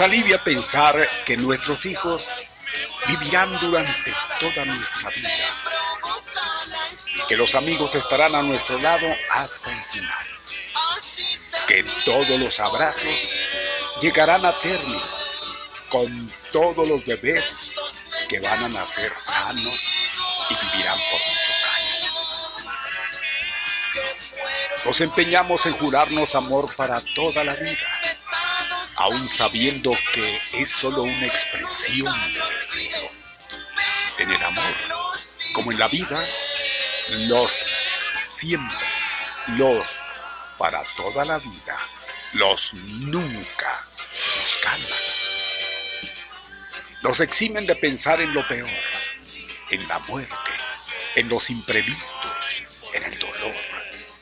Alivia pensar que nuestros hijos vivirán durante toda nuestra vida, que los amigos estarán a nuestro lado hasta el final, que todos los abrazos llegarán a término con todos los bebés que van a nacer sanos y vivirán por muchos años. Nos empeñamos en jurarnos amor para toda la vida, aún sabiendo que es solo una expresión de deseo. En el amor, como en la vida, los siempre, los para toda la vida, los nunca nos calman. Nos eximen de pensar en lo peor, en la muerte, en los imprevistos, en el dolor,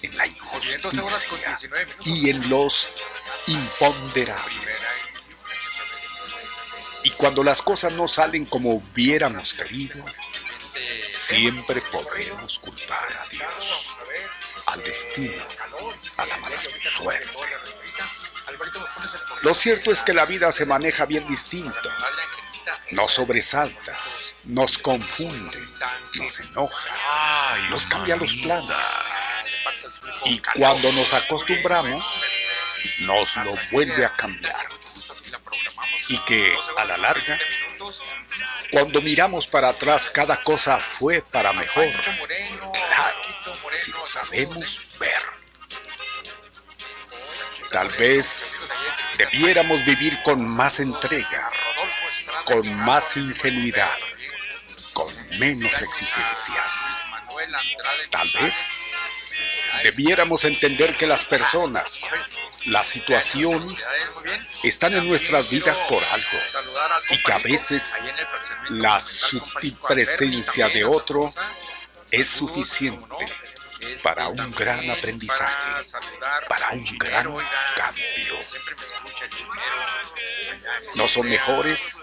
en la injusticia y en los imponderables. Y cuando las cosas no salen como hubiéramos querido, siempre podemos culpar a Dios, al destino, a la mala suerte. Lo cierto es que la vida se maneja bien distinto. Nos sobresalta, nos confunde, nos enoja, nos cambia los planes. Y cuando nos acostumbramos, nos lo vuelve a cambiar. Y que a la larga, cuando miramos para atrás, cada cosa fue para mejor. Claro, si lo sabemos ver. Tal vez debiéramos vivir con más entrega, con más ingenuidad, con menos exigencia. Tal vez debiéramos entender que las personas, las situaciones están en nuestras vidas por algo y que a veces la sutil presencia de otro es suficiente para un gran aprendizaje, para un gran cambio. No son mejores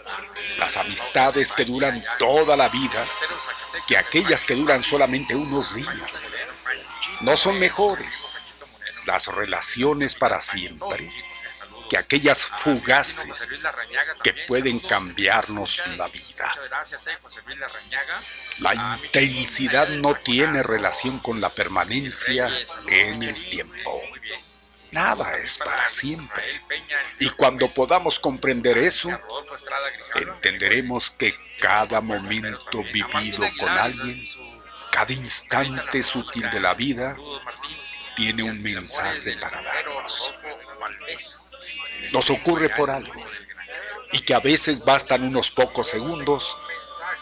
las amistades que duran toda la vida que aquellas que duran solamente unos días. No son mejores las relaciones para siempre que aquellas fugaces que pueden cambiarnos la vida. La intensidad no tiene relación con la permanencia en el tiempo. Nada es para siempre. Y cuando podamos comprender eso, entenderemos que cada momento vivido con alguien, cada instante sutil de la vida, tiene un mensaje para darnos nos ocurre por algo y que a veces bastan unos pocos segundos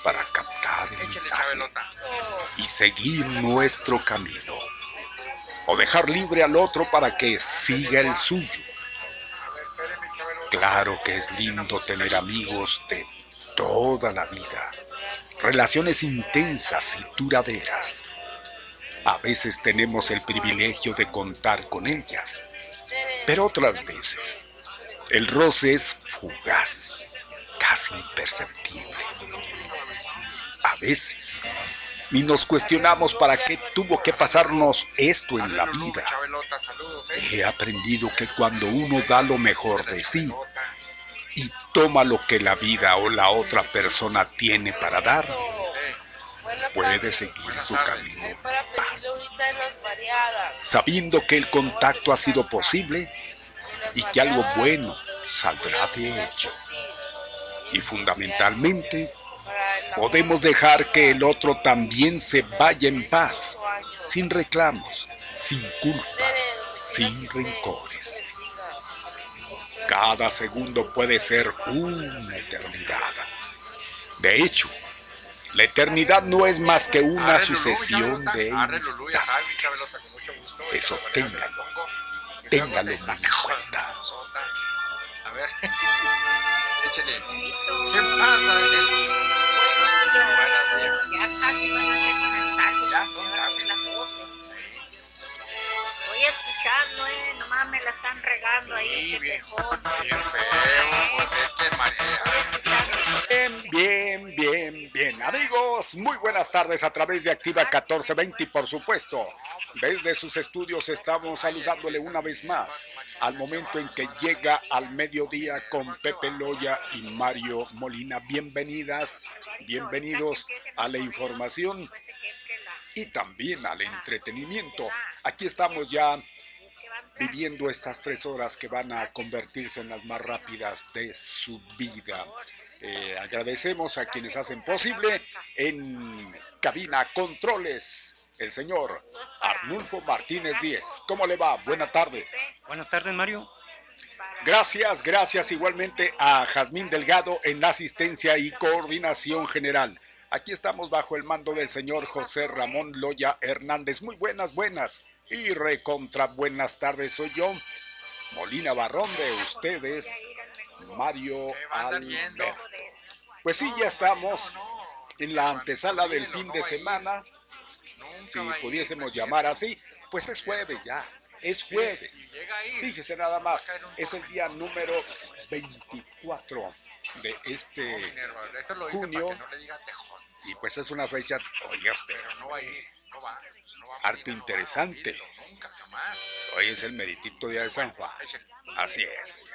para captar el mensaje y seguir nuestro camino o dejar libre al otro para que siga el suyo. Claro que es lindo tener amigos de toda la vida, relaciones intensas y duraderas. A veces tenemos el privilegio de contar con ellas, pero otras veces el roce es fugaz, casi imperceptible. A veces ni nos cuestionamos para qué tuvo que pasarnos esto en la vida. He aprendido que cuando uno da lo mejor de sí y toma lo que la vida o la otra persona tiene para dar, puede seguir su camino. en paz, sabiendo que el contacto ha sido posible y que algo bueno saldrá de hecho. Y fundamentalmente, podemos dejar que el otro también se vaya en paz, sin reclamos, sin culpas, sin rencores. Cada segundo puede ser una eternidad. De hecho, la eternidad no es más que una sucesión de instantes. Eso téngalo téngalo en cuenta. A ver, échale. ¿Qué pasa? Ya casi van a desconectar, Voy escuchando, eh, nomás me la están regando ahí, que tejón. Bien, bien, bien, bien. Amigos, muy buenas tardes a través de Activa 1420 y por supuesto desde sus estudios estamos saludándole una vez más al momento en que llega al mediodía con Pepe Loya y Mario Molina. Bienvenidas, bienvenidos a la información y también al entretenimiento. Aquí estamos ya viviendo estas tres horas que van a convertirse en las más rápidas de su vida. Eh, agradecemos a quienes hacen posible en cabina controles el señor Arnulfo Martínez Díez. ¿Cómo le va? Buena tarde. Buenas tardes, Mario. Gracias, gracias igualmente a Jazmín Delgado en la asistencia y coordinación general. Aquí estamos bajo el mando del señor José Ramón Loya Hernández. Muy buenas, buenas y recontra buenas tardes. Soy yo, Molina Barrón de ustedes, Mario Alberto. Pues sí, ya estamos en la antesala del fin de semana, si pudiésemos llamar así, pues es jueves ya, es jueves. Fíjese nada más, es el día número 24 de este junio. y pues es una fecha, oiga usted, Harto interesante. hoy es el meritito día de San Juan. Así es.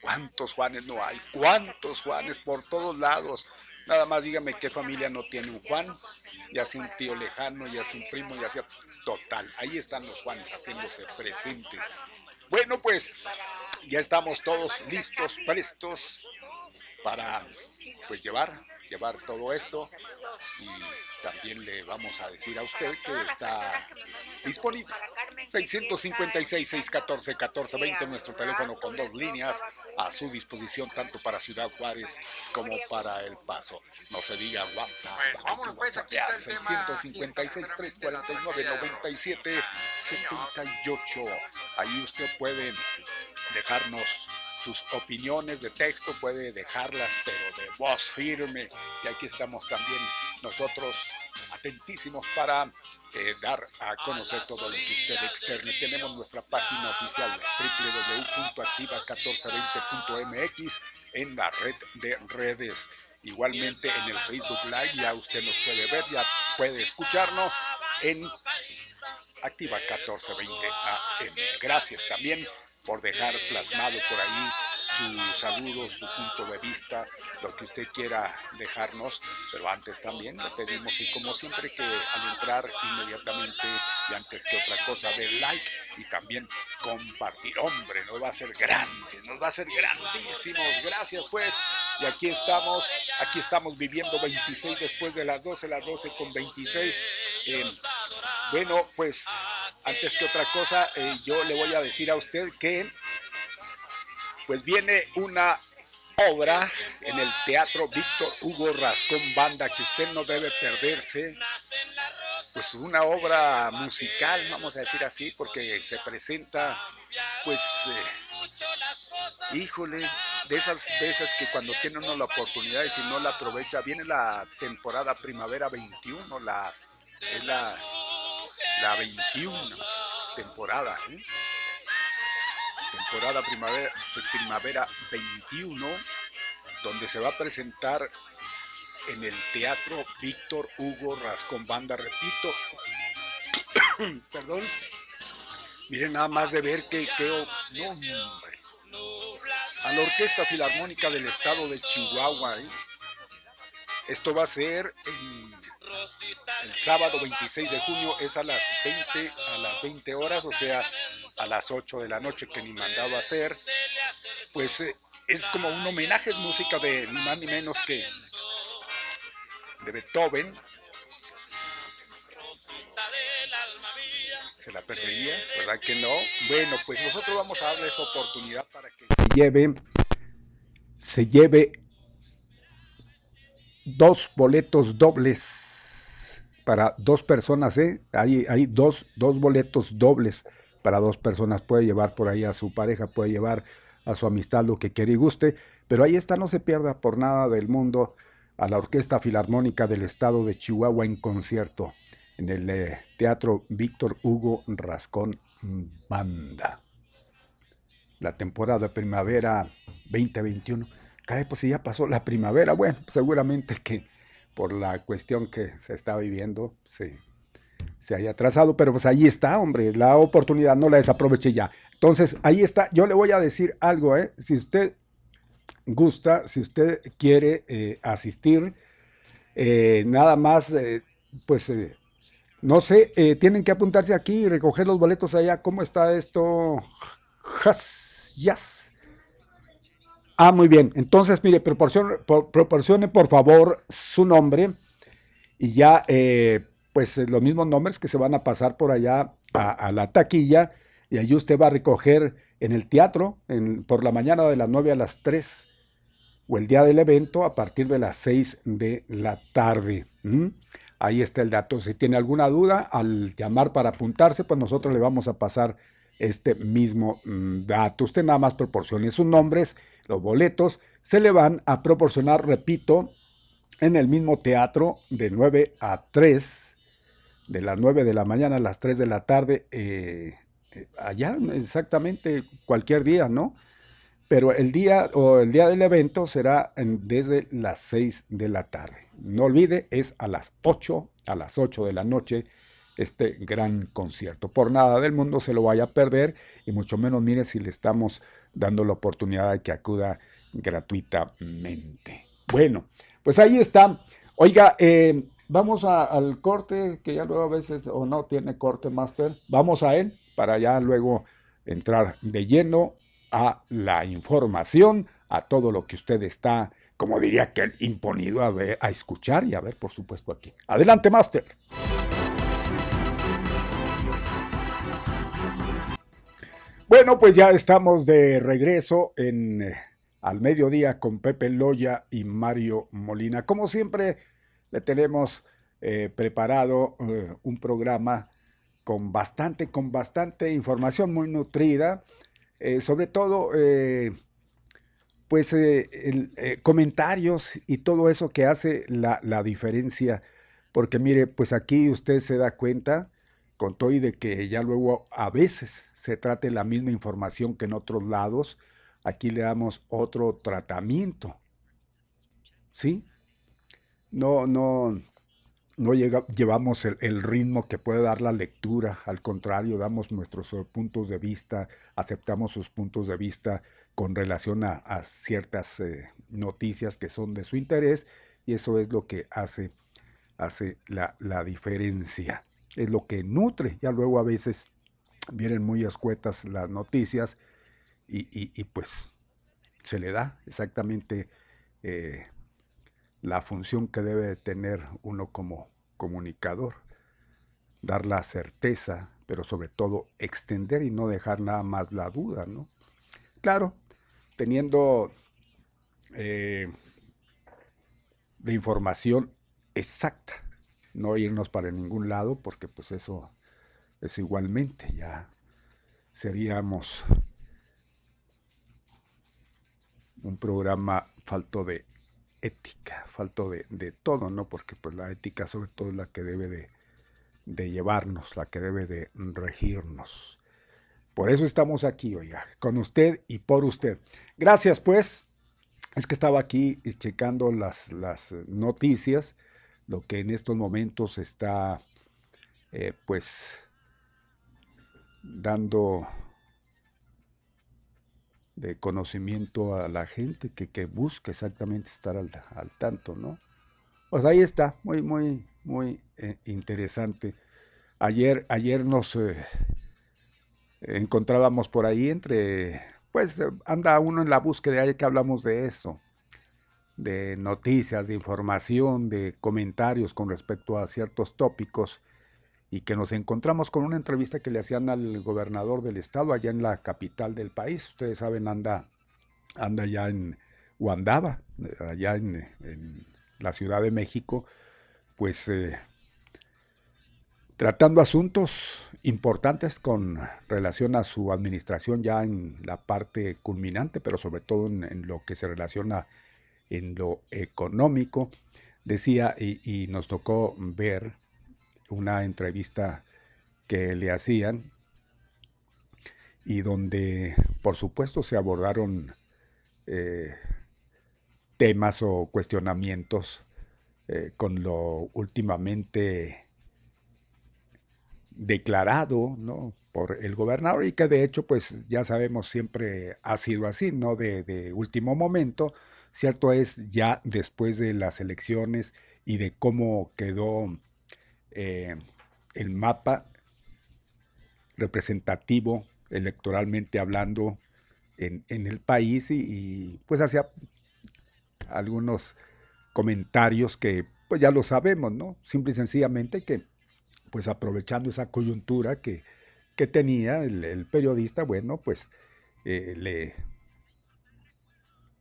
¿Cuántos Juanes no hay? ¿Cuántos Juanes por todos lados? Nada más dígame qué familia no tiene un Juan, ya sea un tío lejano, ya sea un primo, ya sea total. Ahí están los Juanes haciéndose presentes. Bueno, pues ya estamos todos listos, prestos para pues llevar, llevar todo esto y también le vamos a decir a usted que está disponible 656-614-1420, nuestro teléfono con dos líneas a su disposición tanto para Ciudad Juárez como para El Paso. No se diga WhatsApp. Pues, hay que vámonos, pues, aquí está el whatsappear, tema 656-349-9778. Ahí usted puede dejarnos sus opiniones de texto, puede dejarlas, pero de voz firme. Y aquí estamos también nosotros atentísimos para eh, dar a conocer todo lo que usted externe. Tenemos nuestra página oficial www.activa1420.mx en la red de redes. Igualmente en el Facebook Live ya usted nos puede ver, ya puede escucharnos en Activa 1420 AM. Gracias también por dejar plasmado por ahí su saludo, su punto de vista, lo que usted quiera dejarnos, pero antes también le pedimos y como siempre que al entrar inmediatamente y antes que otra cosa de like y también compartir, hombre, nos va a ser grande, nos va a ser grandísimos, gracias pues, y aquí estamos, aquí estamos viviendo 26 después de las 12, las 12 con 26, eh, bueno, pues antes que otra cosa, eh, yo le voy a decir a usted que pues viene una obra en el Teatro Víctor Hugo Rascón Banda que usted no debe perderse. Pues una obra musical, vamos a decir así, porque se presenta, pues, eh, híjole, de esas veces que cuando tiene uno la oportunidad y si no la aprovecha, viene la temporada primavera 21, la, la, la 21 temporada, ¿eh? temporada primavera, primavera 21, donde se va a presentar en el Teatro Víctor Hugo Rascón Banda, repito, perdón, miren nada más de ver que, que no, hombre, a la Orquesta Filarmónica del Estado de Chihuahua, ¿eh? esto va a ser en sábado 26 de junio es a las 20 a las 20 horas, o sea, a las 8 de la noche que ni mandado a hacer. Pues eh, es como un homenaje, es música de ni más ni menos que de Beethoven. Se la perdería, ¿verdad que no? Bueno, pues nosotros vamos a darle esa oportunidad para que se lleve se lleve dos boletos dobles para dos personas, ¿eh? Hay, dos, boletos dobles para dos personas. Puede llevar por ahí a su pareja, puede llevar a su amistad lo que quiera y guste. Pero ahí está, no se pierda por nada del mundo a la Orquesta Filarmónica del Estado de Chihuahua en concierto en el eh, Teatro Víctor Hugo Rascón Banda. La temporada primavera 2021. Caray, pues si ya pasó la primavera, bueno, seguramente que por la cuestión que se está viviendo se, se haya atrasado, pero pues ahí está, hombre, la oportunidad no la desaproveche ya. Entonces, ahí está, yo le voy a decir algo, ¿eh? Si usted gusta, si usted quiere eh, asistir, eh, nada más, eh, pues, eh, no sé, eh, tienen que apuntarse aquí y recoger los boletos allá. ¿Cómo está esto? Jas, yes. Ah, muy bien. Entonces, mire, proporcione por, favor su nombre y ya, eh, pues los mismos nombres que se van a pasar por allá a, la taquilla y allí usted va a recoger en el teatro en, por la mañana de las 9 a las 3 o el día del evento a partir de las 6 de la tarde. Ahí está el dato. Si tiene alguna duda, al llamar para apuntarse, pues nosotros le vamos a pasar este mismo mm, dato. Usted nada más proporcione sus nombres, los boletos, se le van a proporcionar, repito, en el mismo teatro de 9 a 3, de las 9 de la mañana a las 3 de la tarde, eh, eh, allá exactamente cualquier día, ¿no? Pero el día o el día del evento será desde las 6 de la tarde. No olvide, es a las 8, a las 8 de la noche este gran concierto. Por nada del mundo se lo vaya a perder y mucho menos mire si le estamos dando la oportunidad de que acuda gratuitamente. Bueno, pues ahí está. Oiga, eh, vamos al corte, que ya luego a veces o no tiene corte, Master. Vamos a él para ya luego entrar de lleno a la información, a todo lo que usted está, como diría que imponido a ver, a escuchar y a ver, por supuesto, aquí. Adelante, Master. Bueno, pues ya estamos de regreso en eh, al mediodía con Pepe Loya y Mario Molina. Como siempre, le tenemos eh, preparado eh, un programa con bastante, con bastante información muy nutrida, sobre todo, pues, comentarios y todo eso que hace la, la diferencia. Porque mire, pues aquí usted se da cuenta con todo y de que ya luego a veces se trate la misma información que en otros lados, aquí le damos otro tratamiento. ¿Sí? No, no, no llega- llevamos el, ritmo que puede dar la lectura, al contrario, damos nuestros eh, puntos de vista, aceptamos sus puntos de vista con relación a, a ciertas eh, noticias que son de su interés y eso es lo que hace, hace la, la diferencia, es lo que nutre, ya luego a veces vienen muy escuetas las noticias y, y- pues se le da exactamente eh, la función que debe de tener uno como comunicador, dar la certeza, pero sobre todo extender y no dejar nada más la duda, ¿no? Claro, teniendo eh, de información exacta, no irnos para ningún lado, porque pues eso es igualmente, ya seríamos un programa falto de ética, falto de, de todo, ¿no? Porque pues la ética sobre todo es la que debe de, llevarnos, la que debe de regirnos. Por eso estamos aquí, oiga, con usted y por usted. Gracias, pues. Es que estaba aquí checando las, las noticias, lo que en estos momentos está, eh, pues, dando de conocimiento a la gente que, que busca exactamente estar al, al tanto, ¿no? Pues ahí está, muy, muy, muy eh, interesante. Ayer, ayer nos eh, encontrábamos por ahí entre, pues anda uno en la búsqueda, ya que hablamos de eso, de noticias, de información, de comentarios con respecto a ciertos tópicos y que nos encontramos con una entrevista que le hacían al gobernador del estado allá en la capital del país. Ustedes saben, anda, anda ya en, o andaba eh, allá en, la Ciudad de México, pues eh, tratando asuntos importantes con relación a su administración ya en la parte culminante, pero sobre todo en lo que se relaciona en lo económico. Decía, y, nos tocó ver una entrevista que le hacían y donde por supuesto se abordaron eh, temas o cuestionamientos eh, con lo últimamente declarado ¿no? por el gobernador y que de hecho pues ya sabemos siempre ha sido así, no de último momento, cierto es ya después de las elecciones y de cómo quedó eh, el mapa representativo electoralmente hablando en, en el país y, pues hacía algunos comentarios que pues ya lo sabemos, ¿no? Simple y sencillamente que pues aprovechando esa coyuntura que, que tenía el, el, periodista, bueno, pues eh, le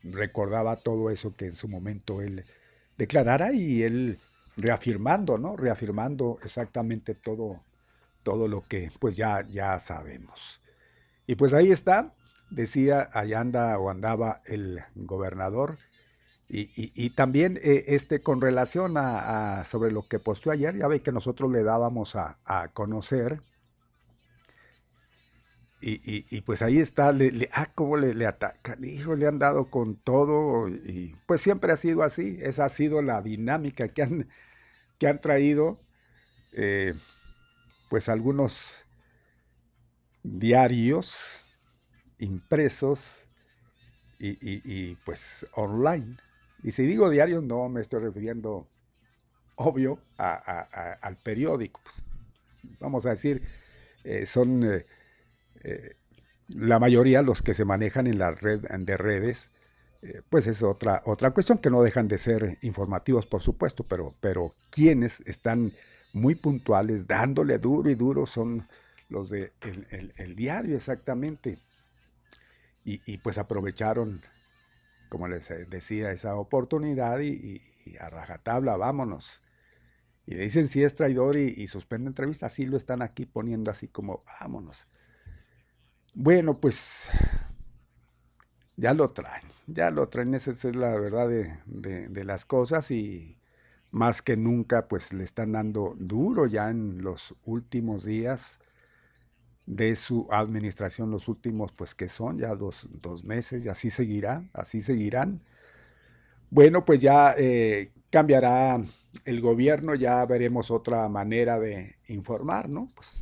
recordaba todo eso que en su momento él declarara y él reafirmando, ¿no? Reafirmando exactamente todo, todo lo que pues ya, ya sabemos. Y pues ahí está, decía, allá anda o andaba el gobernador Y, y- también eh, este, con relación a, a- sobre lo que posteó ayer, ya ve que nosotros le dábamos a, a conocer. Y, pues ahí está, le, le- ah, cómo le, atacan, hijo, le han dado con todo. Y pues siempre ha sido así, esa ha sido la dinámica que han, que han traído, eh, pues algunos diarios impresos y, pues online. Y si digo diarios, no me estoy refiriendo, obvio, al periódico. pues, vamos a decir, eh, son eh, la mayoría los que se manejan en la red de redes. eh, pues es otra, otra cuestión que no dejan de ser informativos, por supuesto, pero, pero quienes están muy puntuales, dándole duro y duro, son los de el, diario exactamente. Y, pues aprovecharon, como les decía, esa oportunidad y, y- a rajatabla, vámonos. Y le dicen si es traidor y suspende entrevista, así lo están aquí poniendo así como, vámonos. Bueno, pues ya lo traen, ya lo traen, esa es la verdad de, de- las cosas y más que nunca pues le están dando duro ya en los últimos días de su administración, los últimos pues que son ya dos, dos meses y así seguirá, así seguirán. Bueno, pues ya eh, cambiará el gobierno, ya veremos otra manera de informar, ¿no? Pues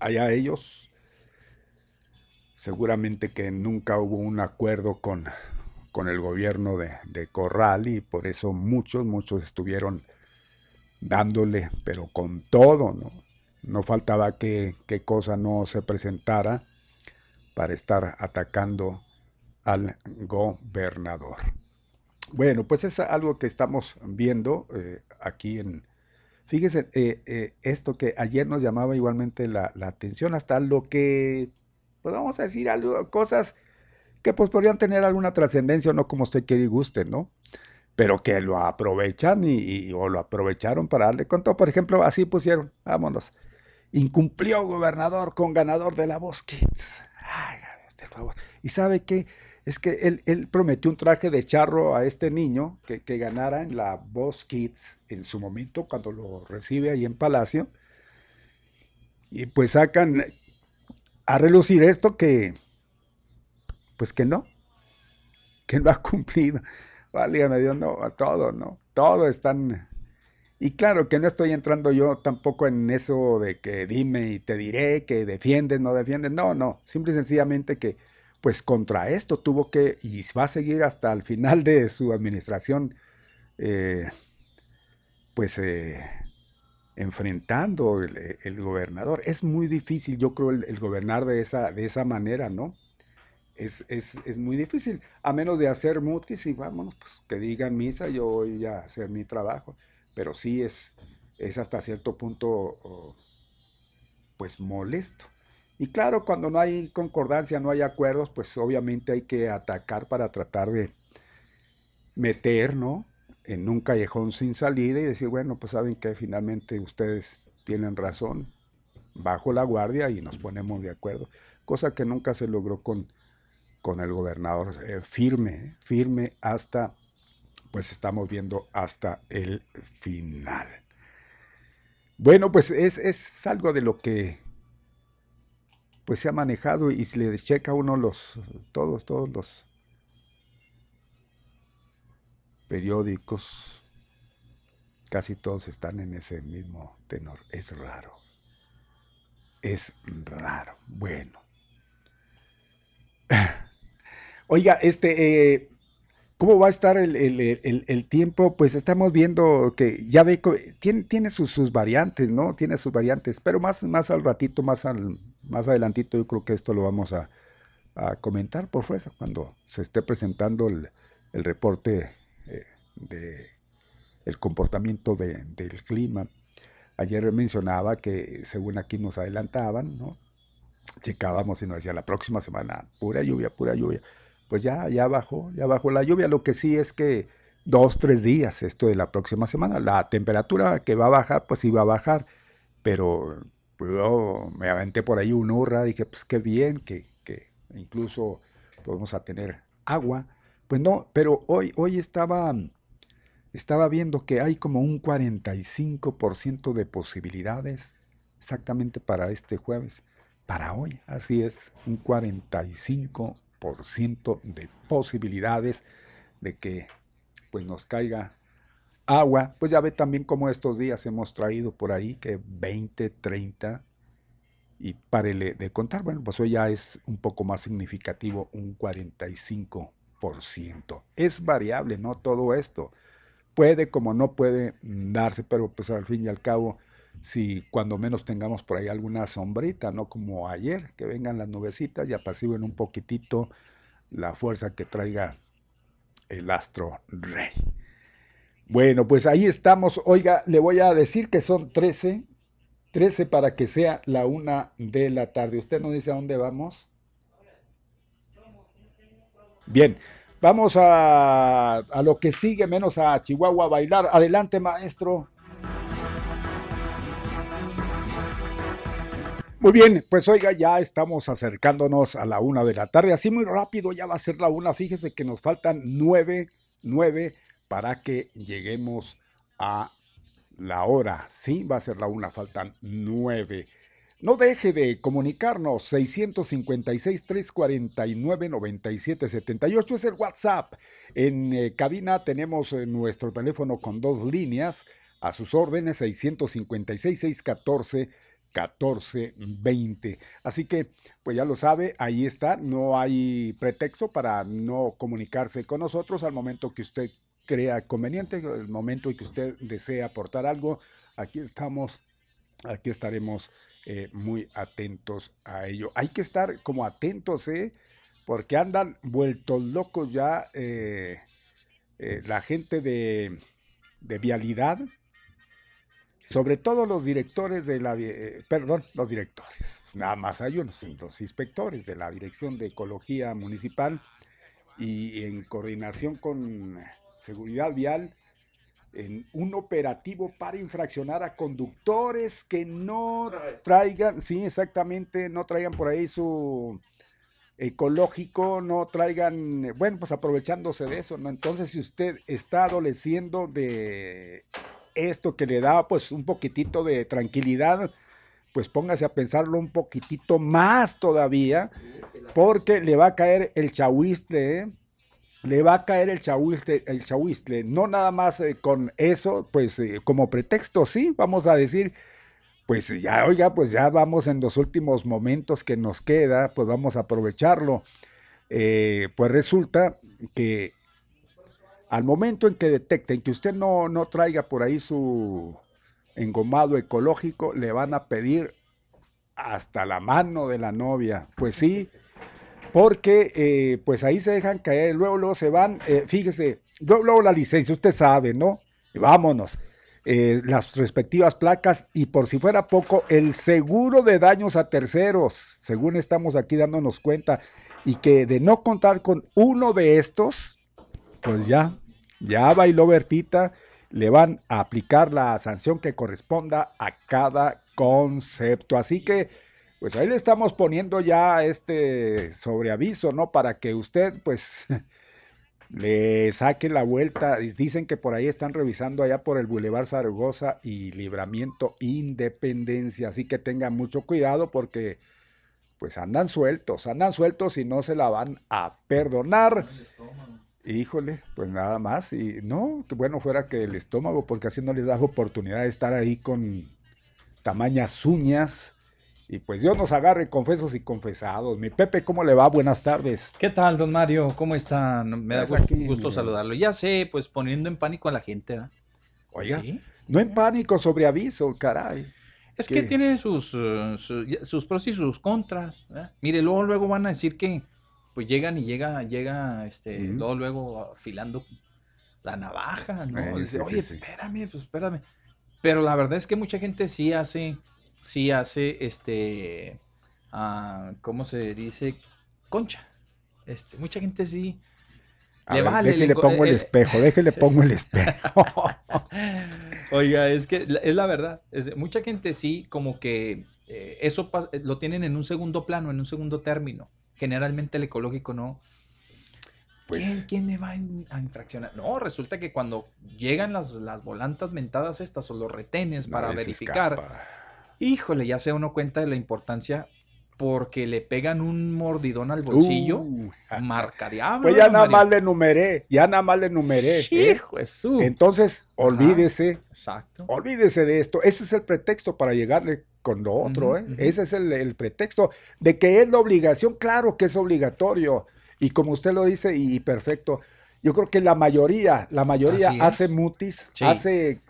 allá ellos. Seguramente que nunca hubo un acuerdo con, con el gobierno de, de Corral y por eso muchos, muchos estuvieron dándole, pero con todo, ¿no? No faltaba que, que cosa no se presentara para estar atacando al gobernador. Bueno, pues es algo que estamos viendo eh, aquí en... Fíjese, eh, eh, esto que ayer nos llamaba igualmente la, la atención, hasta lo que, pues vamos a decir, algo, cosas que pues podrían tener alguna trascendencia, no como usted quiere y guste, ¿no? Pero que lo aprovechan y, o lo aprovecharon para darle con todo. Por ejemplo, así pusieron, vámonos. Incumplió gobernador con ganador de la Voz Kids. Ay, por favor. ¿Y sabe qué? Es que él, él prometió un traje de charro a este niño que, que ganara en la Voz Kids en su momento cuando lo recibe ahí en Palacio. Y pues sacan a relucir esto que, pues que no, que no ha cumplido. Válgame Dios, no, a todo, ¿no? Todo están... Y claro que no estoy entrando yo tampoco en eso de que dime y te diré, que defiendes, no defiendes. No, no, simple y sencillamente que pues contra esto tuvo que, y va a seguir hasta el final de su administración, eh, pues eh, enfrentando el, el gobernador. Es muy difícil, yo creo, el, el gobernar de esa, de esa manera, ¿no? Es, es, es muy difícil, a menos de hacer mutis y vámonos, pues que digan misa, yo voy a hacer mi trabajo. Pero sí es, es hasta cierto punto, oh, pues molesto. Y claro, cuando no hay concordancia, no hay acuerdos, pues obviamente hay que atacar para tratar de meter, ¿no? En un callejón sin salida y decir, bueno, pues saben que finalmente ustedes tienen razón, bajo la guardia y nos ponemos de acuerdo. Cosa que nunca se logró con, con el gobernador eh, firme, firme hasta, pues estamos viendo hasta el final. Bueno, pues es, es algo de lo que pues se ha manejado y si le checa uno los, todos, todos los periódicos, casi todos están en ese mismo tenor. Es raro. Es raro. Bueno. Oiga, este, eh, ¿cómo va a estar el, el- el- tiempo? Pues estamos viendo que ya ve, tiene, tiene sus, sus variantes, ¿no? Tiene sus variantes, pero más, más al ratito, más, al, más adelantito, yo creo que esto lo vamos a, a comentar por fuerza cuando se esté presentando el, reporte de el comportamiento de- del clima. Ayer mencionaba que según aquí nos adelantaban, ¿no? Checábamos y nos decía la próxima semana pura lluvia, pura lluvia. Pues ya, ya bajó, ya bajó la lluvia. Lo que sí es que dos, tres días esto de la próxima semana. La temperatura que va a bajar, pues sí va a bajar. Pero pues, yo me aventé por ahí un hurra, dije, pues qué bien, que, que incluso podemos tener agua. Pues no, pero hoy, hoy estaba, estaba viendo que hay como un 45% de posibilidades exactamente para este jueves. Para hoy, así es, un 45% de posibilidades de que pues nos caiga agua. Pues ya ve también como estos días hemos traído por ahí que 20, 30 y párele de contar. Bueno, pues hoy ya es un poco más significativo, un 45%. Es variable, ¿no? Todo esto. Puede como no puede darse, pero pues al fin y al cabo, si cuando menos tengamos por ahí alguna sombrita, no como ayer, que vengan las nubecitas y apaciguen un poquitito la fuerza que traiga el astro rey. Bueno, pues ahí estamos. Oiga, le voy a decir que son 13, 13 para que sea la una de la tarde. ¿Usted no dice a dónde vamos? Bien, vamos a, a lo que sigue, menos a Chihuahua a bailar. Adelante, maestro. Muy bien, pues oiga, ya estamos acercándonos a la una de la tarde. Así muy rápido ya va a ser la una. Fíjese que nos faltan nueve, nueve para que lleguemos a la hora. Sí, va a ser la una, faltan nueve. No deje de comunicarnos 656-349-9778 es el WhatsApp. En eh, cabina tenemos eh, nuestro teléfono con dos líneas a sus órdenes 656-614. 1420. Así que, pues ya lo sabe, ahí está, no hay pretexto para no comunicarse con nosotros al momento que usted crea conveniente, el momento en que usted desea aportar algo, aquí estamos, aquí estaremos eh, muy atentos a ello. Hay que estar como atentos, ¿eh? Porque andan vueltos locos ya eh, eh, la gente de, de vialidad, sobre todo los directores de la, perdón, los directores, nada más hay unos, los inspectores de la Dirección de Ecología Municipal y en coordinación con Seguridad Vial, en un operativo para infraccionar a conductores que no traigan, sí, exactamente, no traigan por ahí su ecológico, no traigan, bueno, pues aprovechándose de eso, ¿no? Entonces, si usted está adoleciendo de esto que le da pues un poquitito de tranquilidad, pues póngase a pensarlo un poquitito más todavía, porque le va a caer el chahuistle, ¿eh? Le va a caer el chahuistle, el chahuistle. no nada más eh, con eso, pues eh, como pretexto, sí, vamos a decir, pues ya, oiga, pues ya vamos en los últimos momentos que nos queda, pues vamos a aprovecharlo. Eh, pues resulta que al momento en que detecten que usted no, no traiga por ahí su engomado ecológico, le van a pedir hasta la mano de la novia. Pues sí, porque eh, pues ahí se dejan caer, luego, luego se van, eh, fíjese, luego, luego la licencia, usted sabe, ¿no? Vámonos. eh, las respectivas placas y por si fuera poco, el seguro de daños a terceros, según estamos aquí dándonos cuenta, y que de no contar con uno de estos, pues ya, ya bailó Bertita, le van a aplicar la sanción que corresponda a cada concepto. Así que, pues ahí le estamos poniendo ya este sobreaviso, ¿no? Para que usted, pues, le saque la vuelta. Dicen que por ahí están revisando allá por el Boulevard Zaragoza y Libramiento Independencia. Así que tengan mucho cuidado porque, pues, andan sueltos, andan sueltos y no se la van a perdonar. Híjole, pues nada más. Y no, que bueno fuera que el estómago, porque así no les da oportunidad de estar ahí con tamañas uñas. Y pues Dios nos agarre confesos y confesados. Mi Pepe, ¿cómo le va? Buenas tardes. ¿Qué tal, don Mario? ¿Cómo están? Me da Pues gusto, aquí, gusto saludarlo. Ya sé, pues poniendo en pánico a la gente, ¿verdad? Oiga, Sí. no en pánico, sobre aviso, caray. Es ¿Qué? que tiene sus, eh, sus pros y sus contras. Mire, luego, luego van a decir que pues llegan y llega, llega, este, luego, luego afilando la navaja, ¿no? Eh, Dice, sí, Oye, sí. espérame, pues espérame. Pero la verdad es que mucha gente sí hace, sí hace, este, ah, ¿cómo se dice? Concha. Este, mucha gente sí. A Le ver, vale, déjele le pongo el eh, eh. espejo, déjele pongo el espejo. Oiga, es que es la verdad. Es, mucha gente sí, como que eh, eso pas- lo tienen en un segundo plano, en un segundo término. Generalmente el ecológico no. Pues ¿Quién, quién me va a, in- a infraccionar? No, resulta que cuando llegan las, las volantas mentadas estas o los retenes para verificar, escapa. Híjole, ya se uno cuenta de la importancia porque le pegan un mordidón al bolsillo, Uh, marca diablo. pues ya nada Mario. más le enumeré, ya nada más le enumeré. ¿eh? Hijo su. Entonces, olvídese, Exacto. olvídese de esto. Ese es el pretexto para llegarle con lo otro, ¿eh? Ese es el, el pretexto de que es la obligación. Claro que es obligatorio. Y como usted lo dice, y perfecto, yo creo que la mayoría, la mayoría hace mutis, Sí. hace,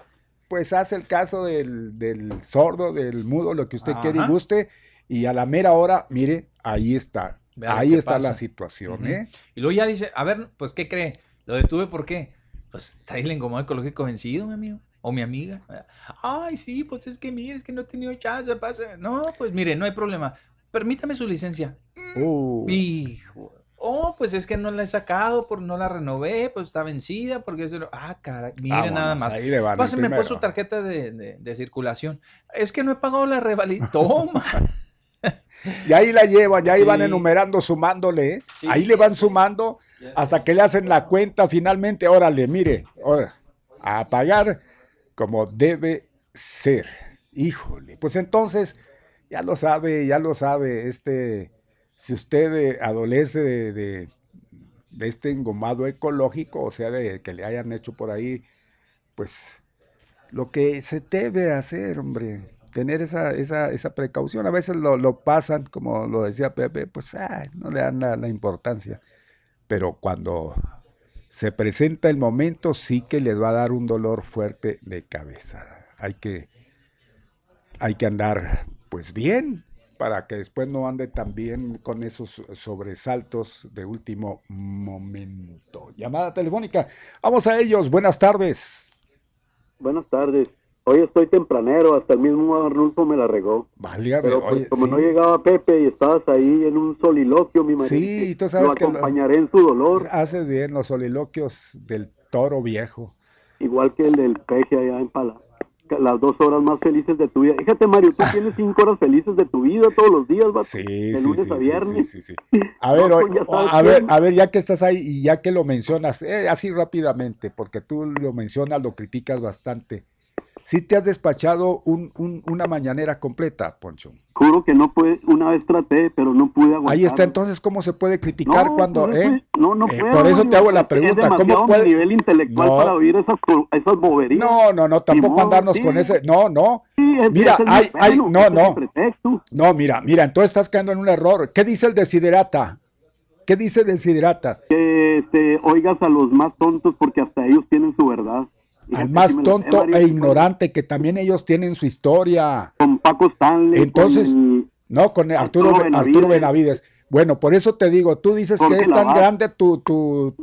pues hace el caso del, del sordo, del mudo, lo que usted quiere y Ajá. guste, y a la mera hora, mire, ahí está. Ahí está la situación. ¿eh? Y luego ya dice, a ver, pues, ¿qué cree? Lo detuve, ¿por qué? Pues trae el engomado ecológico vencido, mi amigo. O mi amiga. Ay, sí, pues es que mire, es que no he tenido chance. Pasa. No, pues mire, no hay problema. Permítame su licencia. Uh, Hijo. Oh, pues es que no la he sacado, por no la renové, pues está vencida, porque no- Ah, caray, mire nada más. Ahí le van Páseme pues su tarjeta de, de- de circulación. Es que no he pagado la revalida. Toma. Y ahí la llevan, y ahí van enumerando, sumándole, ¿eh? Sí, ahí le van sumando hasta que le hacen la cuenta finalmente. Órale, mire, a pagar como debe ser. Híjole, pues entonces, ya lo sabe, ya lo sabe, este, si usted eh, adolece de, de- este engomado ecológico, o sea, de que le hayan hecho por ahí, pues lo que se debe hacer, hombre, tener esa, esa, esa precaución. A veces lo, lo pasan, como lo decía Pepe, pues ay, no le dan la, la importancia. Pero cuando se presenta el momento, sí que les va a dar un dolor fuerte de cabeza. Hay que, hay que andar pues bien para que después no ande tan bien con esos sobresaltos de último momento. Llamada telefónica. Vamos a ellos. Buenas tardes. Buenas tardes. Hoy estoy tempranero, hasta el mismo Arnulfo me la regó. Válgame, Pero pues, oye, como sí. no llegaba Pepe y estabas ahí en un soliloquio, mi marido, Sí, tú sabes lo que lo- acompañaré en su dolor, Haces bien los soliloquios del toro viejo. igual que el del peje allá en Pala. Las dos horas más felices de tu vida. Fíjate, Mario, tú tienes cinco horas felices de tu vida todos los días, vato. Sí, de lunes sí, a viernes. sí. A ver, No, pues a ver, a ver, ya que estás ahí y ya que lo mencionas, eh, así rápidamente, porque tú lo mencionas, lo criticas bastante. Sí te has despachado un, un- una mañanera completa, Poncho. Juro que no pude, una vez traté, pero no pude aguantar. Ahí está, entonces, ¿cómo se puede criticar No, cuando, eso- eh? no, no Eh, puedo, por eso te hago la pregunta, Es ¿cómo puede? nivel intelectual No. para oír esas, boberías. No, no, no, tampoco modo, andarnos sí. con ese, no, no. Sí, es- Mira, es hay, no, no, no, mira, mira, entonces estás cayendo en un error. ¿Qué dice el desiderata? ¿Qué dice desiderata? que este, oigas a los más tontos porque hasta ellos tienen su verdad. Al más tonto e ignorante, que también ellos tienen su historia. Con Paco Stanley. Entonces, con No, con Arturo, Arturo Arturo Benavides. Bueno, por eso te digo, tú dices que es tan grande tu, tu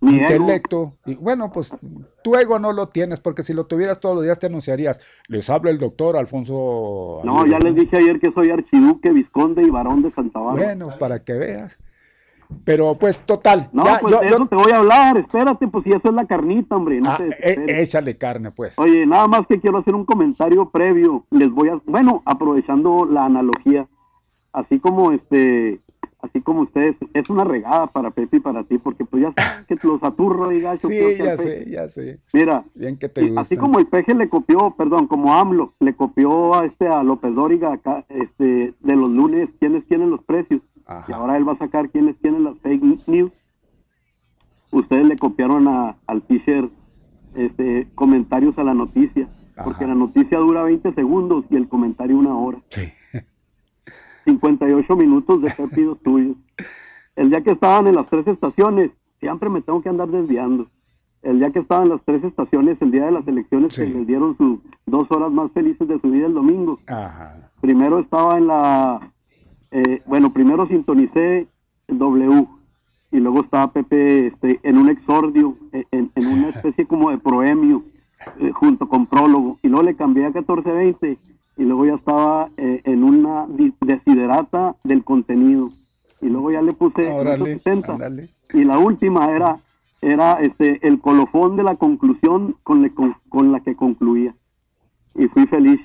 intelecto. Y bueno, pues tu ego no lo tienes, porque si lo tuvieras todos los días te anunciarías. Les habla el doctor Alfonso. No, ya les dije ayer que soy archiduque, visconde y varón de Santa Bárbara. Bueno, para que veas. Pero pues total. no, ya, pues yo- de yo- te voy a hablar. Espérate, pues si eso es la carnita, hombre. No Ah, te eh, échale carne, pues. Oye, nada más que quiero hacer un comentario previo. Les voy a, bueno, aprovechando la analogía, así como este, así como ustedes, es una regada para Pepe y para ti, porque pues ya saben que los aturro y gacho. Sí, ya sé, ya sé. Mira, Bien que te así como el peje le copió, perdón, como AMLO le copió a este a López Dóriga acá, este, de los lunes, quiénes tienen los precios, Ajá. y ahora él va a sacar quiénes tienen las fake news. Ustedes le copiaron a, al teacher este, comentarios a la noticia, porque la noticia dura 20 segundos y el comentario una hora. Sí. 58 minutos de pépidos tuyos. El día que estaban en las tres estaciones, siempre me tengo que andar desviando. El día que estaban en las tres estaciones, el día de las elecciones, Sí. que les dieron sus dos horas más felices de su vida el domingo. Ajá. Primero estaba en la. Eh, bueno, primero sintonicé el W y luego estaba Pepe este, en un exordio, eh, en, en una especie como de proemio, eh, junto con prólogo. Y luego le cambié a 1420 y luego ya estaba eh, en una desiderata del contenido. Y luego ya le puse Órale, 870. ándale. Y la última era era este el colofón de la conclusión con, le- con, con la que concluía. Y fui feliz.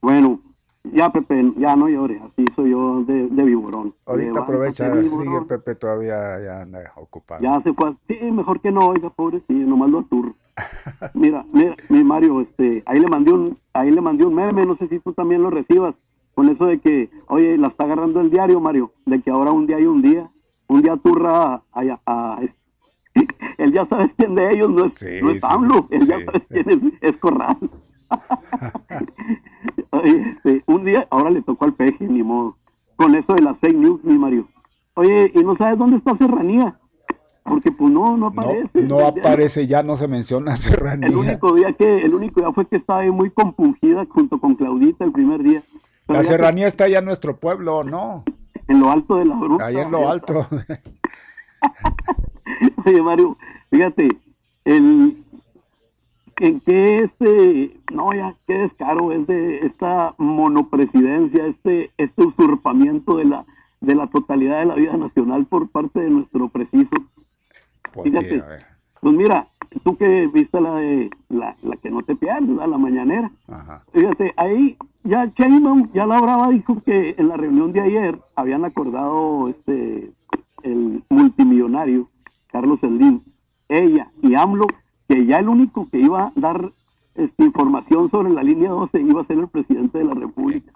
Bueno, ya Pepe, ya no llores, así soy yo de, de viborón. Ahorita Levántate, aprovecha, sigue Pepe todavía ya anda ocupado. Ya se fue. Sí, mejor que no, oiga, pobre, sí, nomás lo aturro. Mira, mira, mi Mario, este, ahí le mandé un, ahí le mandé un meme, no sé si tú también lo recibas, con eso de que, oye, la está agarrando el diario, Mario, de que ahora un día hay un día, un día turra a, a- a- él ya sabes quién de ellos no es, Sí, no es sí, AMLO, él ya sí. sabes quién es, es Corral. Oye, un día, ahora le tocó al peje, ni modo, con eso de las fake news, mi Mario. Oye, ¿y no sabes dónde está Serranía? Porque pues no, no aparece. no aparece, ya no se menciona El Serranía. único día que, el único día fue que estaba ahí muy compungida junto con Claudita el primer día. Pero La que- serranía está allá en nuestro pueblo, ¿no? En lo alto de la bruja. Ahí en lo alto. Oye, Mario, fíjate, el en qué este, no ya, qué descaro es de esta monopresidencia, este, este usurpamiento de la, de la totalidad de la vida nacional por parte de nuestro preciso. Porque, Fíjate. Pues mira, tú que viste la de la, la que no te pierdes, la mañanera. ajá. Fíjate, ahí ya Sheinbaum, ya la brava dijo que en la reunión de ayer habían acordado este el multimillonario Carlos Slim, ella y AMLO, que ya el único que iba a dar este, información sobre la línea 12 iba a ser el presidente de la República.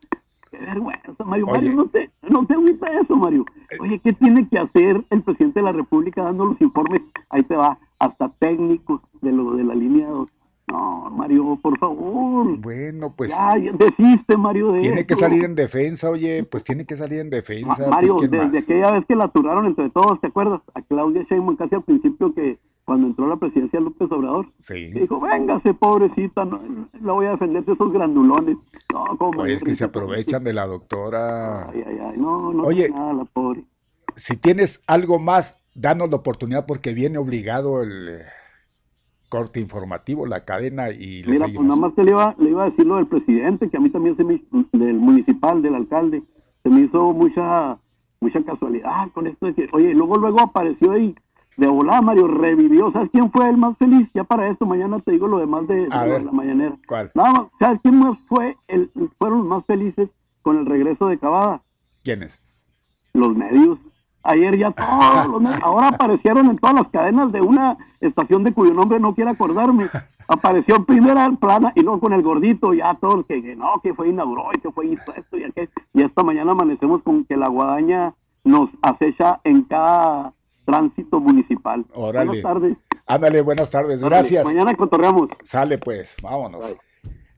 Qué vergüenza, Mario. Oye. Mario, no te, no te agüita eso, Mario. Oye, ¿qué tiene que hacer el presidente de la República dando los informes? Ahí te va, hasta técnicos de lo de la línea 12. No, Mario, por favor. Bueno, pues Ya, desiste, Mario. De tiene que salir en defensa, oye, pues tiene que salir en defensa. Ma- Mario, pues, ¿quién desde más? aquella vez que la aturaron entre todos, ¿te acuerdas? A Claudia Sheinbaum casi al principio que cuando entró a la presidencia López Obrador, Sí. dijo, véngase, pobrecita, no, la voy a defender de esos grandulones. No, ¿cómo? Oye, es que se aprovechan de la doctora. Ay, ay, ay, no, no Oye. tiene nada la pobre. Si tienes algo más, danos la oportunidad porque viene obligado el eh, corte informativo, la cadena y le Mira, pues nada más te le iba, le iba a decir lo del presidente, que a mí también se me del municipal, del alcalde, se me hizo mucha mucha casualidad con esto de que, oye, luego luego apareció ahí de volada, Mario, revivió, ¿sabes quién fue el más feliz? Ya para esto, mañana te digo lo demás de, ver, la mañanera. ¿cuál? Nada más, ¿sabes quién más fue el, fueron los más felices con el regreso de Cavada? ¿Quién es? los medios. Ayer ya todos los medios, ahora aparecieron en todas las cadenas de una estación de cuyo nombre no quiero acordarme. Apareció en primera plana y luego con el gordito, ya todos que, que no, que fue inauguró y que fue hizo esto y aquello. Y esta mañana amanecemos con que la guadaña nos acecha en cada tránsito municipal. Órale. Buenas tardes. Ándale, buenas tardes, Órale, gracias. Mañana cotorreamos. Sale pues, vámonos.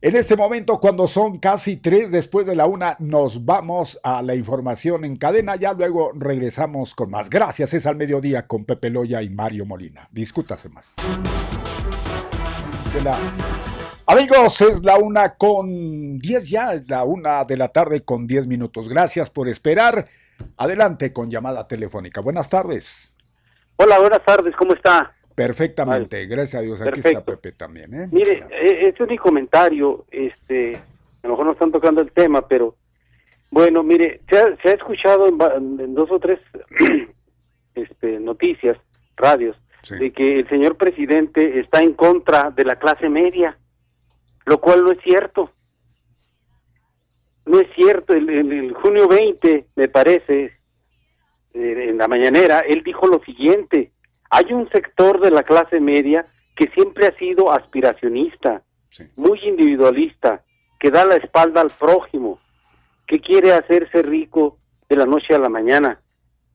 En este momento, cuando son casi tres después de la una, nos vamos a la información en cadena. Ya luego regresamos con más. Gracias, es al mediodía con Pepe Loya y Mario Molina. Discútase más. La- Amigos, es la una con diez ya, es la una de la tarde con diez minutos. Gracias por esperar. Adelante con llamada telefónica. Buenas tardes. Hola, buenas tardes, ¿cómo está? Perfectamente, gracias a Dios. Aquí Perfecto. está Pepe también. ¿eh? Mire, eh, este es mi comentario, este, a lo mejor no están tocando el tema, pero bueno, mire, se ha, se ha escuchado en, en dos o tres este, noticias, radios, Sí. de que el señor presidente está en contra de la clase media, lo cual no es cierto. No es cierto, el, el- el junio 20, me parece, eh, en la mañanera, él dijo lo siguiente, hay un sector de la clase media que siempre ha sido aspiracionista, Sí. muy individualista, que da la espalda al prójimo, que quiere hacerse rico de la noche a la mañana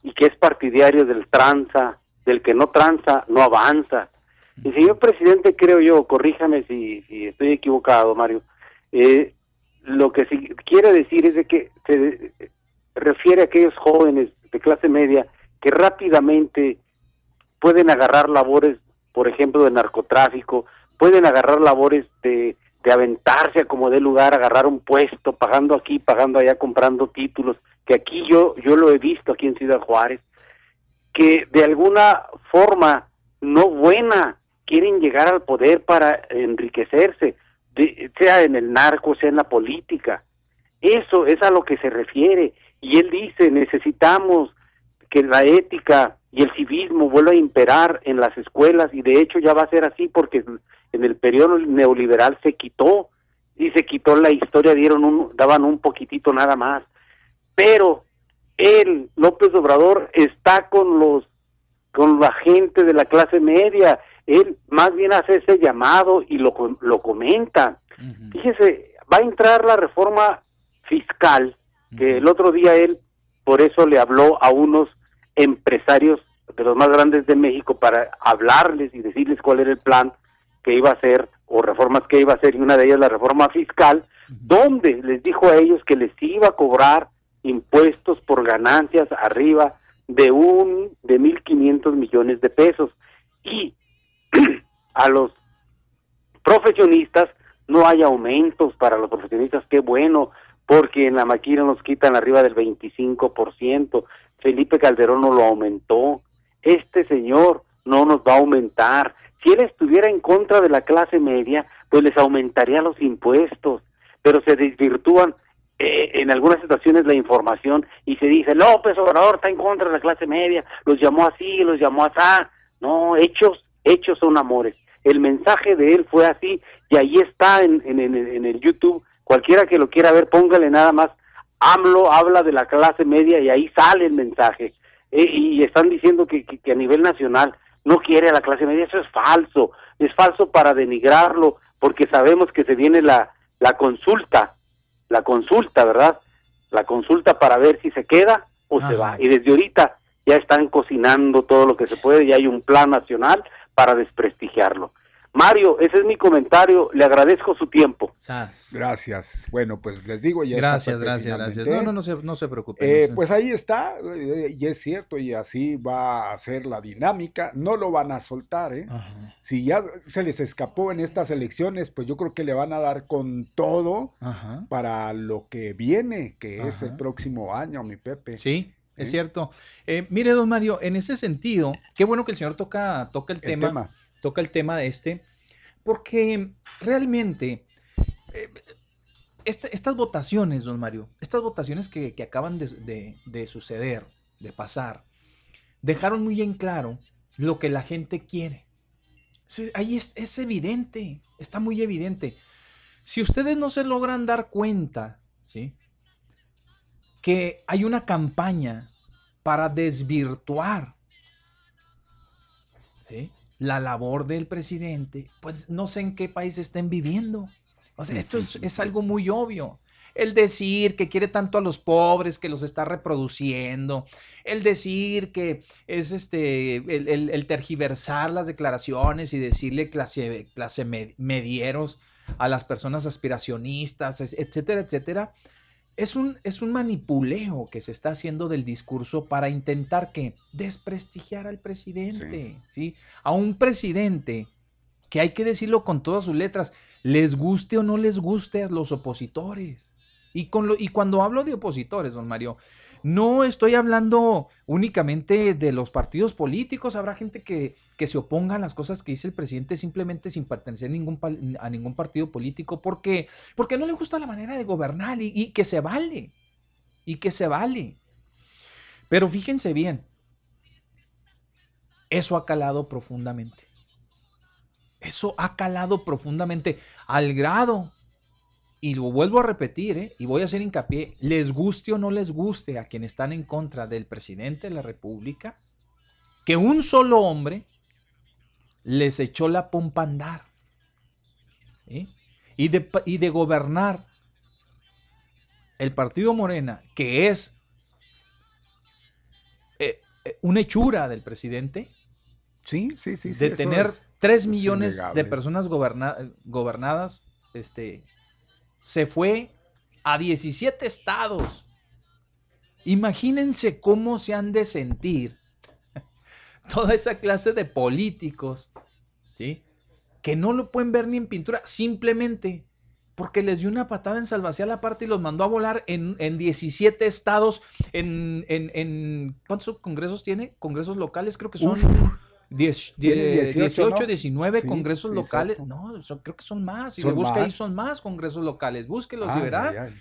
y que es partidario del tranza, del que no tranza, no avanza. Y señor presidente, creo yo, corríjame si, si estoy equivocado, Mario, eh, lo que sí quiere decir es de que se refiere a aquellos jóvenes de clase media que rápidamente pueden agarrar labores, por ejemplo, de narcotráfico, pueden agarrar labores de, de aventarse a como dé lugar, agarrar un puesto, pagando aquí, pagando allá, comprando títulos, que aquí yo, yo lo he visto aquí en Ciudad Juárez, que de alguna forma no buena quieren llegar al poder para enriquecerse, de- sea en el narco, sea en la política. Eso es a lo que se refiere. Y él dice, necesitamos que la ética y el civismo vuelva a imperar en las escuelas y de hecho ya va a ser así porque en el periodo neoliberal se quitó y se quitó la historia, dieron un, daban un poquitito nada más. Pero él, López Obrador, está con los con la gente de la clase media. Él más bien hace ese llamado y lo, lo comenta. Fíjese, va a entrar la reforma fiscal, que el otro día él por eso le habló a unos empresarios de los más grandes de México para hablarles y decirles cuál era el plan que iba a hacer o reformas que iba a hacer y una de ellas la reforma fiscal, donde les dijo a ellos que les iba a cobrar impuestos por ganancias arriba de un de 1500 millones de pesos. Y a los profesionistas no hay aumentos para los profesionistas, qué bueno, porque en la maquila nos quitan arriba del 25%, Felipe Calderón no lo aumentó, este señor no nos va a aumentar, si él estuviera en contra de la clase media, pues les aumentaría los impuestos, pero se desvirtúan eh, en algunas situaciones la información y se dice López Obrador está en contra de la clase media, los llamó así, los llamó así, no, hechos, hechos son amores. El mensaje de él fue así y ahí está en, en, en el YouTube, cualquiera que lo quiera ver, póngale nada más, AMLO habla de la clase media y ahí sale el mensaje. Eh, y están diciendo que, que, que a nivel nacional no quiere a la clase media, eso es falso, es falso para denigrarlo, porque sabemos que se viene la, la consulta, la consulta, ¿verdad? La consulta para ver si se queda o se va. Y desde ahorita ya están cocinando todo lo que se puede y hay un plan nacional para desprestigiarlo. Mario, ese es mi comentario, le agradezco su tiempo. Gracias. Bueno, pues les digo, ya está Gracias, Pepe gracias, gracias. No, no, no se, no se preocupe. Eh, no se- pues ahí está, eh, y es cierto, y así va a ser la dinámica. No lo van a soltar, ¿eh? Ajá, Si ya se les escapó en estas elecciones, pues yo creo que le van a dar con todo ajá. para lo que viene, que es el próximo año, mi Pepe. Sí, es Sí. cierto. Eh, mire, don Mario, en ese sentido, qué bueno que el señor toca, toca el, El tema, tema. Toca el tema de este, porque realmente eh, estas votaciones, don Mario, estas votaciones que, acaban de, de- de suceder, de pasar, dejaron muy en claro lo que la gente quiere. Ahí es, es evidente, está muy evidente. Si ustedes no se logran dar cuenta, ¿sí? que hay una campaña para desvirtuar ¿sí? La labor del presidente, pues no sé en qué país estén viviendo. O sea, esto es, es algo muy obvio. El decir que quiere tanto a los pobres, que los está reproduciendo. El decir que es este, el, el- tergiversar las declaraciones y decirle clase, clase med- medieros a las personas aspiracionistas, etcétera, etcétera. Es un, es un manipuleo que se está haciendo del discurso para intentar que desprestigiar al presidente, ¿sí? A un presidente que hay que decirlo con todas sus letras, les guste o no les guste a los opositores. Y, con lo, y cuando hablo de opositores, don Mario, no estoy hablando únicamente de los partidos políticos. Habrá gente que, que se oponga a las cosas que dice el presidente simplemente sin pertenecer a ningún, partido político porque, porque no le gusta la manera de gobernar y, y que se vale. Y que se vale. Pero fíjense bien, eso ha calado profundamente. Eso ha calado profundamente al grado, y lo vuelvo a repetir, ¿eh? y voy a hacer hincapié, les guste o no les guste a quienes están en contra del presidente de la República, que un solo hombre les echó la pompa a andar. ¿sí? Y, de, y de gobernar el partido Morena, que es eh, eh, una hechura del presidente, Sí, sí, sí. sí, de tener es- 3 es millones de personas goberna- gobernadas, este, se fue a 17 estados. Imagínense cómo se han de sentir toda esa clase de políticos, ¿sí? Que no lo pueden ver ni en pintura, simplemente porque les dio una patada en salvación aparte y los mandó a volar en, en 17 estados, en, en- ¿cuántos congresos tiene? Congresos locales, creo que son. 10, Tiene 18, 18, ¿no? 19 Sí, congresos sí, locales. exacto. No, son- creo que son más. Si Son le busca ahí, son más congresos locales. Búsquelos y Ay, verá. ay, ay.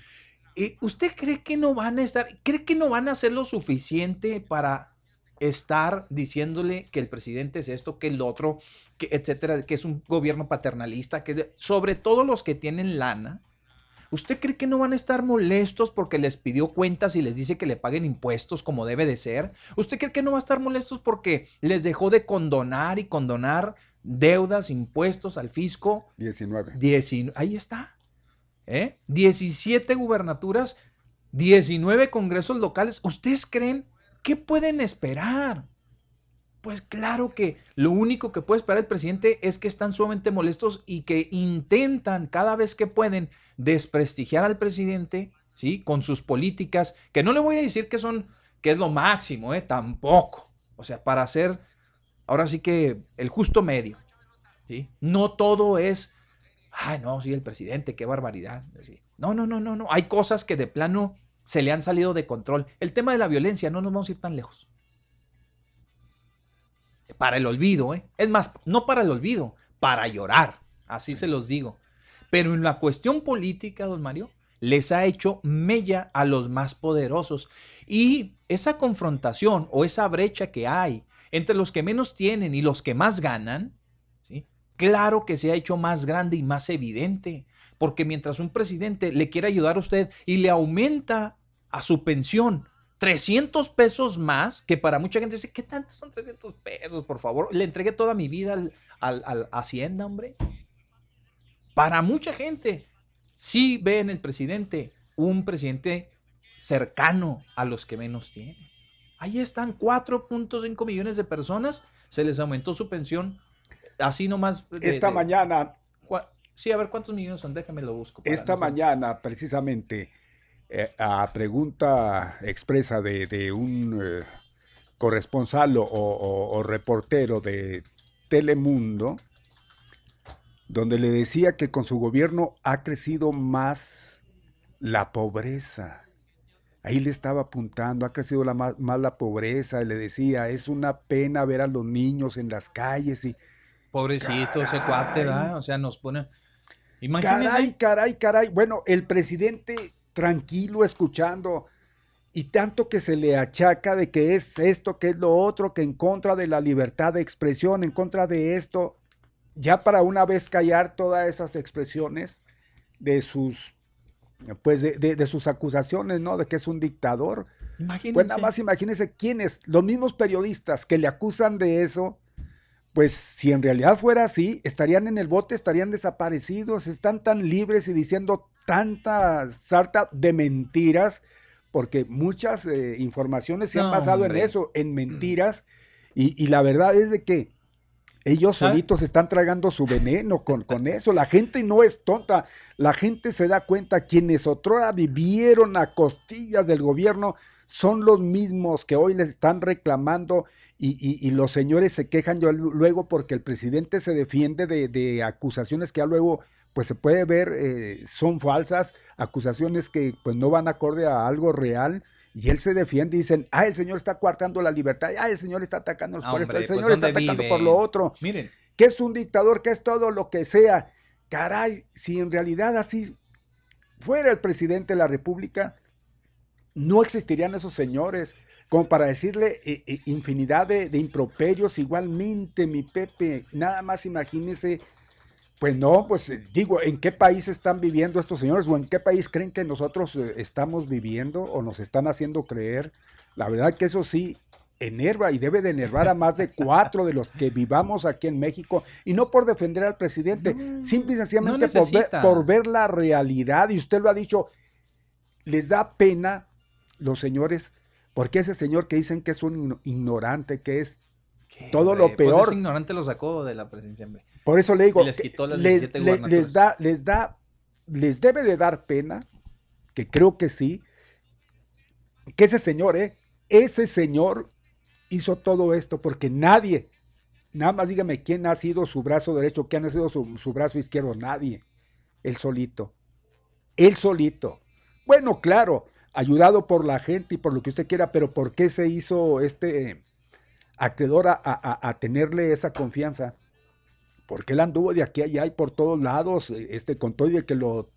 Eh, ¿Usted cree que no van a estar, cree que no van a hacer lo suficiente para estar diciéndole que el presidente es esto, que el otro, que etcétera, que es un gobierno paternalista, que sobre todo los que tienen lana, ¿Usted cree que no van a estar molestos porque les pidió cuentas y les dice que le paguen impuestos como debe de ser? ¿Usted cree que no va a estar molestos porque les dejó de condonar y condonar deudas, impuestos al fisco? 19. Diecin- ahí está. ¿eh? 17 gubernaturas, 19 congresos locales. ¿Ustedes creen qué pueden esperar? Pues claro que lo único que puede esperar el presidente es que están sumamente molestos y que intentan cada vez que pueden desprestigiar al presidente, ¿sí? Con sus políticas, que no le voy a decir que son, que es lo máximo, ¿eh? Tampoco. O sea, para hacer, ahora sí que el justo medio, ¿sí? No todo es, ay, no, sí, el presidente, qué barbaridad. No, no, no, no, no. Hay cosas que de plano se le han salido de control. El tema de la violencia, no nos vamos a ir tan lejos para el olvido, ¿eh? Es más, no para el olvido, para llorar, así se los digo. Pero en la cuestión política, don Mario, les ha hecho mella a los más poderosos. Y esa confrontación o esa brecha que hay entre los que menos tienen y los que más ganan, ¿sí? claro que se ha hecho más grande y más evidente. Porque mientras un presidente le quiere ayudar a usted y le aumenta a su pensión 300 pesos más, que para mucha gente dice, ¿qué tanto son 300 pesos? Por favor, le entregué toda mi vida al, al- al Hacienda, hombre. Para mucha gente, sí ve en el presidente un presidente cercano a los que menos tienen. Ahí están 4.5 millones de personas, se les aumentó su pensión, así nomás. de- Esta de- mañana, Sí, a ver cuántos millones son, déjame lo busco. esta mañana, precisamente, eh, a pregunta expresa de, de un eh, corresponsal o, o- o reportero de Telemundo, donde le decía que con su gobierno ha crecido más la pobreza. Ahí le estaba apuntando, ha crecido la más, más la pobreza, y le decía, es una pena ver a los niños en las calles y Pobrecito ese cuate, ¿verdad? O sea, nos pone. Imagínese. Caray, caray, caray. Bueno, el presidente tranquilo escuchando y tanto que se le achaca de que es esto, que es lo otro, que en contra de la libertad de expresión, en contra de esto, ya para una vez callar todas esas expresiones de sus, pues de, de- de sus acusaciones, ¿no? De que es un dictador. Imagínense. Pues nada más imagínense quiénes, los mismos periodistas que le acusan de eso, pues si en realidad fuera así, estarían en el bote, estarían desaparecidos, están tan libres y diciendo tanta sarta de mentiras, porque muchas eh, informaciones se han basado hombre. en eso, en mentiras, y, y la verdad es de que ellos ¿Sabe? solitos están tragando su veneno con, con eso. La gente no es tonta. La gente se da cuenta. Quienes otrora vivieron a costillas del gobierno son los mismos que hoy les están reclamando y, y- y los señores se quejan yo- luego porque el presidente se defiende de, de acusaciones que ya luego pues se puede ver eh, son falsas, acusaciones que pues no van acorde a algo real. Y él se defiende y dicen, ah, el señor está coartando la libertad, ah, el señor está atacando por esto, el pues, señor está ¿dónde atacando por lo otro Miren, que es un dictador, que es todo lo que sea. Caray, si en realidad así fuera el presidente de la República, no existirían esos señores como para decirle eh, eh, infinidad de, de improperios igualmente, mi Pepe. Nada más imagínese, pues no, pues eh, digo, ¿en qué país están viviendo estos señores o en qué país creen que nosotros eh, estamos viviendo o nos están haciendo creer? La verdad que eso sí enerva y debe de enervar a más de cuatro de los que vivamos aquí en México y no por defender al presidente, simple y sencillamente por, ver, por ver la realidad y usted lo ha dicho, les da pena los señores, porque ese señor que dicen que es un igno- ignorante, que es ¿qué, todo hombre? lo Pues peor. ese ignorante lo sacó de la presidencia, hombre. Por eso le digo, les que quitó las les, 17 le- gubernaturas. les da, les da, les debe de dar pena, que creo que sí, que ese señor, eh, ese señor hizo todo esto porque nadie, nada más dígame quién ha sido su brazo derecho, quién ha sido su, su brazo izquierdo, nadie, él solito, él solito. Bueno, claro, ayudado por la gente y por lo que usted quiera, pero ¿por qué se hizo este acreedor a- a tenerle esa confianza? Porque él anduvo de aquí a allá y por todos lados, eh, este, con todo y de que lo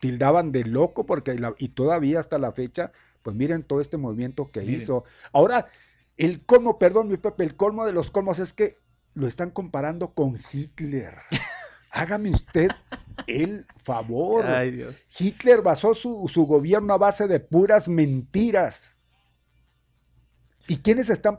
tildaban de loco, porque la- y todavía hasta la fecha, pues miren todo este movimiento que Miren. hizo. Ahora, el colmo, perdón, mi Pepe, el colmo de los colmos es que lo están comparando con Hitler. Hágame usted el favor. Ay, Dios. Hitler basó su, su gobierno a base de puras mentiras. ¿Y quiénes están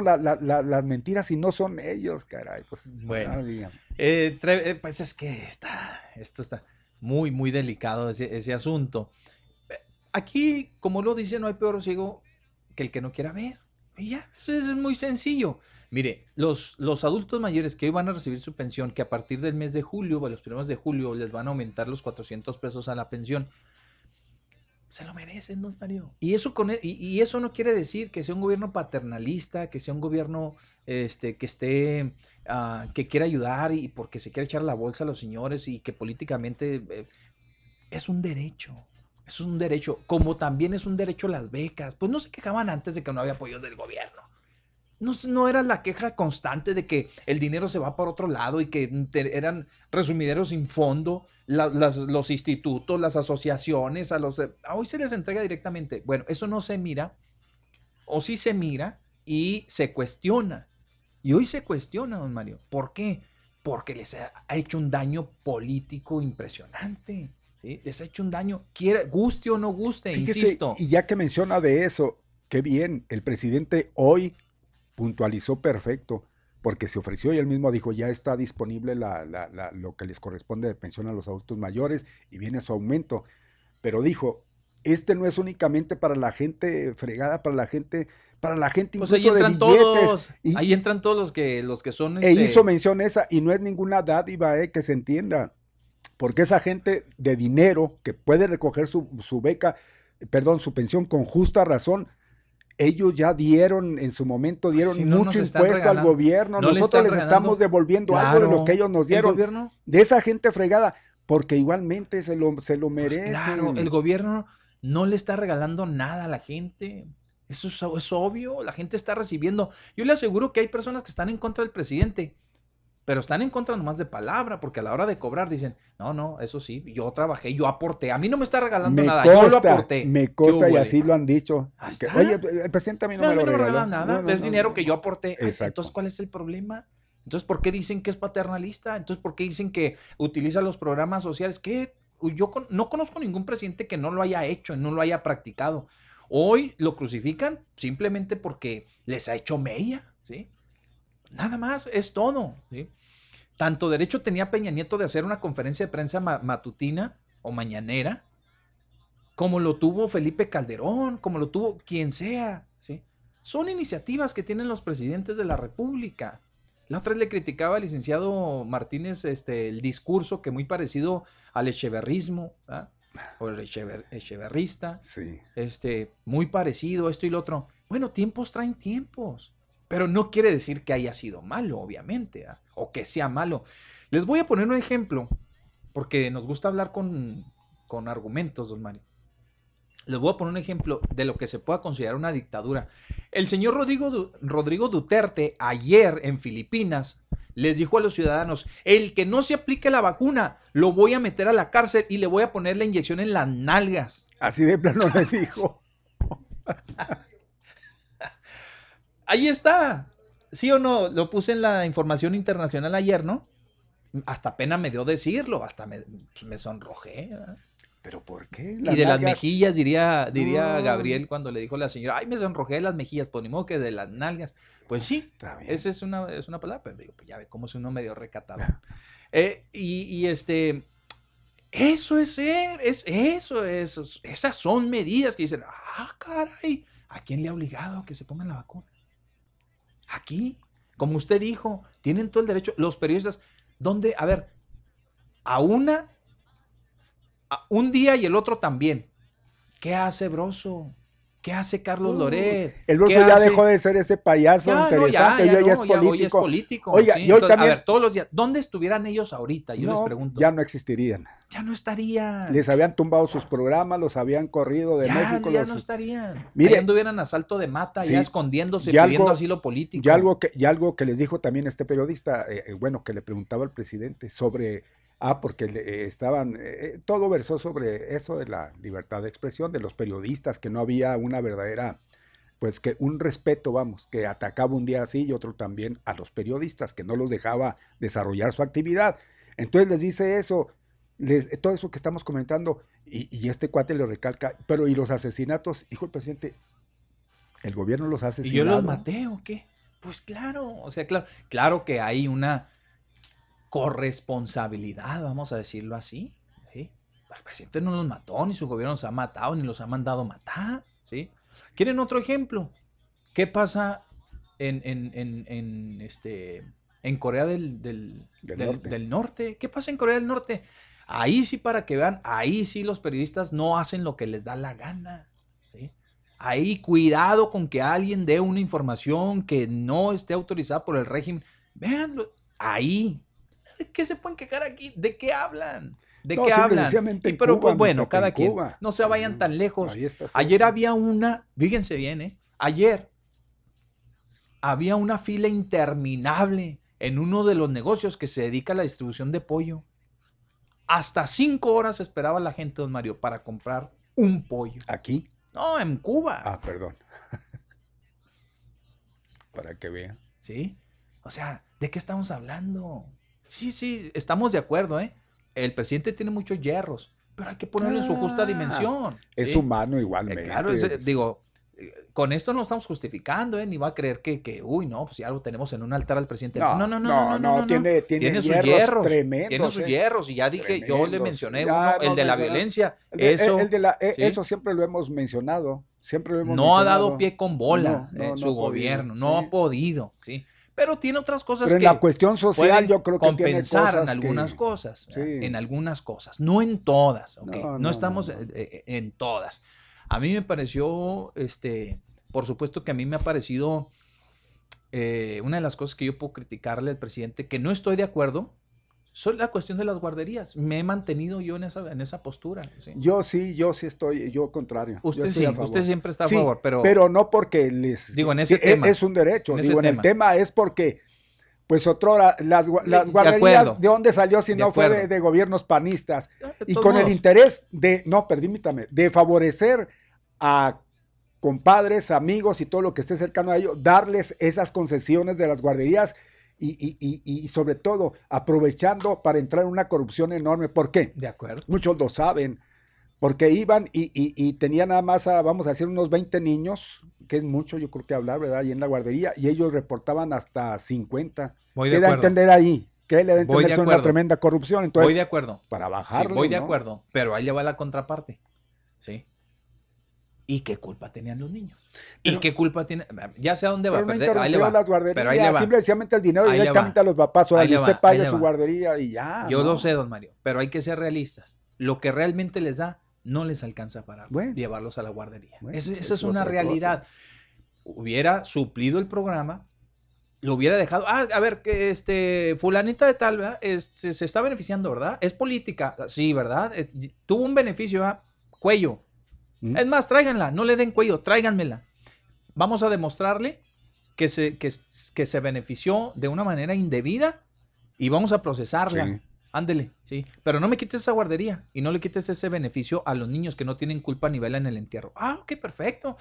la- la- la- las mentiras si no son ellos, caray? Pues, Bueno. no. Eh, eh, pues es que está, esto está muy, muy delicado ese, ese asunto. Eh, Aquí, como lo dice, no hay peor ciego que el que no quiera ver. Y ya, eso es muy sencillo. Mire, los, los adultos mayores que hoy van a recibir su pensión, que a partir del mes de julio, o los primeros de julio, les van a aumentar los 400 pesos a la pensión, se lo merecen, don Mario. Y eso, con, e- y, eso no quiere decir que sea un gobierno paternalista, que sea un gobierno este, que esté, ah, que quiera ayudar y porque se quiere echar la bolsa a los señores y que políticamente eh, es un derecho. Es un derecho, como también es un derecho las becas. Pues no se quejaban antes de que no había apoyo del gobierno. No, era la queja constante de que el dinero se va por otro lado y que te- eran resumideros sin fondo, la- las- los institutos, las asociaciones, a los... eh, Hoy se les entrega directamente. Bueno, eso no se mira, o sí se mira y se cuestiona. Y hoy se cuestiona, don Mario. ¿Por qué? Porque les ha, hecho un daño político impresionante. ¿sí? Les ha hecho un daño, quiera, guste o no guste, Fíjese, insisto. Y ya que menciona de eso, qué bien, el presidente hoy puntualizó perfecto, porque se ofreció y él mismo dijo, ya está disponible la- la- la- lo que les corresponde de pensión a los adultos mayores y viene su aumento. Pero dijo, este no es únicamente para la gente fregada, para la gente, para la gente Pues incluso ahí de entran billetes. todos. Y- Ahí entran todos los que, los que son. e este, hizo mención esa, y no es ninguna dádiva, eh, que se entienda. Porque esa gente de dinero que puede recoger su, su beca, perdón, su pensión con justa razón, ellos ya dieron en su momento, dieron Si no nos mucho impuesto al gobierno. no Nosotros les estamos devolviendo algo de lo que ellos nos el dieron. gobierno- De esa gente fregada, porque igualmente se lo, se lo Pues merecen. claro, el gobierno no le está regalando nada a la gente. Eso es, es obvio, la gente está recibiendo. Yo le aseguro que hay personas que están en contra del presidente, pero están en contra nomás de palabra, porque a la hora de cobrar dicen, no, no, eso sí, yo trabajé, yo aporté, a mí no me está regalando me nada, yo lo aporté. me ¿Qué consta y así lo han dicho. Que, está. Oye, el presidente a mí no, No, a me mí lo no regaló. nada, No, no, es dinero que yo aporté. Exacto. Entonces, ¿cuál es el problema? Entonces, ¿por qué dicen que es paternalista? Entonces, ¿por qué dicen que utiliza los programas sociales? ¿Qué? Yo con- no conozco ningún presidente que no lo haya hecho, no lo haya practicado. Hoy lo crucifican simplemente porque les ha hecho mella, ¿sí? Nada más, es todo, ¿sí? Tanto derecho tenía Peña Nieto de hacer una conferencia de prensa ma- matutina o mañanera, como lo tuvo Felipe Calderón, como lo tuvo quien sea, ¿sí? Son iniciativas que tienen los presidentes de la República. La otra vez le criticaba al licenciado Martínez este, el discurso que muy parecido al echeverrismo, ¿verdad? o el echever- echeverrista, Sí. este, muy parecido, esto y lo otro. Bueno, tiempos traen tiempos, pero no quiere decir que haya sido malo, obviamente, ¿ah? o que sea malo. Les voy a poner un ejemplo, porque nos gusta hablar con, con argumentos, don Mario. Les voy a poner un ejemplo de lo que se pueda considerar una dictadura. El señor Rodrigo, Du- Rodrigo Duterte ayer en Filipinas les dijo a los ciudadanos, el que no se aplique la vacuna, lo voy a meter a la cárcel y le voy a poner la inyección en las nalgas. Así de plano les dijo. Ahí está. ¿Sí o no? Lo puse en la información internacional ayer, ¿no? Hasta pena me dio decirlo, hasta me, me sonrojé. ¿Pero por qué? y de las mejillas, diría, diría No. Gabriel cuando le dijo a la señora, ay, me sonrojé de las mejillas, pues ni modo que de las nalgas. Pues sí, Está bien. esa es una, es una palabra, pero digo, pues ya ve cómo es uno medio recatado. Eh, y, y este, eso es ser, es eso, es, esas son medidas que dicen, ah, caray, ¿a quién le ha obligado a que se pongan la vacuna? Aquí, como usted dijo, tienen todo el derecho, los periodistas, ¿dónde? A ver, a una, a un día y el otro también. ¿Qué hace Broso? ¿Qué hace Carlos Uh, Loret? El ¿Qué ya hace? dejó de ser ese payaso Ya, no, ya, interesante, ya hoy ya no, es ya hoy político. político, Oiga, sí. y hoy Entonces, también- A ver, todos los días, ¿dónde estuvieran ellos ahorita? Yo les pregunto. ya no existirían. Ya no estarían. Les habían tumbado sus programas, los habían corrido de ya, México. ya los- no estarían. Mire, anduvieran a salto de mata, sí, ya escondiéndose, y pidiendo algo- asilo político. Y algo, que, y algo que les dijo también este periodista, eh, eh, bueno, que le preguntaba al presidente sobre, ah, porque le- eh, estaban, eh, todo versó sobre eso de la libertad de expresión de los periodistas, que no había una verdadera, pues que un respeto, vamos, que atacaba un día así y otro también a los periodistas, que no los dejaba desarrollar su actividad. Entonces les dice eso, les- todo eso que estamos comentando, y, y este cuate le recalca, pero ¿y los asesinatos? Hijo del presidente, ¿el gobierno los ha ¿Y yo los maté o qué? Pues claro, o sea, claro, claro que hay una corresponsabilidad, vamos a decirlo así. ¿sí? El presidente no los mató, ni su gobierno los ha matado, ni los ha mandado matar. ¿sí? ¿Quieren otro ejemplo? ¿Qué pasa en, en- en- en, este, en Corea del, del- Del del- norte. del norte? ¿Qué pasa en Corea del Norte? Ahí sí, para que vean, ahí sí los periodistas no hacen lo que les da la gana. ¿sí? Ahí cuidado con que alguien dé una información que no esté autorizada por el régimen. Véanlo, ahí. ¿De qué se pueden quejar aquí? ¿De qué hablan? ¿De No, qué hablan? Y pero Cuba, pues bueno, cada en quien. Cuba. No se vayan tan lejos. Ayer había una, fíjense bien, ¿eh? Ayer había una fila interminable en uno de los negocios que se dedica a la distribución de pollo. Hasta cinco horas esperaba la gente, don Mario, para comprar un pollo. ¿Aquí? No, en Cuba. Ah, perdón. Para que vean. ¿Sí? O sea, ¿de qué estamos hablando? Sí, sí, estamos de acuerdo, ¿eh? El presidente tiene muchos hierros, pero hay que ponerlo en su justa Ah, dimensión. Es ¿sí? humano Eh, igualmente. claro, es, digo, eh, con esto no estamos justificando, ¿eh? Ni va a creer que, que, uy, no, pues ya lo tenemos en un altar al presidente. No, No, no, no, no, no, no, no, no, tiene- tiene sus hierros hierros, tremendos, Tiene sus ¿eh? hierros, y ya dije, yo le mencioné uno, el de la violencia. El de- eso, el de la- sí. Eso siempre lo hemos mencionado. Siempre lo hemos no ha dado pie con bola eh, su podido, gobierno, no sí. ha podido, ¿sí? Pero tiene otras cosas Pero en que la cuestión social yo creo que tiene compensar cosas en algunas que- cosas, en algunas cosas, no en todas, ¿ok? No, No, no, estamos no, eh, eh, en todas. A mí me pareció, este, por supuesto que a mí me ha parecido eh, una de las cosas que yo puedo criticarle al presidente, que no estoy de acuerdo, son la cuestión de las guarderías. Me he mantenido yo en esa, en esa postura. ¿sí? Yo sí, yo sí estoy, yo contrario. Usted sí, usted siempre está a Sí, favor, pero- no porque les... Digo, en ese es- tema. Es, un derecho. En Digo, en el tema. es porque, pues, otrora, las, las guarderías. ¿de dónde salió si De no fue de, gobiernos panistas? De Y con el interés de, no, permítame, de favorecer a compadres, amigos y todo lo que esté cercano a ellos, darles esas concesiones de las guarderías y, y- y- y sobre todo aprovechando para entrar en una corrupción enorme. ¿Por qué? De acuerdo. Muchos lo saben, porque iban y, y, y tenían nada más, a, vamos a decir, unos 20 niños, que es mucho, yo creo que hablar, ¿verdad? Ahí en la guardería, y ellos reportaban hasta 50. Voy de ¿Qué da a entender ahí? ¿Qué le da a entender? de una tremenda corrupción. Entonces, voy de acuerdo. para Sí, bajarlo. voy de ¿no? acuerdo, pero ahí le va la contraparte. ¿Sí? ¿Y qué culpa tenían los niños? ¿Y qué culpa tiene? Ya sé a dónde va, Pero pero ahí le va. las Pero ahí le guarderías, va. simplemente el dinero Ahí directamente a los papás. Ahora Ahí le usted pague su va. guardería y ya. Yo ¿no? lo sé, don Mario, pero hay que ser realistas. Lo que realmente les da no les alcanza para Bueno. llevarlos a la guardería. Bueno, Eso- es esa es una realidad. Hubiera suplido el programa, lo hubiera dejado. Ah, a ver, que este fulanita de tal, ¿verdad? Este, se está beneficiando, ¿verdad? Es política, sí, ¿verdad? Es- tuvo un beneficio, ¿verdad? Cuello. ¿Mm? Es más, tráiganla, no le den cuello, tráiganmela. Vamos a demostrarle que se, que, que se benefició de una manera indebida y vamos a procesarla. Sí. Ándele, sí. Pero no me quites esa guardería y no le quites ese beneficio a los niños que no tienen culpa ni vela en el entierro. Ah, ok, perfecto.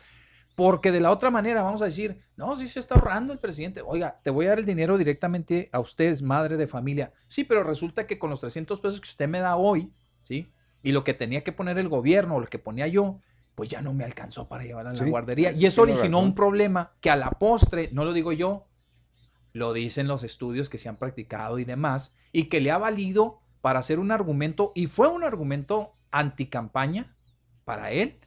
Porque de la otra manera vamos a decir, no, sí se está ahorrando el presidente. Oiga, te voy a dar el dinero directamente a ustedes, madre de familia. Sí, pero resulta que con los 300 pesos que usted me da hoy, ¿sí? Y lo que tenía que poner el gobierno, o lo que ponía yo, pues ya no me alcanzó para llevar a la Sí, guardería. Y eso originó razón. un problema que a la postre, no lo digo yo, lo dicen los estudios que se han practicado y demás, y que le ha valido para hacer un argumento, y fue un argumento anticampaña para él,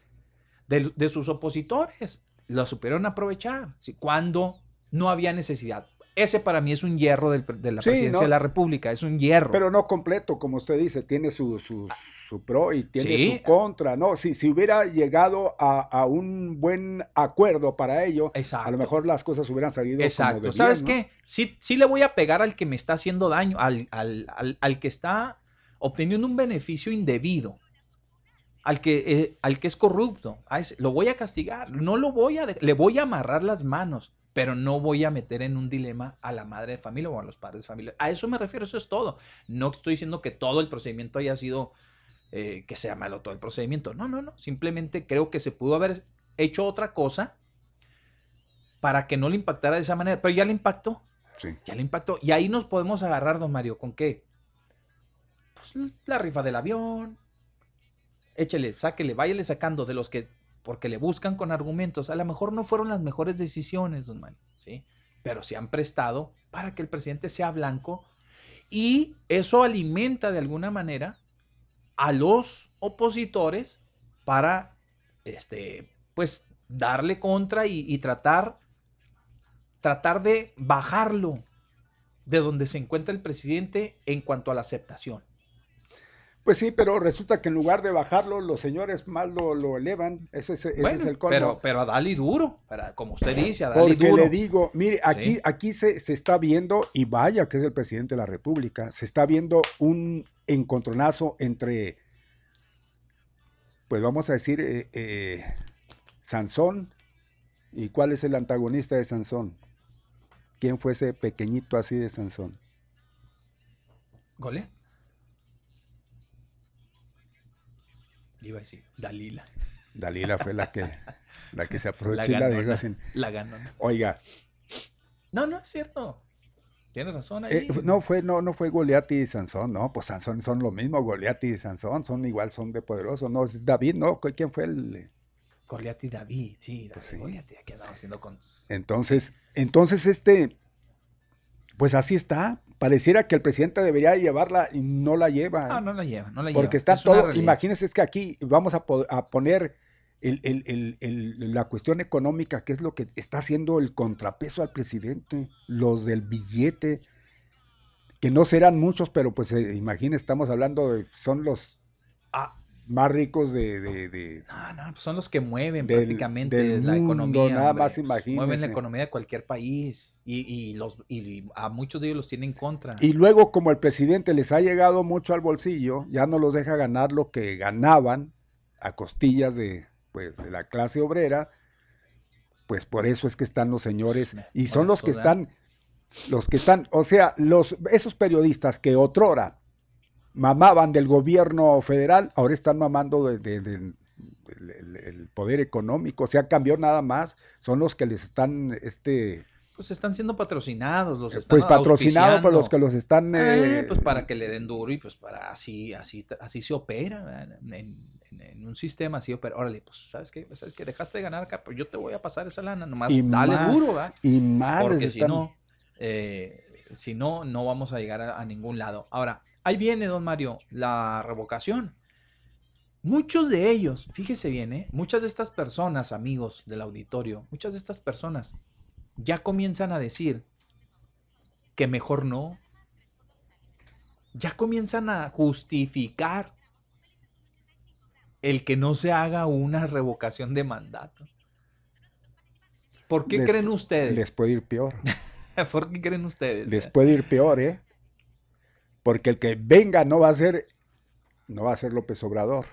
de, de sus opositores. Lo supieron aprovechar, ¿sí? cuando no había necesidad. Ese para mí es un hierro del de la Sí, presidencia ¿no? de la República, es un hierro. Pero no completo, como usted dice, tiene su, su, su pro y tiene Sí. su contra, ¿no? Si, si hubiera llegado a, a un buen acuerdo para ello, Exacto. a lo mejor las cosas hubieran salido como Exacto. debían, ¿Sabes ¿no? qué? Sí, sí le voy a pegar al que me está haciendo daño, al, al- al- al que está obteniendo un beneficio indebido, al que, eh, al que es corrupto. A ese- lo voy a castigar, no lo voy a, le voy a amarrar las manos, pero no voy a meter en un dilema a la madre de familia o a los padres de familia. A eso me refiero, eso es todo. No estoy diciendo que todo el procedimiento haya sido, eh, que sea malo todo el procedimiento. No, no, no. Simplemente creo que se pudo haber hecho otra cosa para que no le impactara de esa manera, pero ya le impactó. Sí. Ya le impactó. Y ahí nos podemos agarrar, don Mario, ¿con qué? pues, la rifa del avión. Échele, sáquele, váyale sacando de los que, porque le buscan con argumentos. A lo mejor no fueron las mejores decisiones, don Mario, ¿sí? Pero se han prestado para que el presidente sea blanco y eso alimenta de alguna manera a los opositores para, este, pues, darle contra y, tratar, tratar de bajarlo de donde se encuentra el presidente en cuanto a la aceptación. Pues sí, pero resulta que en lugar de bajarlo, los señores más lo, lo elevan. Ese, es- ese Bueno, es el colmo. pero, pero a Dali duro, para, como usted dice, a Dali Porque duro. le digo, mire, aquí, Sí. aquí se, se está viendo, y vaya que es el presidente de la República, se está viendo un encontronazo entre, pues vamos a decir, eh, eh, Sansón. ¿Y cuál es el antagonista de Sansón? ¿Quién fue ese pequeñito así de Sansón? Iba a decir, Dalila. Dalila fue la que, la que se La aprovechó y la dejó así. La ganona. Oiga, No, no es cierto. Tiene razón ahí. Eh, no fue, no, no fue Goliat y Sansón, no, pues Sansón son lo mismo, Goliat y Sansón son igual, son de poderosos, no, es David, no, ¿cu- ¿quién fue el? Goliat y David, sí, David, Pues sí. Goliat, ¿qué andaba haciendo con Entonces, entonces este, pues así está, pareciera que el presidente debería llevarla y no la lleva, Ah, ¿eh? no la lleva, no la lleva. porque está Es todo, imagínense, es que aquí vamos a, po- a poner el- el- el- el- la cuestión económica, que es lo que está haciendo el contrapeso al presidente, los del billete, que no serán muchos, pero pues eh, imagínense, estamos hablando de, son los Ah. Más ricos de, de- de- No, no, pues son los que mueven Del- prácticamente del la mundo, economía. nada hombre, más pues, Mueven la economía de cualquier país y, y los, y a muchos de ellos los tienen en contra. Y luego, como el presidente les ha llegado mucho al bolsillo, ya no los deja ganar lo que ganaban a costillas de, pues, de la clase obrera, pues por eso es que están los señores, y son los que están, los que están, o sea, los, esos periodistas que otrora mamaban del gobierno federal, ahora están mamando de- de- del- del- el, el poder económico, o sea, cambió nada más, son los que les están, este, Pues están siendo patrocinados, los están pues patrocinados por los que los están... Eh, eh, pues para que le den duro y pues para así, así, así se opera en, en- en un sistema así opera. Órale, pues sabes qué, sabes que dejaste de ganar acá, pues yo te voy a pasar esa lana, nomás y dale más, duro, ¿verdad? Y más Porque si están- no, eh, si no, no vamos a llegar a, a ningún lado. Ahora, ahí viene, don Mario, la revocación. Muchos de ellos, fíjese bien, ¿eh? muchas de estas personas, amigos del auditorio, muchas de estas personas ya comienzan a decir que mejor no. Ya comienzan a justificar el que no se haga una revocación de mandato. ¿Por qué Les- creen ustedes? Les puede ir peor. ¿Por qué creen ustedes? Les puede ir peor, ¿eh? Porque el que venga no va a ser, no va a ser López Obrador.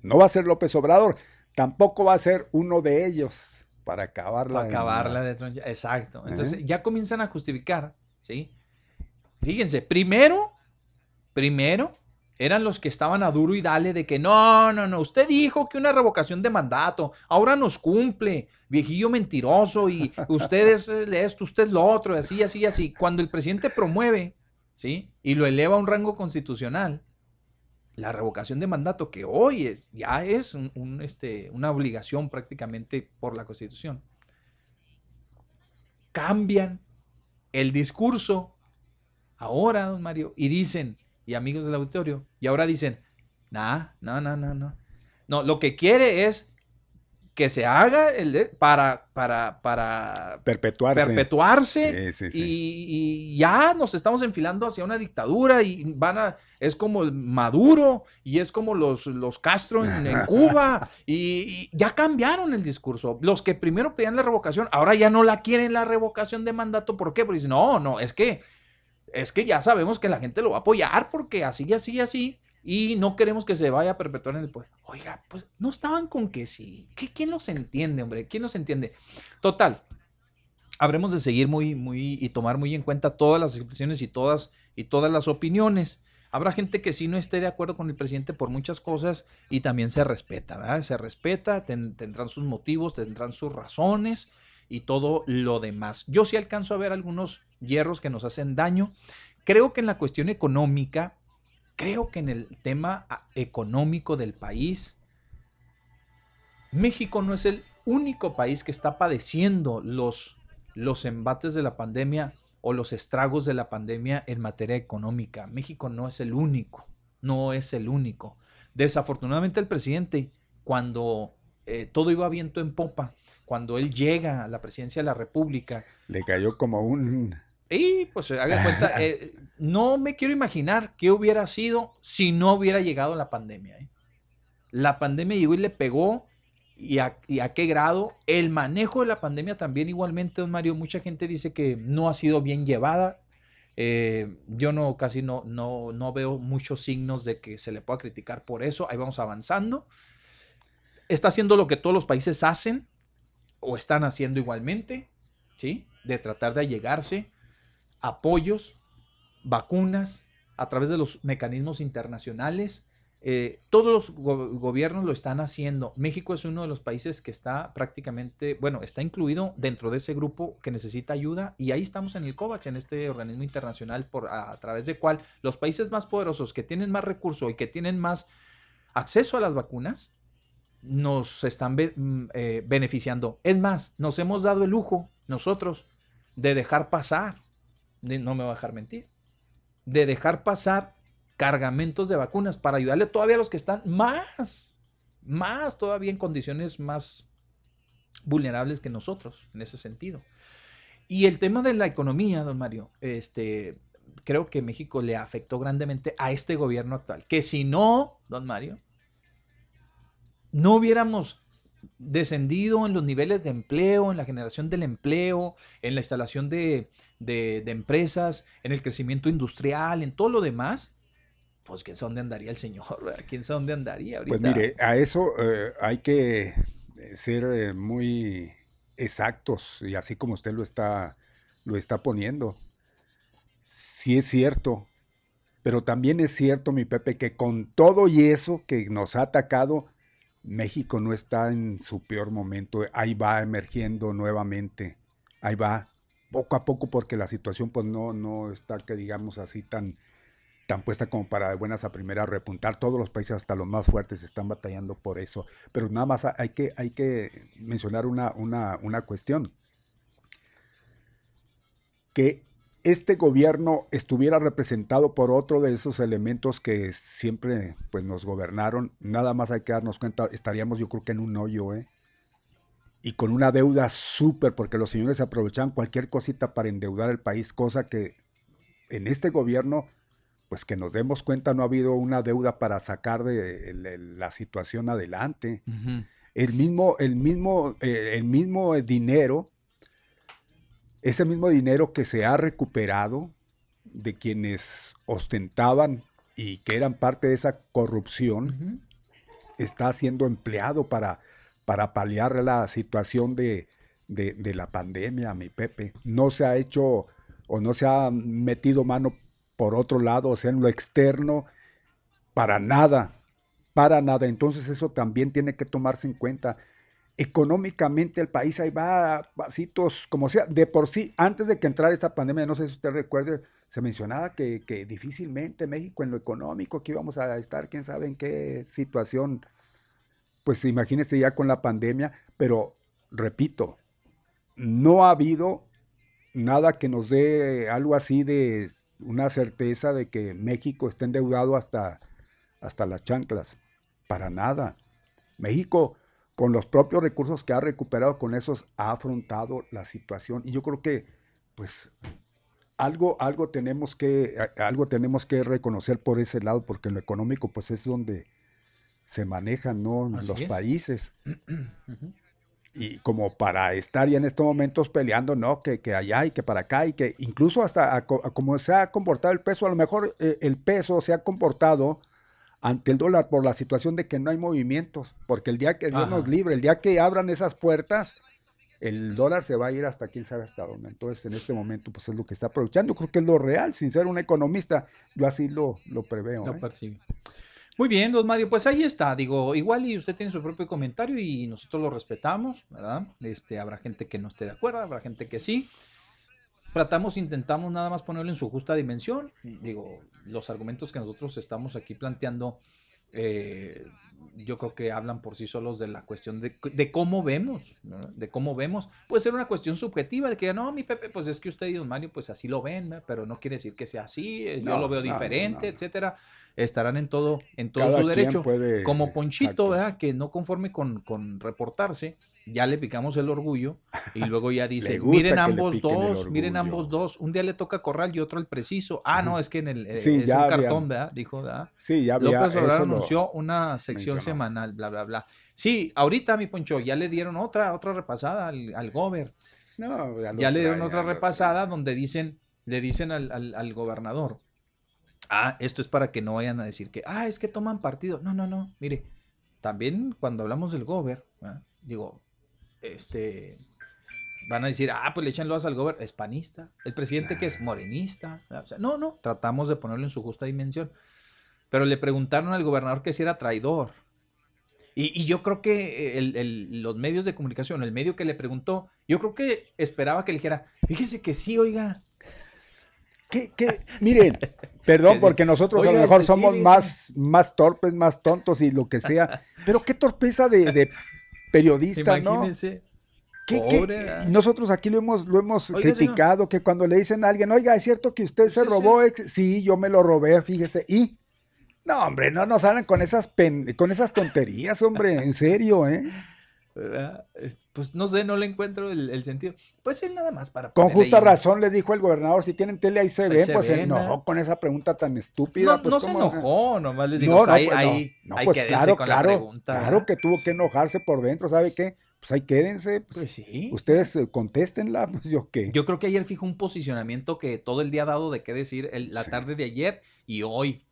No va a ser López Obrador. Tampoco va a ser uno de ellos para acabarla. Para acabarla de tronchar. Exacto. Entonces ya comienzan a justificar, ¿sí? Fíjense, primero, primero eran los que estaban a duro y dale de que no, no, no, usted dijo que una revocación de mandato, ahora nos cumple, viejillo mentiroso y usted es esto, usted es lo otro, así, así, así. Cuando el presidente promueve, ¿sí? Y lo eleva a un rango constitucional, la revocación de mandato, que hoy es, ya es este, una obligación prácticamente por la Constitución, cambian el discurso ahora, don Mario, y dicen, y amigos del auditorio, y ahora dicen, nah, no, no, no, no. No, lo que quiere es que se haga el de- para, para, para Perpetuarse. perpetuarse Sí, sí, sí. Y, y ya nos estamos enfilando hacia una dictadura y van a, es como el Maduro y es como los, los Castro en, en Cuba y, y ya cambiaron el discurso. Los que primero pedían la revocación, ahora ya no la quieren la revocación de mandato. ¿Por qué? Porque dicen, no, no, es que, es que ya sabemos que la gente lo va a apoyar porque así, así, así. Y no queremos que se vaya a perpetuar el poder. Oiga, pues no estaban con que sí. ¿Qué, ¿Quién los entiende, hombre? ¿Quién los entiende? Total, habremos de seguir muy, muy y tomar muy en cuenta todas las expresiones y todas, y todas las opiniones. Habrá gente que sí no esté de acuerdo con el presidente por muchas cosas y también se respeta, ¿verdad? Se respeta, ten- tendrán sus motivos, tendrán sus razones y todo lo demás. Yo sí alcanzo a ver algunos hierros que nos hacen daño. Creo que en la cuestión económica, creo que en el tema ah, económico del país, México no es el único país que está padeciendo los, los embates de la pandemia o los estragos de la pandemia en materia económica. México no es el único, no es el único. Desafortunadamente el presidente, cuando eh, todo iba viento en popa, cuando él llega a la presidencia de la República, Le cayó como un... y pues haga cuenta, eh, no me quiero imaginar qué hubiera sido si no hubiera llegado la pandemia. ¿eh? La pandemia llegó y le pegó y a, y a qué grado. El manejo de la pandemia también igualmente, don Mario, mucha gente dice que no ha sido bien llevada. Eh, yo no casi no, no, no veo muchos signos de que se le pueda criticar por eso. Ahí vamos avanzando. Está haciendo lo que todos los países hacen o están haciendo igualmente, ¿sí? De tratar de allegarse apoyos, vacunas, a través de los mecanismos internacionales. Eh, todos los go- gobiernos lo están haciendo. México es uno de los países que está prácticamente, bueno, está incluido dentro de ese grupo que necesita ayuda y ahí estamos en el COVAX, en este organismo internacional por, a, través del cual los países más poderosos que tienen más recursos y que tienen más acceso a las vacunas nos están mm, eh, beneficiando. Es más, nos hemos dado el lujo nosotros de dejar pasar, de- no me va a dejar mentir, de dejar pasar cargamentos de vacunas para ayudarle todavía a los que están más, más todavía en condiciones más vulnerables que nosotros en ese sentido. Y el tema de la economía, don Mario, este, creo que México le afectó grandemente a este gobierno actual. Que si no, don Mario, no hubiéramos descendido en los niveles de empleo, en la generación del empleo, en la instalación de, de- de empresas, en el crecimiento industrial, en todo lo demás, pues quién sabe dónde andaría el señor, ¿verdad? quién sabe dónde andaría ahorita. Pues mire, a eso eh, hay que eh, ser eh, muy exactos y así como usted lo está, lo está poniendo. Sí es cierto, pero también es cierto, mi Pepe, que con todo y eso que nos ha atacado, México no está en su peor momento. Ahí va emergiendo nuevamente. Ahí va, poco a poco, porque la situación pues no, no está, que digamos así, tan, tan puesta como para de buenas a primeras repuntar. Todos los países, hasta los más fuertes, están batallando por eso. Pero nada más hay que, hay que mencionar una, una, una cuestión. Que este gobierno estuviera representado por otro de esos elementos que siempre pues, nos gobernaron, nada más hay que darnos cuenta, estaríamos yo creo que en un hoyo, ¿eh? Y con una deuda súper, porque los señores aprovechaban cualquier cosita para endeudar el país, cosa que en este gobierno, pues que nos demos cuenta, no ha habido una deuda para sacar de la situación adelante. El mismo, el mismo, eh, el mismo dinero, ese mismo dinero que se ha recuperado de quienes ostentaban y que eran parte de esa corrupción, está siendo empleado para, para paliar la situación de, la pandemia, mi Pepe. No se ha hecho o no se ha metido mano por otro lado, o sea, en lo externo, para nada, para nada. Entonces eso también tiene que tomarse en cuenta. Económicamente el país ahí va a pasitos, como sea, de por sí, antes de que entrara esta pandemia, no sé si usted recuerde, se mencionaba que, que difícilmente México en lo económico, que íbamos a estar, quién sabe en qué situación, pues imagínese ya con la pandemia, pero repito, no ha habido nada que nos dé algo así de una certeza de que México está endeudado hasta, hasta las chanclas. Para nada. México, con los propios recursos que ha recuperado, con esos ha afrontado la situación. Y yo creo que, pues, algo, algo, tenemos que, algo tenemos que reconocer por ese lado, porque en lo económico, pues, es donde se manejan ¿no? Los es. países. Y como para estar ya en estos momentos peleando, ¿no? Que, que allá y que para acá y que incluso hasta a co- a como se ha comportado el peso, a lo mejor eh, el peso se ha comportado ante el dólar por la situación de que no hay movimientos, porque el día que Dios Ajá. nos libre, el día que abran esas puertas, el dólar se va a ir hasta quién sabe hasta dónde. Entonces, en este momento, pues es lo que está aprovechando. Creo que es lo real, sin ser un economista, yo así lo, lo preveo. Lo ¿eh? percibe. Muy bien, don Mario, pues ahí está, digo, igual y usted tiene su propio comentario y nosotros lo respetamos, ¿verdad? Este, habrá gente que no esté de acuerdo, habrá gente que sí. tratamos, intentamos nada más ponerlo en su justa dimensión. Digo, los argumentos que nosotros estamos aquí planteando, eh, yo creo que hablan por sí solos de la cuestión de, de cómo vemos, ¿no? de cómo vemos. Puede ser una cuestión subjetiva, de que no, mi Pepe, pues es que usted y don Mario, pues así lo ven, pero no quiere decir que sea así, eh, yo lo veo diferente, etcétera. Estarán en todo, en todo Cada su derecho. puede- Como Ponchito, exacto. ¿verdad? Que no conforme con, con reportarse, ya le picamos el orgullo y luego ya dice, miren ambos dos, miren orgullo". ambos dos. Un día le toca Corral y otro al preciso. Ah, no, es que en el eh, Sí, es ya un había- cartón, ¿verdad? Dijo, ¿verdad? Sí, ya había, López Obrador anunció una sección semanal, bla, bla, bla. Sí, ahorita, mi Poncho, ya le dieron otra, otra repasada al, al Gober. No, ya Ya le dieron otra repasada donde dicen, le dicen al, al- al gobernador, ah, esto es para que no vayan a decir que, ah, es que toman partido. No, no, no, mire, también cuando hablamos del Gober, ¿verdad? digo, este, van a decir, ah, pues le echan loas al Gober, es panista, el presidente que es morenista. O sea, no, no, tratamos de ponerlo en su justa dimensión. Pero le preguntaron al gobernador que si era traidor. Y, y yo creo que el- el- los medios de comunicación, el medio que le preguntó, yo creo que esperaba que le dijera, fíjese que sí, oiga. ¿Qué, qué? Miren, perdón, Que- porque nosotros a lo mejor sí, somos más, más torpes, más tontos y lo que sea. Pero qué torpeza de, de periodista, ¿no? Imagínese. ¿Qué- qué? Nosotros aquí lo hemos, lo hemos Oiga, señor. criticado, que cuando le dicen a alguien, oiga, ¿es cierto que usted se Sí, robó? ex-?" Sí, yo me lo robé, fíjese. Y, no, hombre, no nos salen con esas, pen- con esas tonterías, hombre, en serio, ¿eh? Pues no sé, no le encuentro el, el sentido. Pues es nada más para Con justa ahí razón le dijo el gobernador, si tienen tele ahí se ven, pues se enojó con esa pregunta tan estúpida. No, pues, no se enojó, nomás les digo, No, pues, no, ahí, pues, ahí, ahí pues claro, con la claro, pregunta. claro que tuvo que enojarse por dentro, ¿sabe qué? Pues ahí quédense, pues, Pues sí. ustedes eh, contéstenla, pues yo qué. Yo creo que ayer fijó un posicionamiento que todo el día ha dado de qué decir el- la Sí. tarde de ayer y hoy.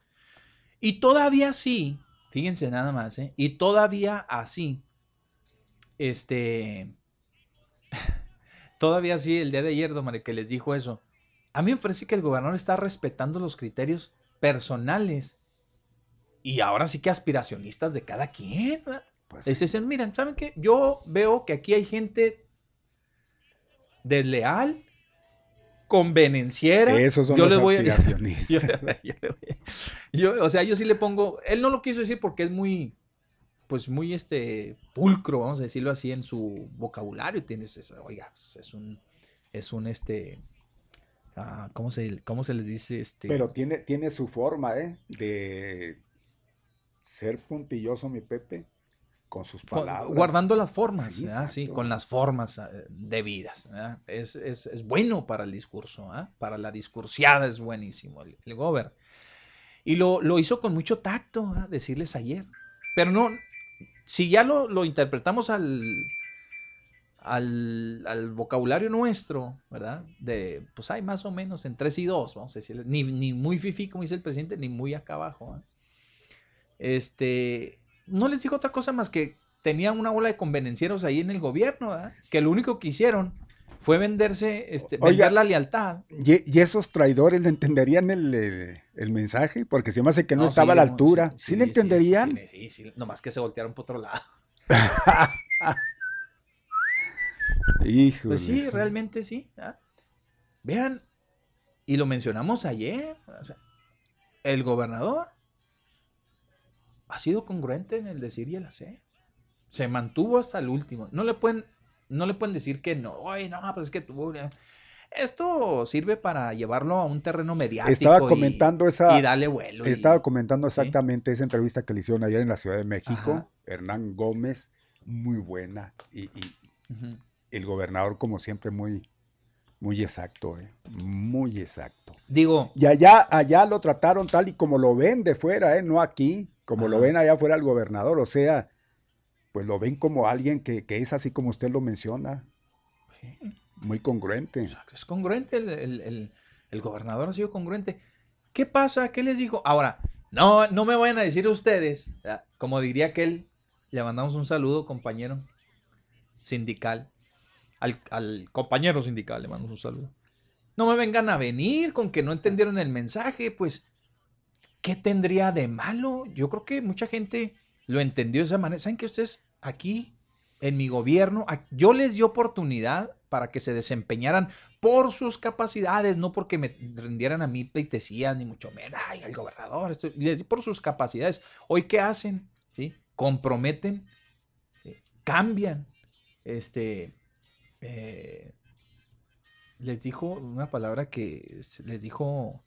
Y todavía así, fíjense nada más, ¿eh? Y todavía así, este, todavía así el día de ayer, don Mario, que les dijo eso. A mí me parece que el gobernador está respetando los criterios personales y ahora sí que aspiracionistas de cada quien. Pues, Es decir, miren, ¿saben qué? Yo veo que aquí hay gente desleal, convenenciera. Esos son yo los voy a, aspiracionistas. yo yo a- yo, o sea, yo sí le pongo, él no lo quiso decir porque es muy, pues muy este pulcro, vamos a decirlo así, en su vocabulario. Tienes eso, oiga, pues, es un, es un este, ah, ¿cómo se, cómo se le dice este? Pero tiene, tiene su forma, ¿eh? De ser puntilloso, mi Pepe, con sus Con- palabras. guardando las formas, Sí, ¿verdad? Sí, con las formas eh, debidas. ¿verdad? Es, es- es bueno para el discurso, ¿ah? para la discursiada es buenísimo el, el Gober. Y lo, lo hizo con mucho tacto, ¿ah? decirles ayer. Pero no, si ya lo, lo interpretamos al, al, al vocabulario nuestro, ¿verdad? De, pues hay más o menos en 3 y 2, vamos a decirle. Ni, ni muy fifi, como dice el presidente, ni muy acá abajo. ¿ah? Este, no les digo otra cosa más que tenían una bola de convenencieros ahí en el gobierno, ¿verdad? Que lo único que hicieron fue venderse, este, Oiga. vender la lealtad. ¿Y, y esos traidores le entenderían el, el- el mensaje? Porque se me hace que no, estaba a la altura. ¿Sí, le entenderían? Sí, sí, sí, nomás que se voltearon por otro lado. Híjole. Pues sí, realmente sí. ¿ah? Vean, y lo mencionamos ayer, o sea, el gobernador ha sido congruente en el decir y el hacer. Se mantuvo hasta el último. No le pueden, no le pueden decir que no, oye, no, pues es que tú. eh". Esto sirve para llevarlo a un terreno mediático. Estaba y- comentando esa- Y darle vuelo. y- Estaba comentando Sí. exactamente esa entrevista que le hicieron ayer en la Ciudad de México. Ajá. Hernán Gómez, muy buena. Y, y el gobernador, como siempre, muy, muy exacto, ¿eh? Muy exacto. Digo, Y allá, allá lo trataron tal y como lo ven de fuera, ¿eh? No aquí, como lo ven allá fuera el gobernador. O sea, pues lo ven como alguien que, que es así como usted lo menciona. Muy congruente. es congruente, el, el- el- el gobernador ha sido congruente. ¿Qué pasa? ¿Qué les dijo? Ahora, no, no me vayan a decir ustedes, ¿verdad? como diría aquel, le mandamos un saludo, compañero sindical, al, al compañero sindical le mandamos un saludo. No me vengan a venir con que no entendieron el mensaje, pues, ¿qué tendría de malo? Yo creo que mucha gente lo entendió de esa manera. ¿Saben que ustedes aquí, en mi gobierno, yo les di oportunidad para que se desempeñaran por sus capacidades, no porque me rindieran a mí pleitesías, ni mucho menos, ay, el gobernador, esto", les di por sus capacidades. Hoy, ¿qué hacen? ¿Sí? Comprometen, cambian, este, eh, les dijo una palabra que les dijo,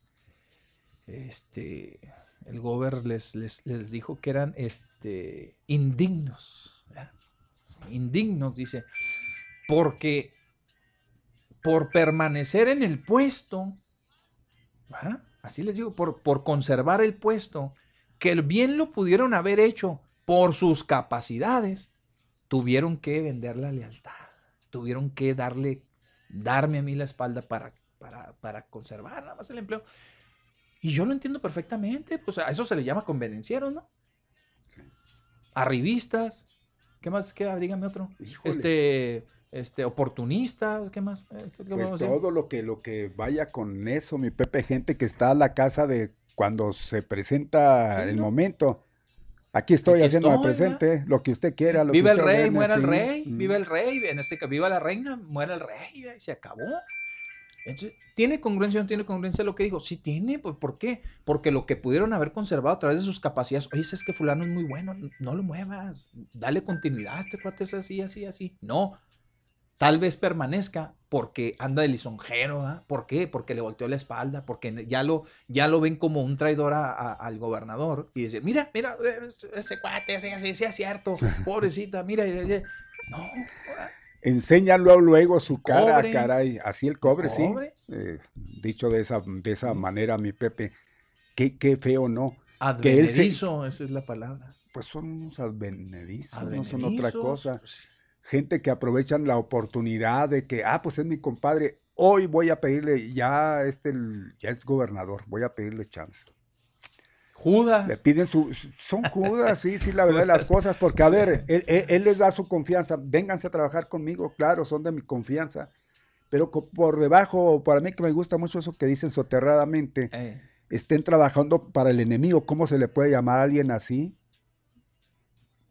este, el gober les, les, les dijo que eran, este, indignos, indignos, dice, porque por permanecer en el puesto, así les digo, por, por conservar el puesto, que bien lo pudieron haber hecho por sus capacidades, tuvieron que vender la lealtad, tuvieron que darle, darme a mí la espalda para, para, para conservar nada más el empleo. Y yo lo entiendo perfectamente, pues a eso se le llama convenencieros, ¿no? Arribistas, ¿qué más queda? Dígame otro. Híjole. Este, este, oportunistas, ¿qué más? Eh, ¿qué- qué Pues todo lo que, lo que vaya con eso, mi Pepe, gente que está a la casa de cuando se presenta Sí, el ¿no? momento. Aquí estoy Aquí haciéndome estoy, presente, lo que usted quiera. Lo Viva que el usted rey, ordene, muera el rey, Mm. viva el rey, en este caso, viva la reina, muera el rey, se acabó. Entonces, ¿tiene congruencia o no tiene congruencia lo que digo? Sí tiene, pues, ¿por qué? Porque lo que pudieron haber conservado a través de sus capacidades, oye, es que fulano es muy bueno, no lo muevas, dale continuidad, este cuate es así, así, así. No, tal vez permanezca porque anda de lisonjero, ¿ah? ¿Por qué? Porque le volteó la espalda, porque ya lo, ya lo ven como un traidor a- a- al gobernador y decir, mira, mira, eh, ese cuate, sí, sí, sí es cierto, pobrecita, mira, y dice, no, Enséñalo luego su cara, Cobre. caray. Así el cobre, sí. Cobre. Eh, dicho de esa, de esa manera, mi Pepe. Qué, qué feo, ¿no? Que él se- advenedizo, esa es la palabra. Pues son unos advenedizos, no son otra cosa. pues, gente que aprovechan la oportunidad de que, ah, pues es mi compadre, hoy voy a pedirle, ya este, el- ya es gobernador, voy a pedirle chance. Judas. Le piden su, son judas, sí, sí, la verdad de las cosas, porque a ver, él, él- él les da su confianza, vénganse a trabajar conmigo, claro, son de mi confianza, pero por debajo, para mí que me gusta mucho eso que dicen soterradamente, Eh, estén trabajando para el enemigo, ¿cómo se le puede llamar a alguien así?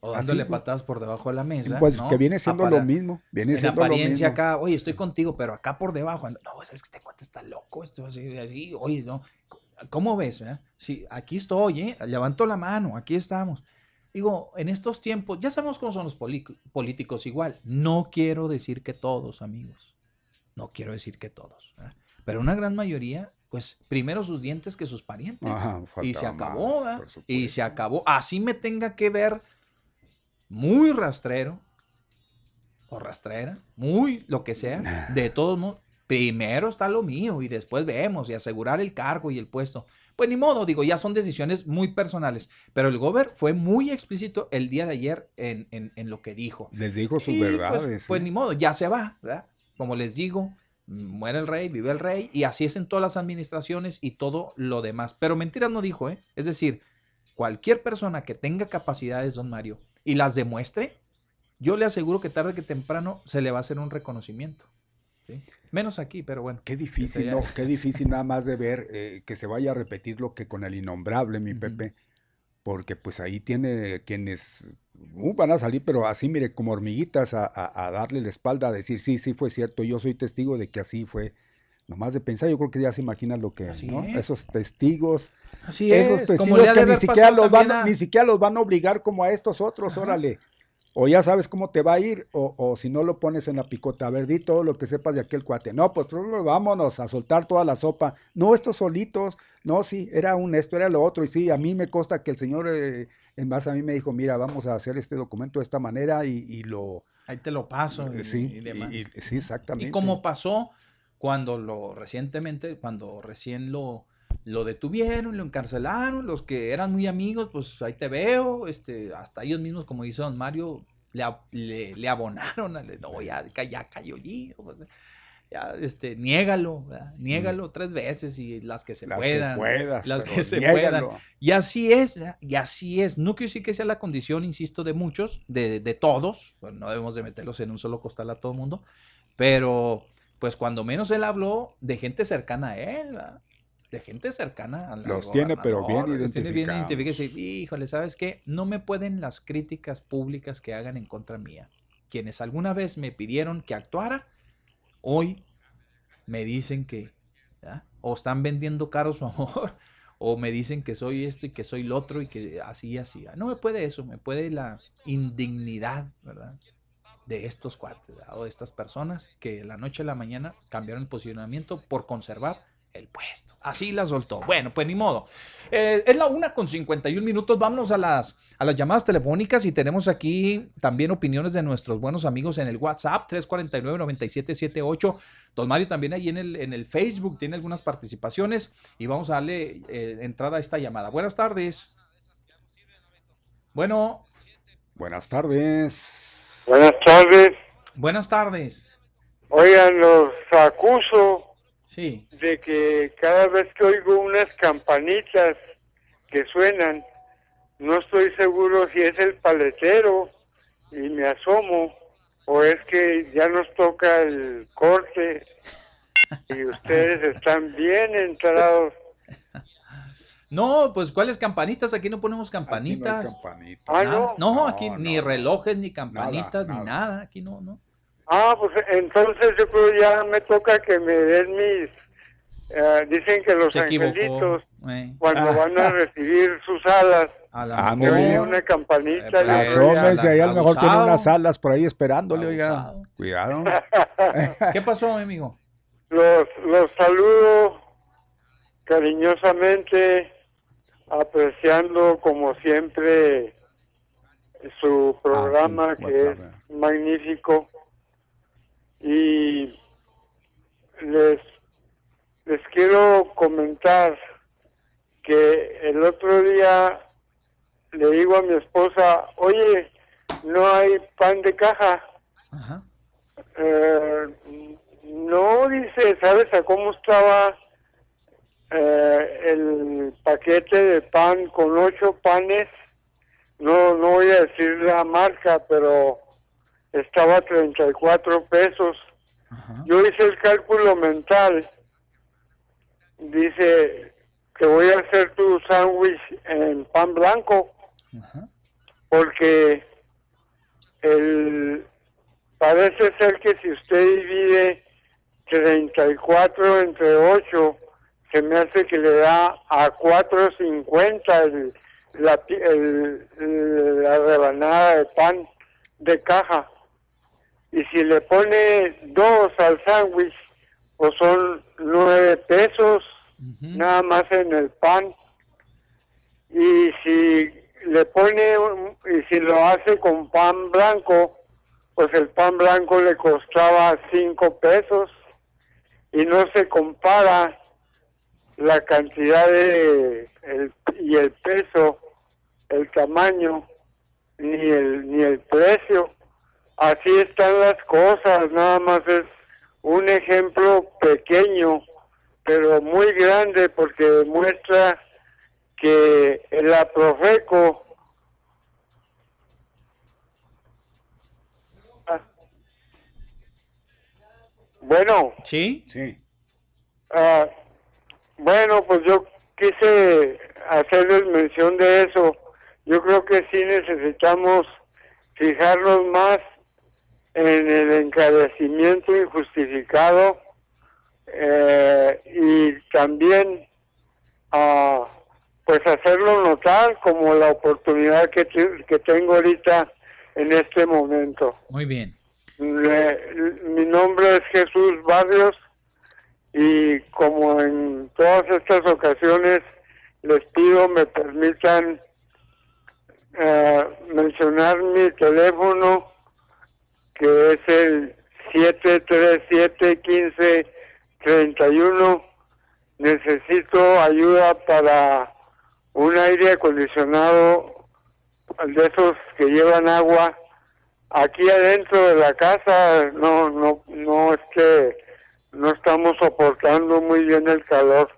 o dándole patadas por debajo de la mesa. Pues ¿no? que viene siendo Apara- lo mismo, viene en siendo lo apariencia mismo. acá, oye, estoy contigo, pero acá por debajo, no, sabes que este cuate está loco, esto así, así, oye, no, ¿cómo ves? eh? Sí, aquí estoy, ¿eh? levanto la mano, aquí estamos. Digo, en estos tiempos, ya sabemos cómo son los políticos igual. No quiero decir que todos, amigos. No quiero decir que todos. ¿eh? Pero una gran mayoría, pues primero sus dientes que sus parientes. Ajá, y se acabó, más, Y se acabó. Así me tenga que ver muy rastrero o rastrera, muy lo que sea, de todos modos, primero está lo mío y después vemos y asegurar el cargo y el puesto. Pues ni modo, digo, ya son decisiones muy personales, pero el gober fue muy explícito el día de ayer en, en- en lo que dijo. Les dijo sus Y, verdades. Pues, sí. pues ni modo, ya se va, ¿verdad? Como les digo, muere el rey, vive el rey, y así es en todas las administraciones y todo lo demás. Pero mentiras no dijo, ¿eh? Es decir, cualquier persona que tenga capacidades, don Mario, y las demuestre, yo le aseguro que tarde que temprano se le va a hacer un reconocimiento. ¿sí? Menos aquí, pero bueno. Qué difícil, ¿no? Qué difícil nada más de ver eh, que se vaya a repetir lo que con el innombrable, mi. Pepe, porque pues ahí tiene quienes uh, van a salir, pero así, mire, como hormiguitas a, a- a darle la espalda, a decir, sí, sí fue cierto, yo soy testigo de que así fue. Nomás de pensar, yo creo que ya se imaginan lo que, Así ¿no? es. Esos testigos, Así esos es, testigos que ni siquiera, los van, a- ni siquiera los van a obligar como a estos otros, Ajá. órale. O ya sabes cómo te va a ir, o, o si no lo pones en la picota, a ver, di todo lo que sepas de aquel cuate. No, pues pues, vámonos a soltar toda la sopa. No, estos solitos, no, sí, era un esto, era lo otro. Y sí, a mí me consta que el señor, eh, en base a mí me dijo, mira, vamos a hacer este documento de esta manera y, y lo... Ahí te lo paso. eh, y- sí, y demás. sí, exactamente. Y como pasó cuando lo recientemente, cuando recién lo, lo detuvieron, lo encarcelaron, los que eran muy amigos, pues ahí te veo, este, hasta ellos mismos, como dice don Mario, le, le, le abonaron, no, ya, ca- ya cayó allí, pues, ya, este, niégalo, ¿verdad? niégalo tres veces y las que se que puedan, puedas, las que se niégalo. puedan. Y así es, ¿verdad? y así es. No quiero decir que sea la condición, insisto, de muchos, de, de todos. Pues no debemos de meterlos en un solo costal a todo el mundo. Pero, pues cuando menos él habló de gente cercana a él, ¿verdad? De gente cercana al Los al tiene, pero bien gobernador, los tiene bien identificados. identificados. Y, Híjole, ¿sabes qué? No me pueden las críticas públicas que hagan en contra mía. Quienes alguna vez me pidieron que actuara, hoy me dicen que ¿ya? o están vendiendo caro su amor o me dicen que soy esto y que soy lo otro y que así así no me puede eso me puede la indignidad verdad de estos cuates ¿verdad? o de estas personas que la noche a la mañana cambiaron el posicionamiento por conservar el puesto. Así la soltó. Bueno, pues ni modo. Eh, es la una con 51 minutos. Vámonos a las, a las llamadas telefónicas y tenemos aquí también opiniones de nuestros buenos amigos en el WhatsApp 349-9778. Don Mario también ahí en el, en el Facebook tiene algunas participaciones y vamos a darle eh, entrada a esta llamada. Buenas tardes. Bueno, Buenas tardes. Buenas tardes. buenas tardes. Oigan, los acuso Sí. de que cada vez que oigo unas campanitas que suenan, no estoy seguro si es el paletero y me asomo o es que ya nos toca el corte y ustedes están bien entrados. No, pues ¿cuáles campanitas? Aquí no ponemos Aquí no hay campanitas. campanita. Ah, Nada. no. No, No, aquí no, ni no. relojes, ni campanitas, Nada, ni nada. nada. Aquí no, no. Ah, pues entonces yo creo ya me toca que me den mis... eh, dicen que los Se angelitos, eh. cuando Ah. van a recibir sus alas, A la Ah, una campanita. Eh, Asómese, ahí a lo mejor tiene unas alas por ahí esperándole, oiga. Cuidado. ¿Qué pasó, mi amigo? Los, los saludo cariñosamente, apreciando como siempre su programa Ah, sí, que WhatsApp, es magnífico. Y les, les quiero comentar que el otro día le digo a mi esposa, oye, no hay pan de caja. Ajá. Eh, no dice, ¿sabes a cómo estaba eh, el paquete de pan con ocho panes? No, no voy a decir la marca, pero estaba a 34 pesos. Ajá. Yo hice el cálculo mental. Dice que voy a hacer tu sándwich en pan blanco Ajá. porque el parece ser que si usted divide 34 entre 8 se me hace que le da a 4.50 el, la, el- la rebanada de pan de caja y si le pone dos al sándwich pues son 9 pesos nada más en el pan. Y si le pone y si lo hace con pan blanco pues el pan blanco le costaba cinco pesos. Y no se compara la cantidad de el, y el peso el tamaño ni el ni el precio así están las cosas nada más es un ejemplo pequeño pero muy grande porque demuestra que la Profeco bueno Sí. Sí. ah, bueno pues yo quise hacerles mención de eso yo creo que sí necesitamos fijarnos más en el encarecimiento injustificado eh, y también ah, pues hacerlo notar como la oportunidad que, te- que tengo ahorita en este momento. Muy bien. Le- mi nombre es Jesús Barrios y como en todas estas ocasiones les pido me permitan eh, mencionar mi teléfono que es el 737-1531. Necesito ayuda para un aire acondicionado de esos que llevan agua aquí adentro de la casa. No, no, no es que no estamos soportando muy bien el calor.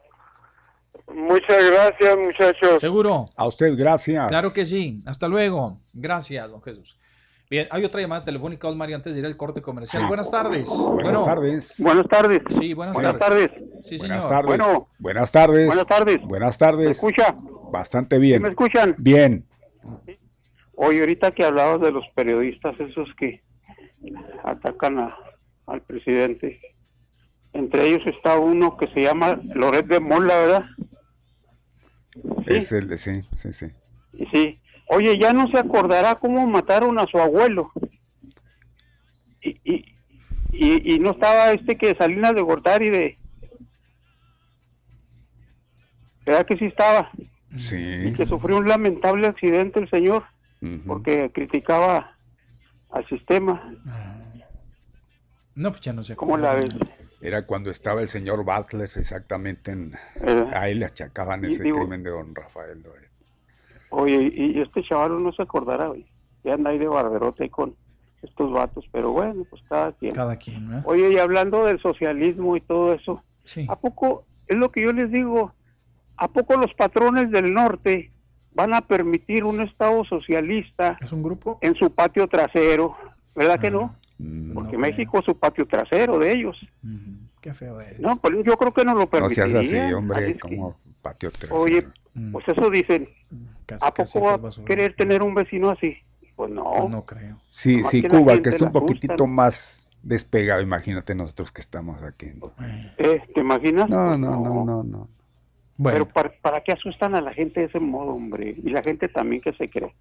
Muchas gracias, muchachos. ¿Seguro? A usted, gracias. Claro que sí. Hasta luego. Gracias, don Jesús. Bien, hay otra llamada telefónica, Don Mario, antes de ir al corte comercial. Sí. Buenas tardes. Buenas Bueno, tardes. Buenas tardes. Sí, buenas, Buenas tardes. tardes. Sí, Buenas señor. tardes. Bueno. Buenas tardes. Buenas tardes. Buenas ¿Me tardes. escucha? Bastante ¿Sí bien. ¿Me escuchan? Bien. Oye, ahorita que hablabas de los periodistas esos que atacan a- al presidente, Entre ellos está uno que se llama Loret de Mola, ¿verdad? Es el, sí, sí, sí. Y sí. Oye, ya no se acordará cómo mataron a su abuelo. Y, y, y, y no estaba este que Salinas de Gortari de... ¿Verdad que sí estaba? Sí. Y que sufrió un lamentable accidente el señor, porque criticaba al sistema. No, pues ya no sé ¿Cómo la ves? Era cuando estaba el señor Butler, exactamente. En, Eh. a él le achacaban ese digo- crimen de don Rafael. Oye, y y este chaval no se acordará, güey. Ya anda ahí de barberote con estos vatos, pero bueno, pues cada quien. Cada quien, ¿no? Oye, y hablando del socialismo y todo eso, Sí. ¿a poco, es lo que yo les digo, ¿a poco los patrones del norte van a permitir un Estado socialista ¿Es un grupo? en su patio trasero? ¿Verdad que no? Mm, Porque México es su patio trasero de ellos. Qué feo eres. No, pues yo creo que no lo No permitiría. seas así, Así hombre, que- como patio 3. Oye, pues eso dicen. Casi, ¿A poco va a querer tener un vecino así? Pues no. No creo. Sí, sí, que Cuba, que está un poquitito más despegado. Imagínate nosotros que estamos aquí. Eh, ¿Te imaginas? No, Pues no, no, no, no. Pero ¿para, ¿para qué asustan a la gente de ese modo, hombre? Y la gente también que se cree.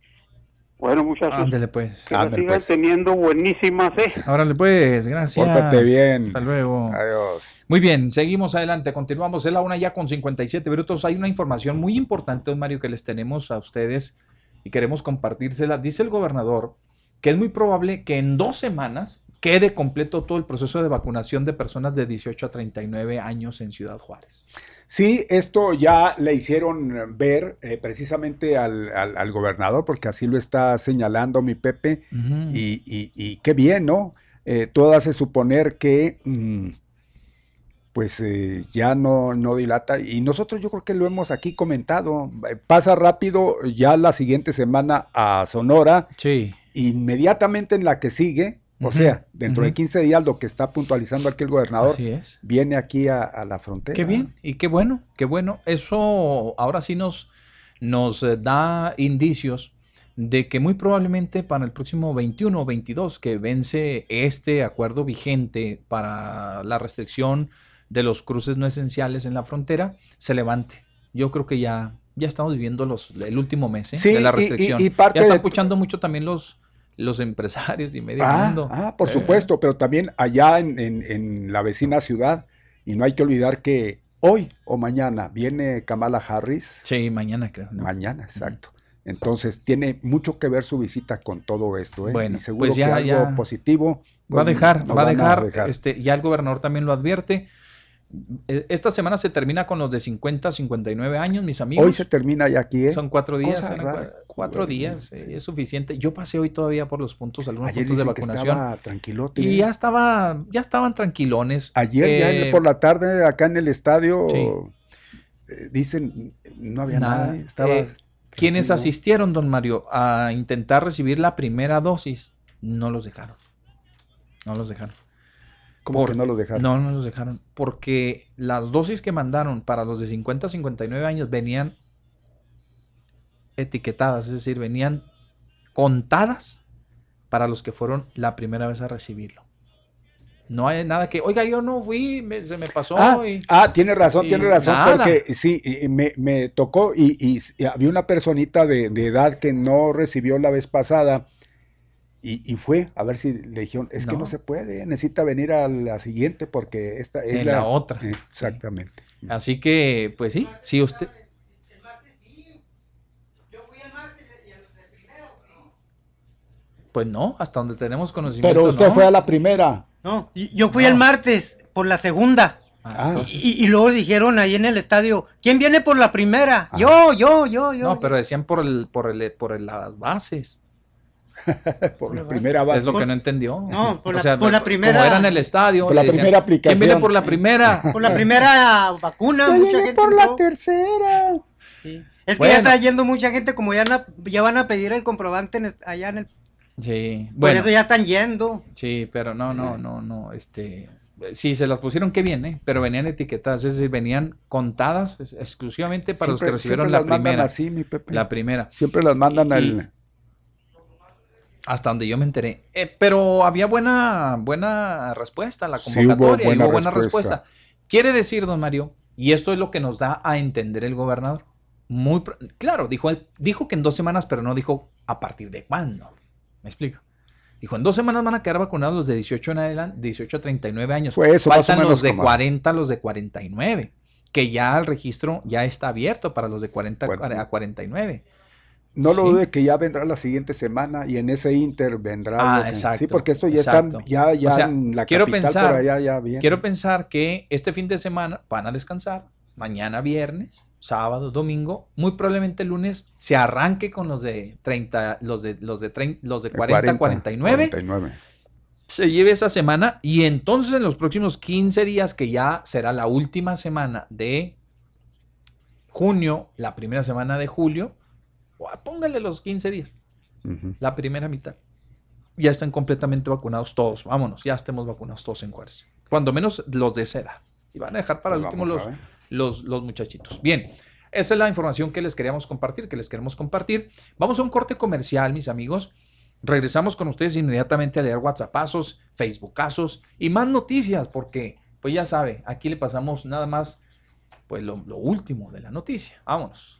Bueno, muchachos. Ándele pues. Que la sigan teniendo buenísimas, ¿eh? Órale pues, gracias. Pórtate bien. Hasta luego. Adiós. Muy bien, seguimos adelante, continuamos. Es la una ya con 57 minutos. Hay una información muy importante, don Mario, que les tenemos a ustedes y queremos compartírsela. Dice el gobernador que es muy probable que en dos semanas quede completo todo el proceso de vacunación de personas de 18 a 39 años en Ciudad Juárez. Sí, esto ya le hicieron ver eh, precisamente al, al- al gobernador, porque así lo está señalando mi Pepe, y- y qué bien, ¿no? Eh, todo hace suponer que mm, pues eh, ya no, no dilata, y nosotros yo creo que lo hemos aquí comentado, eh, pasa rápido ya la siguiente semana a Sonora, Sí. inmediatamente en la que sigue, o sea, dentro de ujú. 15 días lo que está puntualizando aquí el gobernador, es. viene aquí a, a la frontera. Qué bien, y qué bueno, qué bueno. Eso ahora sí nos, nos eh, da indicios de que muy probablemente para el próximo 21 o 22 que vence este acuerdo vigente para la restricción de los cruces no esenciales en la frontera, se levante. Yo creo que ya, ya estamos viviendo los, el último mes ¿eh? Sí, de la y- y- restricción. y parte ya están de- puchando mucho también los, los empresarios y medio Ah, mundo. ah, por Eh, supuesto, pero también allá en, en- en la vecina ciudad, y no hay que olvidar que hoy o mañana viene Kamala Harris. Sí, mañana creo. ¿no? Mañana, exacto. Entonces tiene mucho que ver su visita con todo esto, ¿eh? Bueno, y seguro pues ya- que algo ya positivo. Va a pues, dejar, va a van dejar, este, ya el gobernador también lo advierte. Eh, Esta semana se termina con los de 50 a 59 años, mis amigos. Hoy se termina ya aquí, ¿eh? Son cuatro días, rara. cuatro días, eh, es suficiente. Yo pasé hoy todavía por los puntos, algunos Ayer puntos de dicen que vacunación. estaba tranquilote. Y ya estaba, ya estaban tranquilones. Ayer ya Eh, por la tarde acá en el estadio Sí. eh, dicen no había nada. estaba quienes asistieron, don Mario, a intentar recibir la primera dosis, no los dejaron. No los dejaron. ¿Cómo que no los dejaron? No, no los dejaron. Porque las dosis que mandaron para los de 50 a 59 años venían etiquetadas, es decir, venían contadas para los que fueron la primera vez a recibirlo. No hay nada que, oiga, yo no fui, me- se me pasó. Ah, y- ah, tiene razón, y tiene razón, nada. porque sí, me, me tocó y, había una personita de, de edad que no recibió la vez pasada y, y fue a ver si le dijeron, es que No. se puede, necesita venir a la siguiente porque esta es En la otra. Exactamente. Así que, pues sí, si usted... Pues no, hasta donde tenemos conocimiento. Pero usted no. fue a la primera. No, y- yo fui el martes por la segunda. Ah. Y, y luego dijeron ahí en el estadio, ¿quién viene por la primera? Yo, yo, yo, yo. No, pero decían por el, por el, por el- las bases. por la primera base. Es lo que no entendió. No, por O la- sea, por la como primera- era en el estadio. Por la decían, primera ¿Quién viene aplicación". por la primera? Por la primera vacuna, Yo mucha llegué gente por la tercera. Sí. Es que Bueno. ya está yendo mucha gente, como ya, ya van a pedir el comprobante en allá en el... Sí, Por bueno. eso ya están yendo. Sí, pero no, no, no, no, este... Sí, se las pusieron, qué bien, ¿eh? Pero venían etiquetadas, es decir, venían contadas es- exclusivamente para los que recibieron siempre la las mandan primera. así, mi Pepe. La primera. Siempre las mandan Y- al... Hasta donde yo me enteré. Eh, pero había buena, buena respuesta a la Sí, hubo convocatoria. y buena hubo buena respuesta. respuesta. Quiere decir, don Mario, y esto es lo que nos da a entender el gobernador. Muy claro, dijo, él- dijo que en dos semanas, pero no dijo a partir de cuándo. ¿Me explico? Dijo, en dos semanas van a quedar vacunados los de 18 en adelante, 18 a 39 años. Eso, Faltan los de como- 40 a los de 49, que ya el registro ya está abierto para los de 40 a 49. No lo Sí. dude que ya vendrá la siguiente semana y en ese inter vendrá. Ah, que- exacto. Sí, porque esto ya exacto. está ya, ya O sea, en la quiero capital pensar, por allá ya. Quiero pensar que este fin de semana van a descansar, mañana viernes, sábado, domingo, muy probablemente el lunes se arranque con los de 30, los de los de 30, los de 40, a 49, 49. se lleve esa semana y entonces en los próximos 15 días que ya será la última semana de junio, la primera semana de julio, póngale los 15 días la primera mitad. Ya están completamente vacunados todos. Vámonos, ya estemos vacunados todos en Juárez. Cuando menos los de esa edad. Y van a dejar para el Pues último vamos los, los, los muchachitos. Bien, esa es la información que les queríamos compartir, que les queremos compartir. Vamos a un corte comercial, mis amigos. Regresamos con ustedes inmediatamente a leer WhatsAppazos, Facebookazos y más noticias, porque, pues ya sabe, aquí le pasamos nada más, pues lo, lo último de la noticia. Vámonos.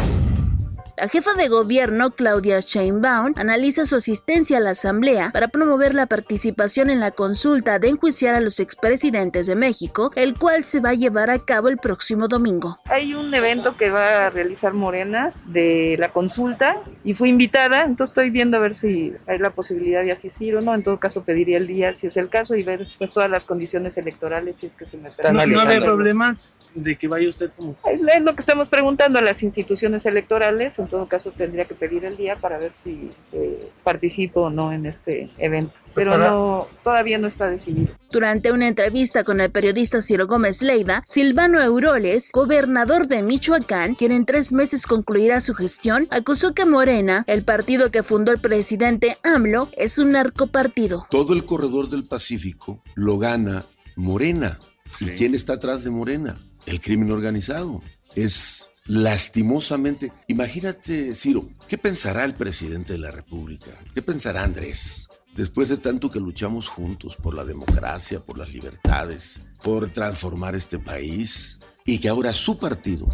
La jefa de gobierno, Claudia Sheinbaum, analiza su asistencia a la Asamblea para promover la participación en la consulta de enjuiciar a los expresidentes de México, el cual se va a llevar a cabo el próximo domingo. Hay un evento que va a realizar Morena de la consulta y fui invitada, entonces estoy viendo a ver si hay la posibilidad de asistir o no. En todo caso pediría el día si es el caso y ver pues todas las condiciones electorales si es que se me No, permite. no había problemas de que vaya usted como... Es lo que estamos preguntando a las instituciones electorales. En todo caso, tendría que pedir el día para ver si eh, participo o no en este evento. Pero no, todavía no está decidido. Durante una entrevista con el periodista Ciro Gómez Leiva, Silvano Auroles, gobernador de Michoacán, quien en tres meses concluirá su gestión, acusó que Morena, el partido que fundó el presidente AMLO, es un narcopartido. Todo el corredor del Pacífico lo gana Morena. ¿Y quién está atrás de Morena? El crimen organizado. Es lastimosamente. Imagínate, Ciro, ¿qué pensará el presidente de la República? ¿Qué pensará Andrés? Después de tanto que luchamos juntos por la democracia, por las libertades, por transformar este país, y que ahora su partido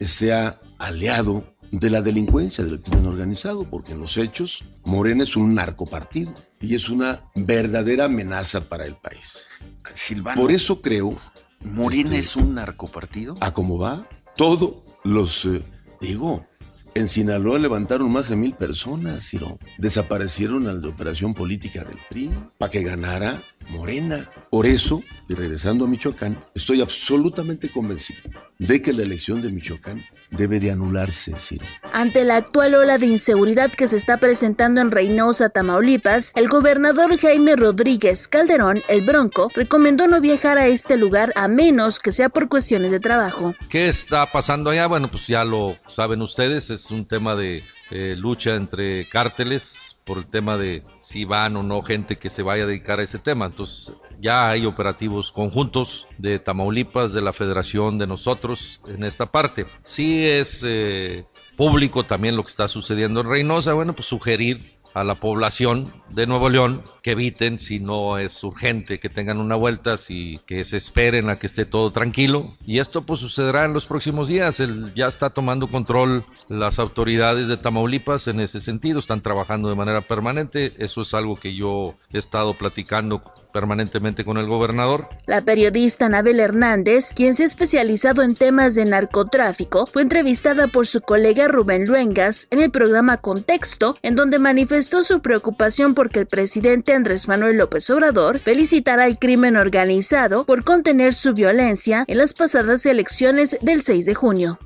sea aliado de la delincuencia, del crimen organizado, porque en los hechos Morena es un narcopartido y es una verdadera amenaza para el país. Silvano. Por eso creo... ¿Morena es un narcopartido? ¿A cómo va? Todos los... eh, digo, en Sinaloa levantaron más de mil personas, Ciro. Desaparecieron al de operación política del PRI para que ganara Morena. Por eso, y regresando a Michoacán, estoy absolutamente convencido de que la elección de Michoacán debe de anularse, Ciro. Ante la actual ola de inseguridad que se está presentando en Reynosa, Tamaulipas, el gobernador Jaime Rodríguez Calderón, el Bronco, recomendó no viajar a este lugar a menos que sea por cuestiones de trabajo. ¿Qué está pasando allá? Bueno, pues ya lo saben ustedes, es un tema de eh, lucha entre cárteles por el tema de si van o no gente que se vaya a dedicar a ese tema. Entonces ya hay operativos conjuntos de Tamaulipas, de la Federación, de nosotros en esta parte. Sí es eh, público también lo que está sucediendo en Reynosa. Bueno, pues sugerir a la población de Nuevo León que eviten si no es urgente que tengan una vuelta, si que se esperen a que esté todo tranquilo. Y esto pues sucederá en los próximos días. El, ya está tomando control las autoridades de Tamaulipas en ese sentido, están trabajando de manera permanente. Eso es algo que yo he estado platicando permanentemente con el gobernador. La periodista Anabel Hernández, quien se ha especializado en temas de narcotráfico, fue entrevistada por su colega Rubén Luengas en el programa Contexto, en donde manifestó su preocupación porque el presidente Andrés Manuel López Obrador felicitará al crimen organizado por contener su violencia en las pasadas elecciones del 6 de junio.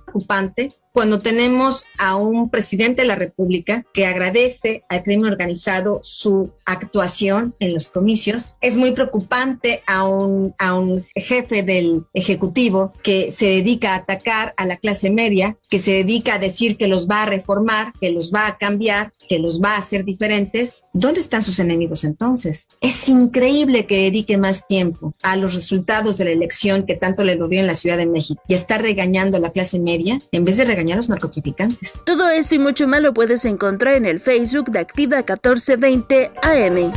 Cuando tenemos a un presidente de la República que agradece al crimen organizado su actuación en los comicios. Es muy preocupante a un, a un jefe del Ejecutivo que se dedica a atacar a la clase media, que se dedica a decir que los va a reformar, que los va a cambiar, que los va a hacer diferentes. ¿Dónde están sus enemigos entonces? Es increíble que dedique más tiempo a los resultados de la elección que tanto le dolió en la Ciudad de México y está regañando a la clase media en vez de regañar a los narcotraficantes. Todo esto y mucho más lo puedes encontrar en el Facebook de Activa 1420 AM.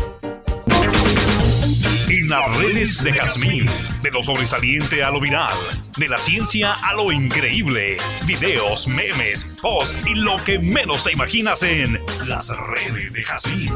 En las redes de Jazmín, de lo sobresaliente a lo viral, de la ciencia a lo increíble, videos, memes, posts y lo que menos te imaginas en las redes de Jazmín.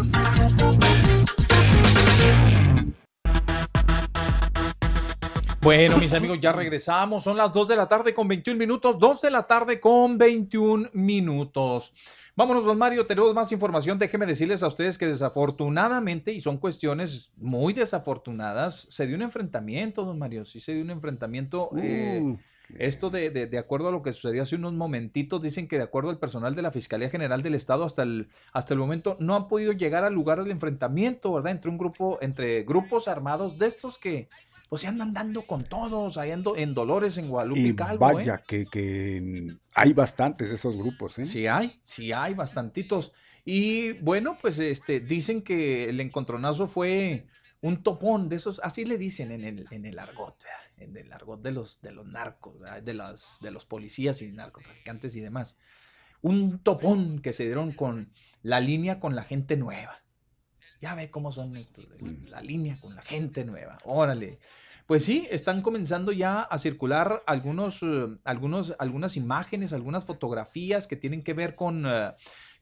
Bueno, mis amigos, ya regresamos. Son las 2 de la tarde con 21 minutos. 2 de la tarde con 21 minutos. Vámonos, don Mario. Tenemos más información. Déjeme decirles a ustedes que desafortunadamente, y son cuestiones muy desafortunadas, se dio un enfrentamiento, don Mario. Sí, se dio un enfrentamiento. eh, Uh, esto de, de- de acuerdo a lo que sucedió hace unos momentitos, dicen que de acuerdo al personal de la Fiscalía General del Estado hasta el, hasta el momento no han podido llegar al lugar del enfrentamiento, ¿verdad? Entre un grupo, entre grupos armados de estos que pues se andan dando con todos, ahí ando en Dolores, en Guadalupe y Calvo, ¿eh? vaya que, que hay bastantes esos grupos, ¿eh? Sí hay, sí hay bastantitos. Y bueno, pues este, dicen que el encontronazo fue un topón de esos, así le dicen en el, en el argot, ¿verdad? en el argot de los, de los narcos, ¿verdad? de, las, de los policías y narcotraficantes y demás. Un topón que se dieron con la línea con la gente nueva. Ya ve cómo son estos, de la línea con la gente nueva. Órale. Pues sí, están comenzando ya a circular algunos, eh, algunos, algunas imágenes, algunas fotografías que tienen que ver con, eh,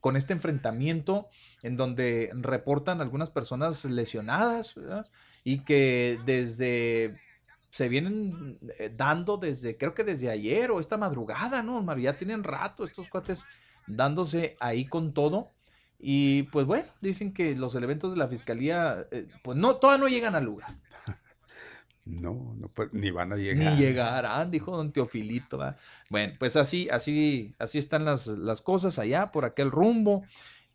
con este enfrentamiento, en donde reportan algunas personas lesionadas, ¿verdad? Y que desde se vienen eh, dando desde, creo que desde ayer o esta madrugada, ¿no? Mario? Ya tienen rato estos cuates dándose ahí con todo. Y pues bueno, dicen que los elementos de la fiscalía, pues no, todavía no llegan al lugar. No, no pues, ni van a llegar. Ni llegarán, dijo don Teofilito. Bueno, pues así, así, así están las, las cosas allá, por aquel rumbo.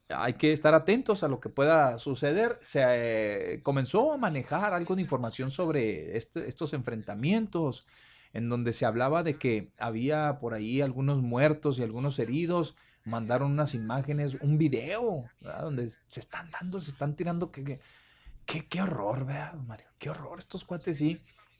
Hay que estar atentos a lo que pueda suceder. Se eh, comenzó a manejar algo de información sobre este- estos enfrentamientos, en donde se hablaba de que había por ahí algunos muertos y algunos heridos. Mandaron unas imágenes, un video, ¿verdad? donde se están dando, se están tirando. que que- Qué, horror, ¿verdad, Mario? Qué horror. Estos cuates sí.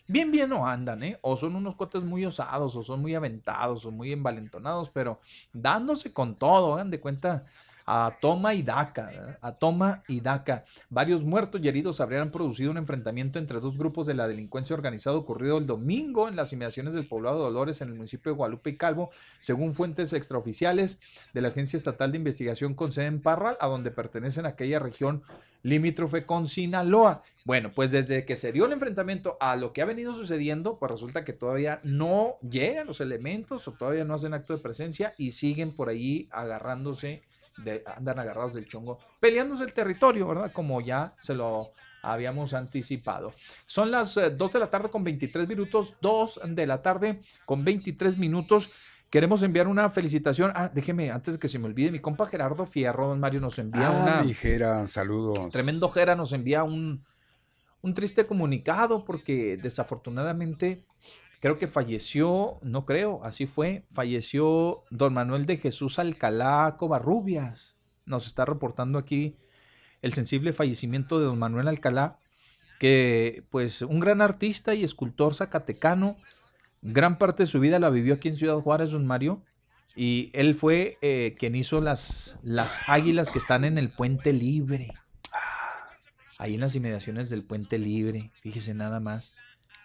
Bien, bien no andan, ¿eh? O son unos cuates muy osados, o son muy aventados, o muy envalentonados, pero dándose con todo, hagan de cuenta. A toma y daca, ¿verdad? a toma y daca. Varios muertos y heridos habrían producido un enfrentamiento entre dos grupos de la delincuencia organizada ocurrido el domingo en las inmediaciones del poblado de Dolores en el municipio de Guadalupe y Calvo, según fuentes extraoficiales de la Agencia Estatal de Investigación con sede en Parral, a donde pertenecen aquella región limítrofe con Sinaloa. Bueno, pues desde que se dio el enfrentamiento a lo que ha venido sucediendo, pues resulta que todavía no llegan los elementos o todavía no hacen acto de presencia y siguen por ahí agarrándose, de, andan agarrados del chongo, peleándose el territorio, ¿verdad? Como ya se lo habíamos anticipado. Son las eh, 2 de la tarde con 23 minutos, 2 de la tarde con 23 minutos. Queremos enviar una felicitación. Ah, déjeme, antes de que se me olvide, mi compa Gerardo Fierro, don Mario, nos envía Ah, una. mi Jera, saludos. Tremendo Jera nos envía un, un triste comunicado porque desafortunadamente creo que falleció, no creo, así fue, falleció don Manuel de Jesús Alcalá Covarrubias. Nos está reportando aquí el sensible fallecimiento de don Manuel Alcalá, que pues un gran artista y escultor zacatecano, gran parte de su vida la vivió aquí en Ciudad Juárez, don Mario. Y él fue eh, quien hizo las, las águilas que están en el Puente Libre. Ahí en las inmediaciones del Puente Libre. Fíjese nada más.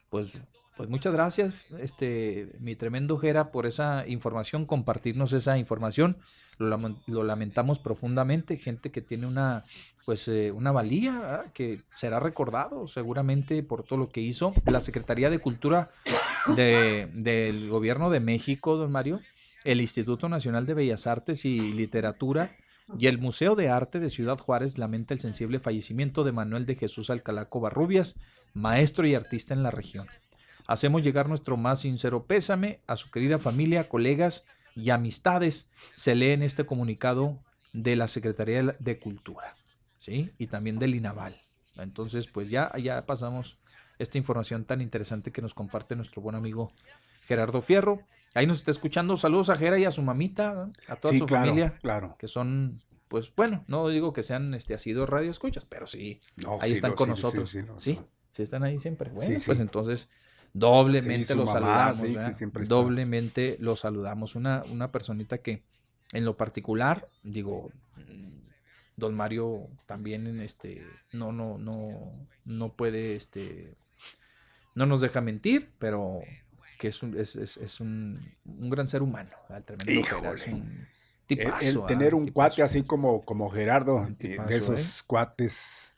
Pues, pues muchas gracias, este, mi tremendo Jera, por esa información, compartirnos esa información. Lo, lo lamentamos profundamente. Gente que tiene una, pues, eh, una valía, ¿verdad? que será recordado seguramente por todo lo que hizo. La Secretaría de Cultura de- del Gobierno de México, don Mario, el Instituto Nacional de Bellas Artes y Literatura y el Museo de Arte de Ciudad Juárez lamenta el sensible fallecimiento de Manuel de Jesús Alcalá Covarrubias, maestro y artista en la región. Hacemos llegar nuestro más sincero pésame a su querida familia, colegas y amistades, se lee en este comunicado de la Secretaría de Cultura, ¿sí? Y también del INAVAL. Entonces, pues ya, ya pasamos esta información tan interesante que nos comparte nuestro buen amigo Gerardo Fierro. Ahí nos está escuchando. Saludos a Gera y a su mamita, a toda Sí, su claro, familia. claro. Que son, pues bueno, no digo que sean este, asidos radio escuchas, pero sí, No, ahí sí están con sí, nosotros. sí, Sí, están ahí siempre. Bueno, pues entonces doblemente Sí, los mamá, saludamos. doblemente los saludamos. Una, una personita que en lo particular, digo, mm, don Mario también en este, no, no, no, no puede, este, no nos deja mentir, pero que es un, es, es, es un, un gran ser humano, El- tipazo, el, ¿verdad? tener un Tipazo. cuate así como, como Gerardo, eh, tipazo, de esos ¿eh? cuates,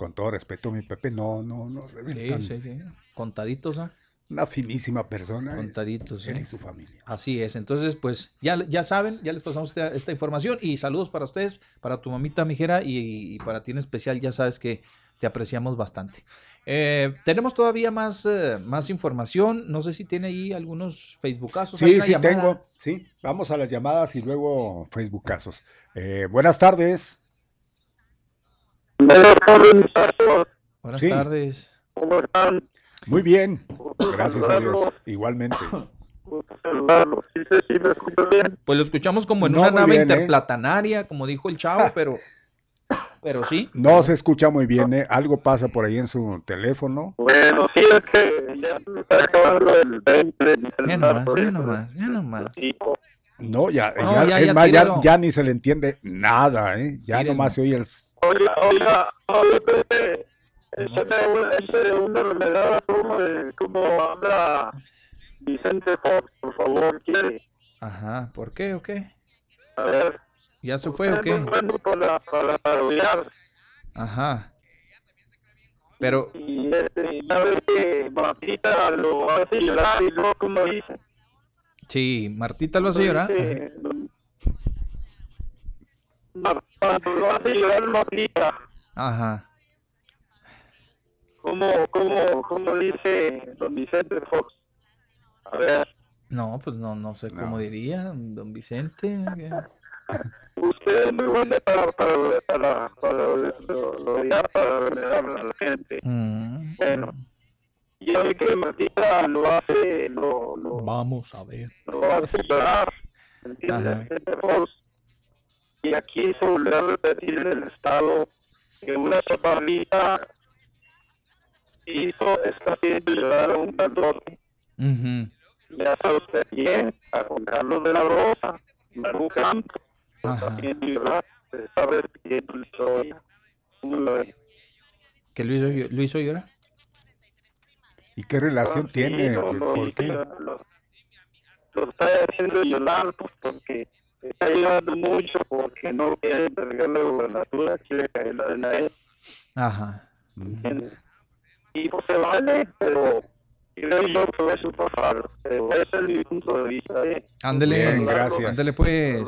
con todo respeto, mi Pepe, no, no, no se ven Sí, tan- sí, sí. Contaditos, ¿ah? Una finísima persona. eh, Contaditos. Él ¿eh? y su familia. Así es. Entonces, pues ya, ya saben, ya les pasamos esta, esta información y saludos para ustedes, para tu mamita mijera y, y para ti en especial, ya sabes que te apreciamos bastante. Eh, tenemos todavía más, eh, más información. No sé si tiene ahí algunos Facebookazos. Sí, sí, llamada. tengo. Sí, vamos a las llamadas y luego Facebookazos. Eh, buenas tardes. Buenas Sí. tardes. ¿Cómo están? Muy bien. Gracias a Dios. Igualmente. Pues lo escuchamos como en No, una nave bien, ¿eh? interplatanaria, como dijo el chavo, pero, pero sí. No se escucha muy bien, ¿eh? Algo pasa por ahí en su teléfono. Bueno, sí, es que ya se está acabando el 20 de mi Ya nomás, ya nomás, ya nomás. No, ya, No, ya, ya, es ya, más, ya, tíralo. ya ni se le entiende nada, ¿eh? Ya Tírenlo. nomás se oye el... Oiga, oiga, oiga, Pepe, una, échame una remedada como de cómo habla Vicente Fox, por favor, quiere. Ajá, ¿por qué o qué? A ver. ¿Ya se fue o Es qué? para, para parodiar. Ajá. Pero, Y este, ya ves que Martita lo hace llorar y luego como dice. sí, Martita lo hace llorar. Cuando lo hace llorar Ajá. como, como, como dice don Vicente Fox. A ver. No, pues no, no sé cómo diría, don Vicente. Usted es muy bueno para, para, para, para, lo- lo- para remediar a la gente. Mm. Bueno, yo vi que Martita lo hace, lo, lo, Vamos a ver. lo hace llorar, ¿entiendes? Ajá. Vicente Fox. Y aquí se volvió a repetir en el estado que una chaparrita hizo, está haciendo llorar a un cantote. Ujú. Ya sabe usted bien, a Juan Carlos de la Rosa, Manu Campos, está haciendo llorar, se está repitiendo la historia. ¿Cómo lo ve? ¿Que lo hizo, lo hizo llorar? ¿Y qué relación Sí, tiene? lo- lo- ¿Por qué? Lo, lo está haciendo llorar pues, porque está llorando mucho porque no quiere entregar la gobernatura, quiere caerla de la E. Ajá. Y pues se vale, pero creo yo que fue su pasado. Pero ese es mi punto de vista. ¿eh? Ándele, Bien, gracias. Ándele pues.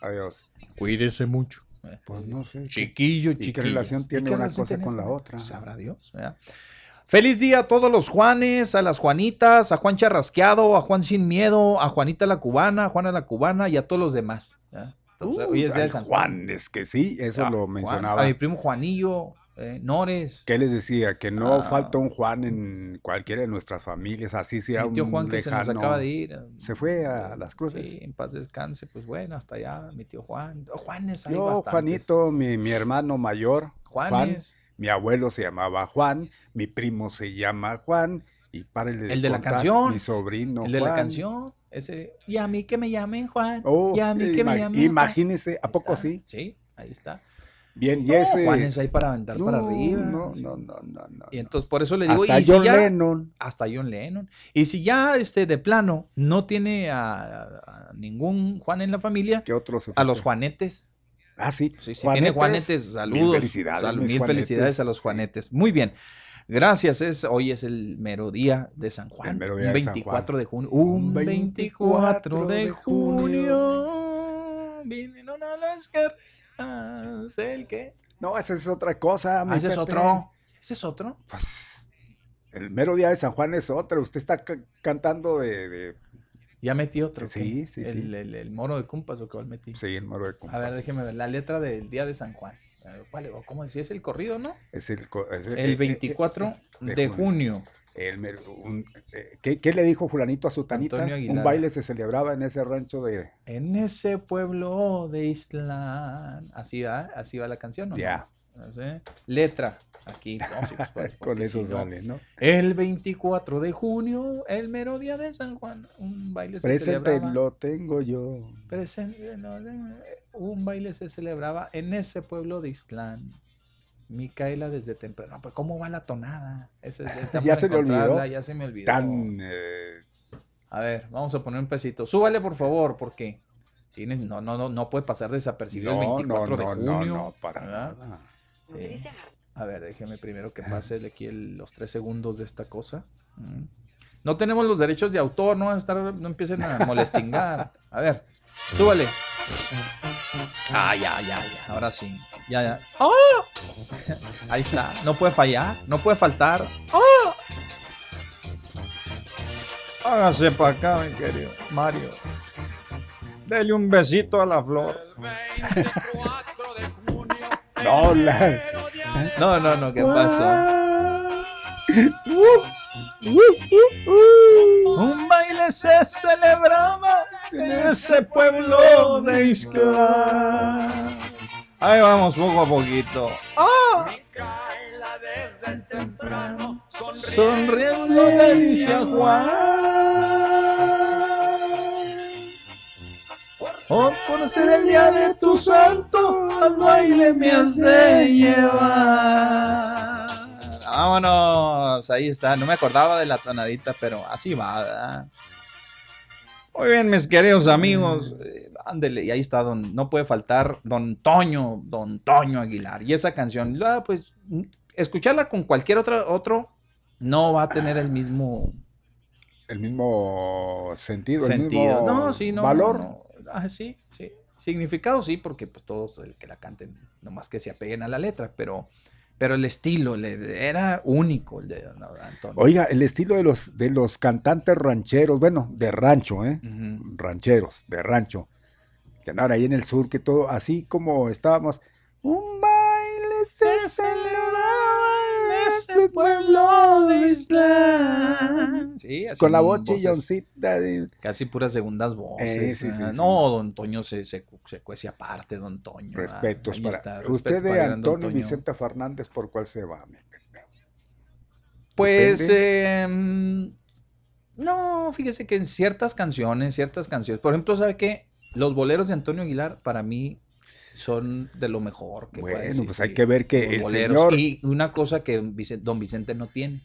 Adiós. Cuídese mucho. Pues no sé. ¿qué- Chiquillo, ¿Y qué chiquillo. relación tiene ¿Y qué una relación cosa tiene con eso? la otra? Sabrá Dios. ¿verdad? Feliz día a todos los Juanes, a las Juanitas, a Juan Charrasqueado, a Juan Sin Miedo, a Juanita la Cubana, a Juana la Cubana y a todos los demás. ¿verdad? Entonces, Uh, hoy es de Juan, es que sí, eso Ah, lo Juan, mencionaba. A mi primo Juanillo, eh, Nores. ¿Qué les decía? Que no Ah. falta un Juan en cualquiera de nuestras familias, así sea Mi tío un Juan que se nos lejano. acaba de ir. Se fue a las cruces. Sí, en paz descanse, pues bueno, hasta allá, mi tío Juan. Oh, Juanes, hay Yo, bastantes. Juanito, mi, mi hermano mayor, Juan, Juanes. Mi abuelo se llamaba Juan, mi primo se llama Juan, y párale El de la canción. Mi sobrino El de la Juan. canción, ese. Y a mí que me llamen Juan. Oh, y a mí que me llamen Juan. imagínese, ¿a poco está. sí? Sí, ahí está. Bien, y No, ese... Juanes ahí para aventar para No, arriba. No, no, no, no, no. Y entonces por eso le digo. Hasta y si John ya- Lennon. Hasta John Lennon. Y si ya este de plano no tiene a, a ningún Juan en la familia, ¿Qué otro se a los? Juanetes. Ah, sí. Sí, si tiene Juanetes, saludos. Mil felicidades. sal- mil Juanetes. felicidades a los Juanetes. Muy bien. Gracias. Es, hoy es el mero día de San Juan. El mero un día de San 24 Juan. de junio. Un Un 24 de 24 junio. Vinieron a las guerras. ¿El qué? No, esa es otra cosa. mi Ah, ese es otro. ¿Ese es otro? Pues el mero día de San Juan es otra. Usted está ca- cantando de, de Ya metí otro. Sí, ¿qué? sí, el, sí. El, el moro de Cumpas o cuál metí. Sí, el moro de Cumpas. A ver, déjeme ver. La letra del día de San Juan. ¿Cuál, ¿Cómo decía? ¿Es el corrido, no? Es el, es El 24 de junio. El mer- un- eh, ¿qué, qué le dijo fulanito a su tanita? Antonio Aguilar. Un baile se celebraba en ese rancho de... En ese pueblo de Islán. Así va, así va la canción, ¿no? Ya. No sé. Letra. Aquí. no, sí, pues, pues, Con eso si no- sale, ¿no? El 24 de junio, el mero día de San Juan, un baile se Presente celebraba. lo tengo yo. Presente, no, no, un baile se celebraba en ese pueblo de Islán. Micaela desde temprano. Pues, ¿cómo va la tonada? Ese- Ya se me olvidó. Ya se me olvidó. Tan... eh, A ver, vamos a poner un pesito. Súbale, por favor, porque ne- no, no, no, no puede pasar desapercibido el No, 24 no, no, de no, junio. no, para ¿verdad? nada. Sí. A ver, déjeme primero que pase aquí el- los tres segundos de esta cosa. Mm. No tenemos los derechos de autor, no, estar, no empiecen a molestingar. A ver, súbale. Ah, ya, ya, ya. Ahora sí. Ya, ya. ¡Ah! Ahí está. No puede fallar, no puede faltar. ¡Ah! Hágase para acá, mi querido Mario. Dele un besito a la flor. No, la- No, no, no, ¿qué pasó? Un baile se celebraba en ese pueblo de Isla. Ahí vamos poco a poquito. ¡Ah! Sonriendo le dice a Juan. Oh, por ser el día de tu santo, al baile me has de llevar. Vámonos, ahí está. No me acordaba de la tonadita, pero así va, ¿verdad? Muy bien, mis queridos amigos. eh, ándele, y ahí está, don, no puede faltar Don Toño, Don Toño Aguilar. Y esa canción, pues, escucharla con cualquier otra, otro, no va a tener el mismo el mismo sentido, el sentido. mismo No, sí, no. valor. no. Ah, sí, sí. Significado sí, porque pues todos el que la canten, nomás que se apeguen a la letra, pero, pero el estilo le- era único el de don Antonio. Oiga, el estilo de los, de los cantantes rancheros, bueno, de rancho, ¿eh? Rancheros, de rancho, que andaban ahí en el sur, que todo, así como estábamos, un baile se celebraba en ese pueblo de Isla. Sí, así Con la voz voces chilloncita. de- Casi puras segundas voces. Eh, sí, ah, no, don Toño se, se, se cuece aparte, don Toño. ah, Respetos para. está, respeto Usted de para Antonio Toño. Vicente Fernández, ¿por cuál se va? Pues, eh, no, fíjese que en ciertas canciones, ciertas canciones, por ejemplo, ¿sabe qué? Los boleros de Antonio Aguilar para mí son de lo mejor que puede Bueno, pues existir. hay que ver que el boleros. señor- Y una cosa que don Vicente no tiene.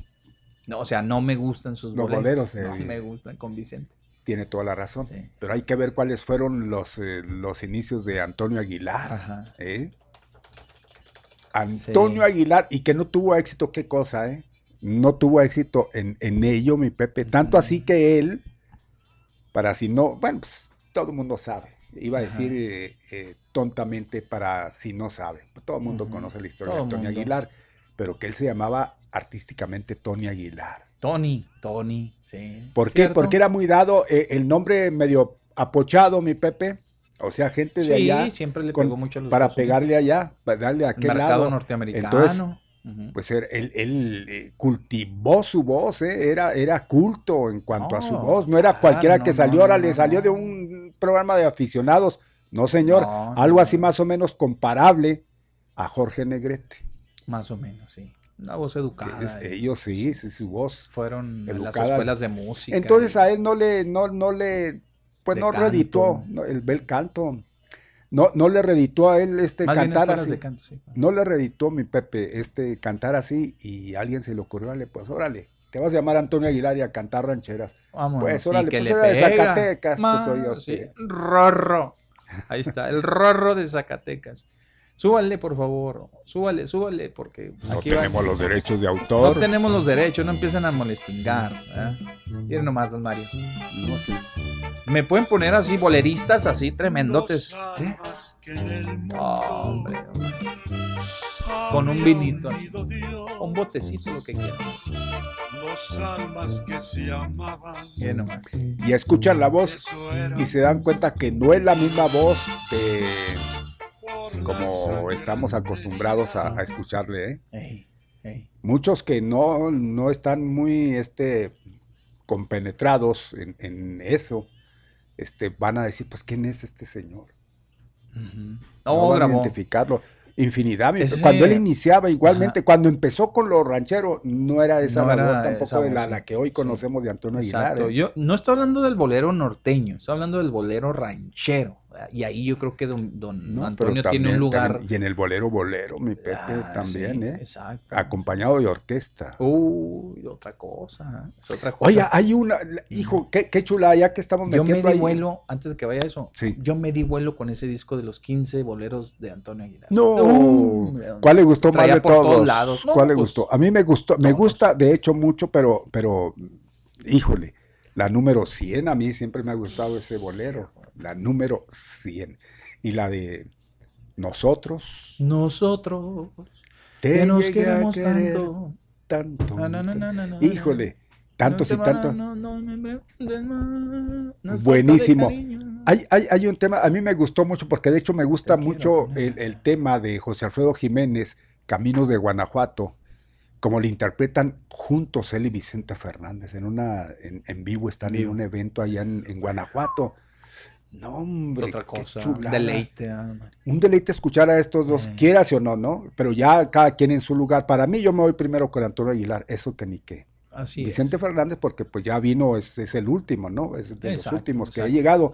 No, o sea, no me gustan sus Los boleros. boleros, no eh, me gustan con Vicente. Tiene toda la razón. Pero hay que ver cuáles fueron los, eh, los inicios de Antonio Aguilar. Ajá. ¿eh? Antonio Sí. Aguilar, y que no tuvo éxito, qué cosa, ¿eh? No tuvo éxito en, en ello, mi Pepe. Tanto así que él, para si no, bueno, pues todo el mundo sabe. Iba a decir eh, eh, tontamente para si no sabe. Todo el mundo conoce la historia Todo de Antonio mundo. Aguilar, pero que él se llamaba artísticamente Tony Aguilar. Tony, Tony, sí. ¿Por qué? ¿Cierto? Porque era muy dado eh, el nombre medio apochado, mi Pepe. O sea, gente de Sí, allá. siempre le con- pegó mucho a los Para pegarle allá, para darle a aquel mercado lado. norteamericano. Entonces, pues él, él- él, eh, cultivó su voz, eh, era, era culto en cuanto a su No, voz. No era claro, cualquiera no, que salió, no, ahora le salió de un programa de aficionados. No, señor. Algo así más o menos comparable a Jorge Negrete. Más o menos, sí. Una voz educada. Ellos sí, sí, su voz. Fueron a las escuelas de música. Entonces y- a él no le, no, no le, pues De no canto. reditó no, el bel canto. No, no le reditó a él este Más cantar así. de canto, sí. No le reditó mi Pepe este cantar así y a alguien se le ocurrió, órale, pues órale, te vas a llamar Antonio Aguilar y a cantar rancheras. Vámonos, pues órale, que pues le era de. Zacatecas, Ma- pues oye sí. Rorro. Ahí está, el rorro de Zacatecas. Súbale, por favor. Súbale, súbale, porque No aquí va- tenemos los derechos de No autor. tenemos los derechos, no empiezan a molestingar. Miren nomás, don Mario. No, sí. Me pueden poner así, boleristas así tremendotes. ¿Qué? Hombre, hombre. Con un vinito así. Un botecito, lo que quieran. Dos almas que se amaban. Miren nomás. Y escuchan la voz y se dan cuenta que no es la misma voz de como estamos acostumbrados a, a escucharle. ¿eh? Ey, ey. Muchos que no, no están muy este, compenetrados en, en eso, este, van a decir, pues, ¿quién es este señor? No, No van a identificarlo. Infinidad. Ese- Cuando él iniciaba, igualmente, cuando empezó con los rancheros, no era esa No la era voz tampoco esa de la, que hoy conocemos de Antonio Aguilar. Exacto. ¿eh? Yo no estoy hablando del bolero norteño, estoy hablando del bolero ranchero. Y ahí yo creo que don, don No, Antonio tiene también- un lugar. también- y en el bolero, bolero, mi Pepe Ah, también, sí, ¿eh? exacto. Acompañado de orquesta. Uy, otra cosa. Es otra cosa. Oye, hay una, hijo, qué, qué chula, ya que estamos yo me metiendo di ahí. vuelo, antes de que vaya eso, yo me di vuelo con ese disco de los 15 boleros de Antonio Aguilar. No, ¿cuál le gustó más de por todos? lados. No, ¿Cuál le pues, gustó? A mí me gustó, me gusta de hecho mucho, pero, pero, híjole, la número 100, a mí siempre me ha gustado ese bolero, la número 100. Y la de Nosotros, Nosotros Te que nos queremos tanto. tanto. Na, na, na, Híjole, tantos no y tantos. Buenísimo. Hay, hay, hay un tema, a mí me gustó mucho porque de hecho me gusta mucho el, el tema de José Alfredo Jiménez, Caminos de Guanajuato, como le interpretan juntos él y Vicente Fernández en una en, en vivo, están en un evento allá en, en Guanajuato. No, hombre, otra qué cosa, chulada. deleite, ah. Un deleite escuchar a estos dos, quieras o no, ¿no? Pero ya cada quien en su lugar. Para mí, yo me voy primero con Antonio Aguilar, eso que ni qué. Así Vicente Fernández, porque pues ya vino, es, es el último, ¿no? Es de Exacto, los últimos que ha llegado.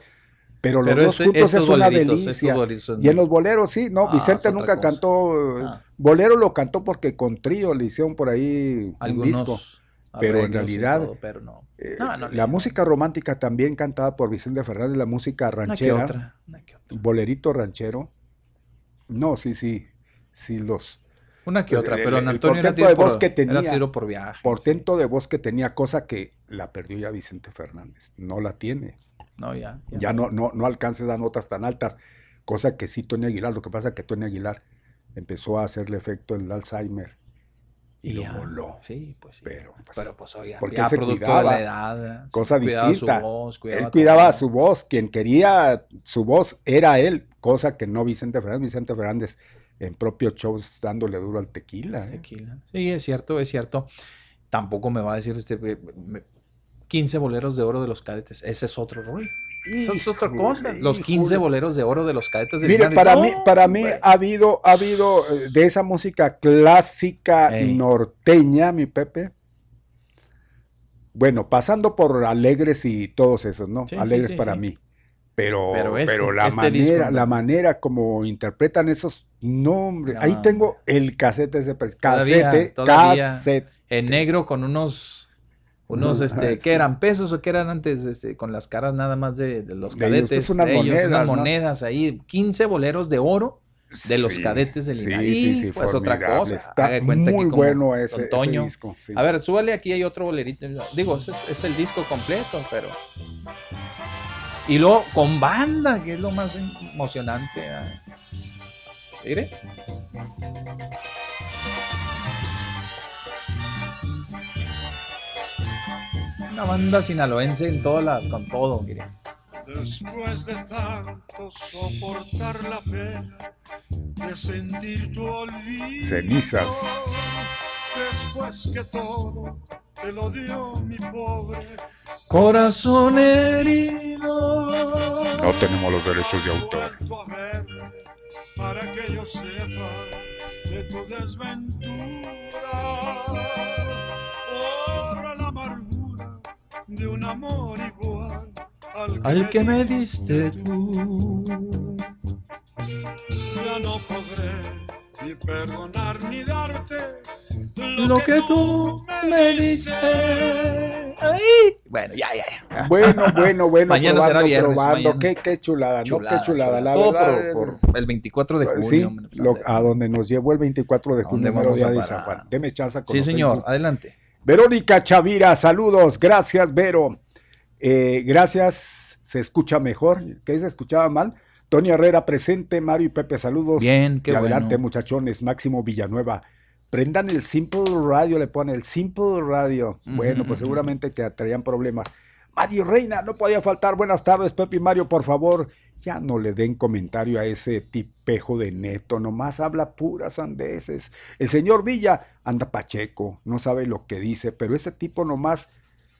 Pero los Pero dos este- juntos es una delicia. Y en los boleros, sí, no, Ah, Vicente nunca cosa. cantó. Ah. Bolero lo cantó porque con trío le hicieron por ahí Algunos un disco. Pero en realidad, todo, pero no. eh, No, no le- la música romántica también cantada por Vicente Fernández, la música que ranchera, otra, una que bolerito ranchero. No, sí, sí, sí los. Una que otra, pero el- el Antonio era tiro de por- voz que era tenía, tiro por viaje, portento de voz que tenía, cosa que la perdió ya Vicente Fernández, no la tiene. No, ya. Ya no, no, no alcanza esas notas tan altas, cosa que sí Tony Aguilar, lo que pasa es que Tony Aguilar empezó a hacerle efecto el Alzheimer y, lo voló. Sí, pues sí. Pero pues, Pero pues oye, porque ya se cuidaba, de la edad, cosa cuidaba distinta. su voz, cuidaba él cuidaba todo. su voz, quien quería su voz era él, cosa que no Vicente Fernández. Vicente Fernández en propios shows dándole duro al tequila. ¿eh? Tequila. Sí, es cierto, es cierto. Tampoco me va a decir usted me- 15 boleros de oro de los cadetes. Ese es otro rollo. Eso es otra cosa. Los 15 boleros de oro de los cadetes de Mire, para ¡No! mí, para mí ha habido, ha habido eh, de esa música clásica Ey. norteña, mi Pepe. Bueno, pasando por alegres y todos esos, ¿no? Sí, alegres sí, para sí. mí. Pero, Pero pero, la este disco, manera, ¿no? la manera como interpretan esos nombres. Ahí No. tengo el casete ese Todavía, casete, todavía. casete. En negro con unos, unos, este, ah, ¿qué eran? ¿Pesos o qué eran antes? Este, con las caras nada más de, de los De ellos, cadetes. pues, unas de ellos, monedas, unas ¿no? monedas ahí. 15 boleros de oro de los Sí, cadetes de sí, Linares. sí, Y, sí, pues otra cosa. Está haga de cuenta muy aquí bueno ese- ese disco, sí. A ver, súbale aquí hay otro bolerito. Digo, es, es el disco completo, pero. Y luego con banda, que es lo más emocionante. ah. Mire. Una banda sinaloense en toda la, con todo, mire. Después de tanto soportar la pena de sentir tu olvido. Cenizas. Después que todo te lo dio mi pobre Corazón herido. No tenemos los derechos de autor. para que yo sepa de tu desventura. De un amor igual al que, Al que me diste tú. ya no podré ni perdonar ni darte Lo que tú me diste. Bueno, ya, ya, ya. Bueno, bueno, bueno. Mañana será probando, viernes, probando. mañana. Qué, qué chulada, ¿no? Chulada, qué chulada. La Todo verdad, por, por el 24 de junio. Sí, pues, lo- a donde nos llevó el 24 de ¿A junio, dónde mero vamos día de parar? San Juan. Deme chance con Sí, señor, adelante. Verónica Chavira, saludos. Gracias, Vero. Eh, gracias. Se escucha mejor. ¿Qué se escuchaba mal? Tony Herrera presente, Mario y Pepe, saludos. Bien, qué Y adelante, bueno. muchachones. Máximo Villanueva. Prendan el Simple Radio, le pone el Simple Radio. Bueno, pues seguramente que traían problemas. Mario Reina, no podía faltar. Buenas tardes, Pepe y Mario, por favor. Ya no le den comentario a ese tipejo de neto, nomás habla puras sandeces. El señor Villa anda pacheco, no sabe lo que dice, pero ese tipo nomás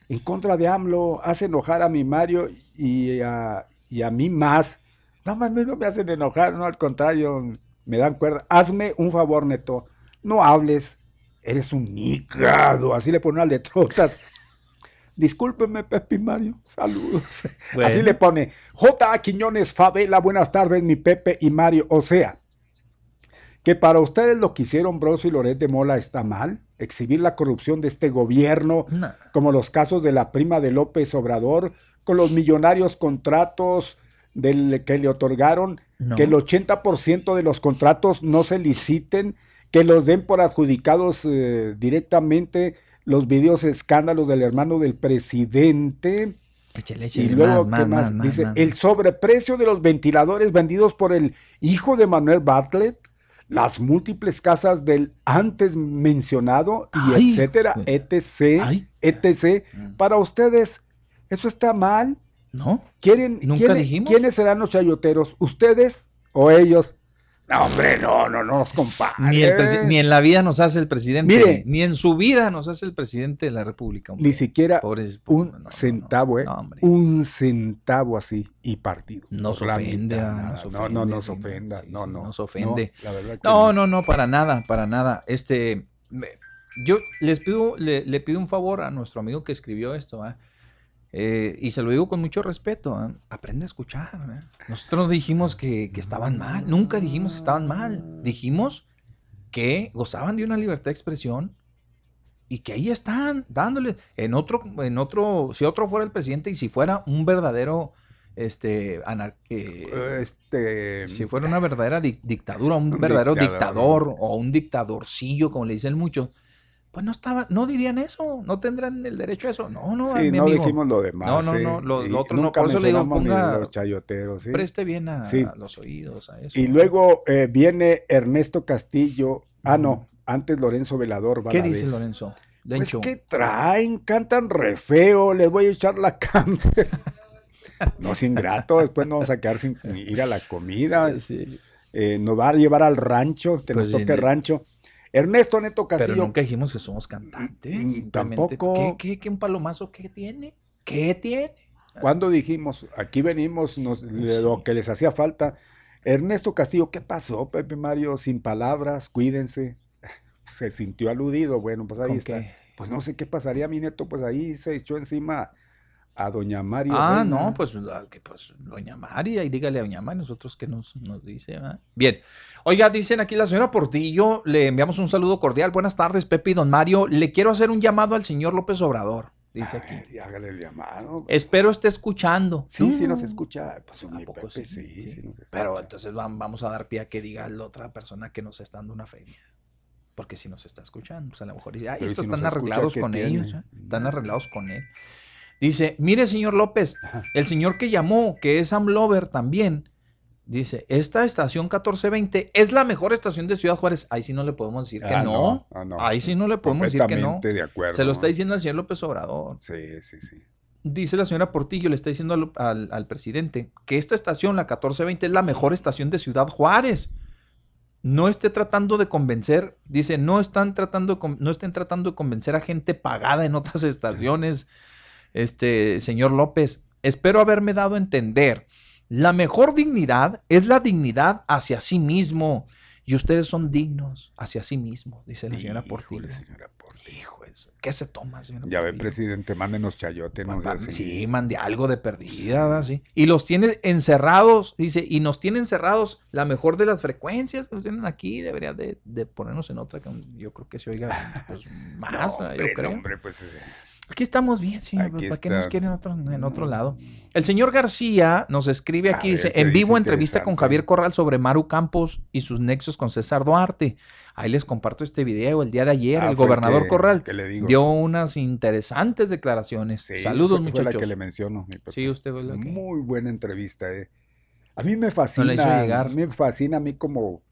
en contra de AMLO hace enojar a mi Mario y a, y a mí más. No, mami, no me hacen enojar, no, al contrario, me dan cuerda. Hazme un favor, neto, no hables, eres un nígrado, así le pone al de trotas. Discúlpeme, Pepe y Mario, saludos. Bueno. Así le pone J. Quiñones Favela, buenas tardes, mi Pepe y Mario. O sea, que para ustedes lo que hicieron Broso y Loret de Mola está mal, exhibir la corrupción de este gobierno, No. como los casos de la prima de López Obrador, con los millonarios contratos del, que le otorgaron, No. que el 80% de los contratos no se liciten, que los den por adjudicados eh, directamente los videos escándalos del hermano del presidente. Échale, Y échale, luego, más, ¿qué más, Dice, más, el sobreprecio de los ventiladores vendidos por el hijo de Manuel Bartlett, las múltiples casas del antes mencionado, y Ay, etcétera, etc., etc. Para ustedes, ¿eso está mal? ¿No? ¿Quieren, Nunca dijimos. ¿Quiénes serán los chayoteros? ¿Ustedes o ellos? No, hombre, no, no, no nos comparen. Ni, el presi- ni en la vida nos hace el presidente, Mire. ni en su vida nos hace el presidente de la República. hombre. Ni siquiera Pobres- un centavo, ¿eh? un centavo así y partido. Nos ofende, mitad, no, no nos sí, ofenda, no, no. nos ofende. No, la verdad que No, no, no, para nada, para nada. Este, me- yo les pido, le, le pido un favor a nuestro amigo que escribió esto, ¿ah? Eh, y se lo digo con mucho respeto, ¿ah? aprende a escuchar. ¿ah? Nosotros no dijimos que, que estaban mal, nunca dijimos que estaban mal, dijimos que gozaban de una libertad de expresión y que ahí están dándole en otro en otro si otro fuera el presidente y si fuera un verdadero este anar- eh, este si fuera una verdadera dic- dictadura un, Un verdadero dictador. dictador o un dictadorcillo como le dicen muchos pues no estaba no dirían eso no tendrán el derecho a eso no no Sí, mi no amigo. dijimos lo demás. no no ¿eh? no lo, lo otro no nunca por eso le digo ponga los chayoteros, ¿sí? preste bien a, Sí. a los oídos a eso Y luego eh, viene Ernesto Castillo. Ah, no, antes Lorenzo Velador. qué dice Lorenzo Pues que traen, cantan re feo, les voy a echar la cama. no es ingrato, después nos vamos a quedar sin ir a la comida. Eh, nos va a llevar al rancho, que Pues, nos toque rancho. Ernesto Neto pero Castillo. nunca dijimos que somos cantantes simplemente, tampoco. ¿qué, qué, qué un palomazo qué tiene qué tiene Cuando dijimos, aquí venimos, nos, de lo que les hacía falta. Ernesto Castillo, ¿qué pasó, Pepe Mario? Sin palabras, cuídense. Se sintió aludido. Bueno, pues ahí ¿Con está. qué? Pues no sé qué pasaría, mi neto. Pues ahí se echó encima a doña Mario. Ah, Reina. no, pues, ah, que, pues doña María, y dígale a doña María, nosotros que nos, nos dice. Bien. Oiga, dicen aquí la señora Portillo, le enviamos un saludo cordial. Buenas tardes, Pepe y don Mario. Le quiero hacer un llamado al señor López Obrador, dice aquí. Hágale el llamado. Espero esté escuchando. Sí, sí No, nos escucha. Pues mi Pepe, sí, sí, nos escucha. Pero entonces vam- vamos a dar pie a que diga la otra persona que nos está dando una feria. Porque si nos está escuchando, pues a lo mejor dice, ¿y estos si están arreglados con tiene? ellos. ¿eh? Están arreglados con él. Dice, mire, señor López, el señor que llamó, que es Sam Lover también, dice, esta estación 1420 es la mejor estación de Ciudad Juárez. Ahí sí no le podemos decir que Ah, no. no, ah, no. Ahí sí no le podemos decir que no. De acuerdo. Se lo está diciendo el señor López Obrador. Sí, sí, sí. Dice la señora Portillo, le está diciendo al, al- al presidente que esta estación, la 1420, es la mejor estación de Ciudad Juárez. No esté tratando de convencer, dice, no están tratando, no estén tratando de convencer a gente pagada en otras estaciones, este señor López. Espero haberme dado a entender. La mejor dignidad es la dignidad hacia sí mismo. Y ustedes son dignos hacia sí mismos, dice la señora Portillo. Eso. ¿Qué se toma, señora Ya ve, presidente, mándenos chayote. No. Sí, mande algo de perdida. Sí. Y los tiene encerrados, dice, y nos tiene encerrados la mejor de las frecuencias que nos tienen aquí, debería de, de ponernos en otra que yo creo que se oiga pues, más, yo creo. no, hombre, pues, eh, Aquí estamos bien, señor. Aquí ¿Para qué nos quieren en otro, en otro lado? El señor García nos escribe aquí, ver, dice, ¿qué en vivo entrevista con? Javier Corral sobre Maru Campos y sus nexos con César Duarte. Ahí les comparto este video. El día de ayer, Ah, el fue gobernador que- Corral que le digo. dio unas interesantes declaraciones. Sí, Saludos, fue- fue muchachos. la que le menciono. mi. Sí, usted fue la que- Muy buena entrevista, eh. A mí me fascina, hizo llegar. a mí me fascina a mí como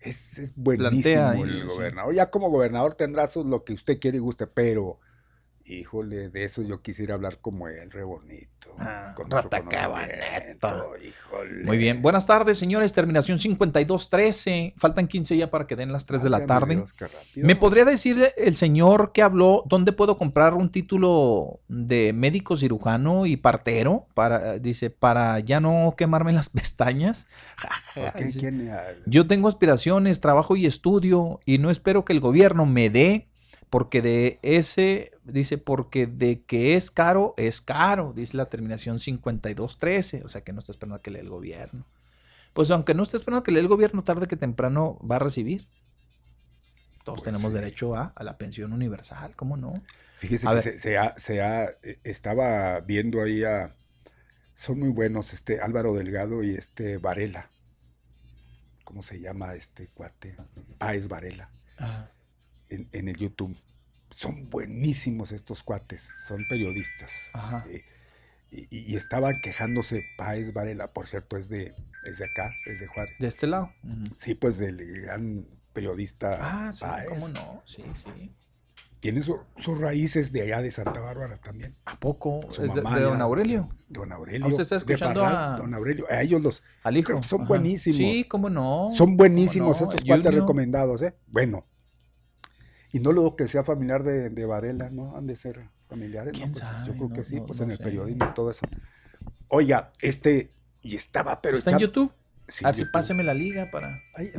es, es buenísimo Plantea el y- sí. gobernador. Ya como gobernador tendrá sus lo que usted quiere y guste, pero híjole, de eso yo quisiera hablar como él, re bonito. con mucho conocimiento, híjole. Muy bien. Buenas tardes, señores. Terminación 5213. Faltan 15 ya para que den las 3 de la tarde. Dios. ¿Me podría decir el señor que habló dónde puedo comprar un título de médico cirujano y partero? Para, dice, para ya no quemarme las pestañas. ¿Por qué? Dice, ¿Quién, ah, Yo tengo aspiraciones, trabajo y estudio y no espero que el gobierno me dé porque de ese, dice, porque de que es caro, es caro, dice la terminación 5213, o sea que no está esperando a que lea el gobierno. Pues aunque no esté esperando a que lea el gobierno, tarde que temprano va a recibir. Todos Pues tenemos derecho a, a la pensión universal, ¿cómo no? Fíjese A que ver. se, se ha- se ha- eh, estaba viendo ahí a, son muy buenos, este Álvaro Delgado y este Varela. ¿Cómo se llama este cuate? Páez Varela. Ajá. En, en el YouTube. Son buenísimos estos cuates, son periodistas. Ajá. Eh, y, y- estaban quejándose Páez Varela, por cierto, es de, es de acá, es de Juárez. De este lado. Sí, pues del gran periodista Ah, sí, Páez. ¿cómo no? Sí, sí. Tiene su- sus raíces de allá de Santa Bárbara también. ¿A poco? Su ¿Es de, mamá de ya- don Aurelio? Don Aurelio. Ah, ¿Usted está escuchando Parral, a- Don Aurelio. A ellos los. Al hijo. son Ajá. buenísimos. Sí, cómo no. Son buenísimos ¿Cómo no? estos cuates recomendados, ¿eh? Bueno. Y no lo que sea familiar de, de Varela, ¿no? Han de ser familiares. ¿no? ¿Quién Pues, sabe? Yo creo No, que sí, no, pues no en el sé. periodismo y todo eso. Oiga, este. Y estaba, pero. ¿Está en YouTube? Sí, a ver si YouTube. páseme la liga para... Ahí,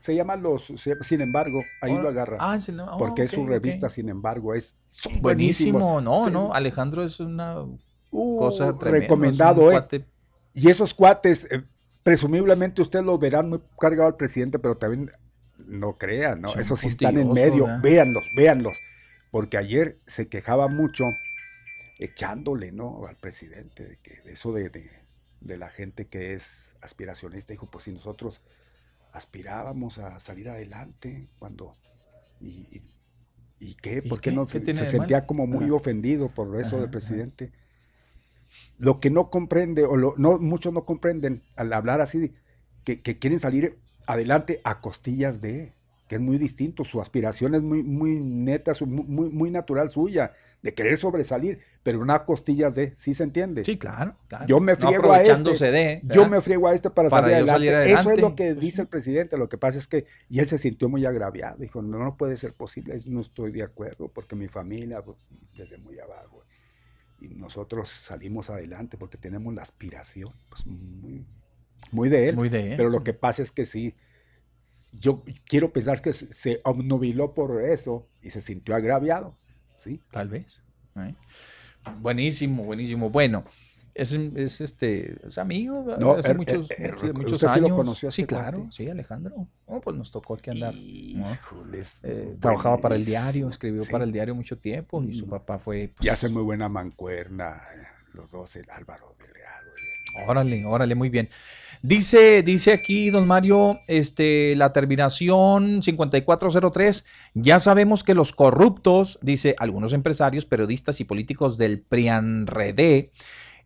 se llama los. se- sin embargo, ahí lo agarra. Ah, sin- ah, porque es su revista, sin embargo, es. Son Buenísimo, no, Sí, no, Alejandro es una Uh, cosa tremenda. recomendado, es ¿eh? cuate- Y esos cuates, eh, presumiblemente ustedes los verán muy cargado al presidente, pero también no crean, ¿no? Esos sí están en medio, ¿verdad? véanlos, véanlos. Porque ayer se quejaba mucho echándole, ¿no? Al presidente, de que eso de, de- de la gente que es aspiracionista, dijo, pues si nosotros aspirábamos a salir adelante cuando... ¿Y, y, y qué? ¿Y ¿Por qué, qué? no ¿Qué se, sentía como muy Ajá. ofendido por eso Ajá, del ajá. presidente? Lo que no comprende, o lo, no, muchos no comprenden al hablar así, que quieren salir adelante a costillas de, que es muy distinto, su aspiración es muy, muy neta, su- muy, muy, natural suya, de querer sobresalir, pero no a costillas de, ¿sí se entiende? Sí, claro, claro. Yo me No friego a este, de, yo me friego a este para, Para salir, adelante. salir Eso es adelante, lo que pues dice el presidente, lo que pasa es que, y él se sintió muy agraviado, dijo, no, no puede ser posible, no estoy de acuerdo, porque mi familia, pues, desde muy abajo, y nosotros salimos adelante porque tenemos la aspiración, pues muy, muy de él. Muy de él. Pero lo que pasa es que sí, yo quiero pensar que se- obnubiló por eso y se sintió agraviado. ¿sí? Tal vez. ¿eh? Buenísimo, buenísimo. Bueno, es, es este, es amigo No, hace er- muchos, er- er- muchos- ¿usted sí lo años. conoció sí, claro, sí, Alejandro. Oh, pues nos tocó aquí andar. ¿no? Eh, trabajaba para el diario, escribió sí. para el diario mucho tiempo y su Mm. papá fue. pues, Y hacen muy buena mancuerna, los dos, el Álvaro Delgado. Órale, órale, muy bien. Dice, dice aquí, don Mario, este, la terminación 5403, ya sabemos que los corruptos, dice, algunos empresarios, periodistas y políticos del PRIANRED,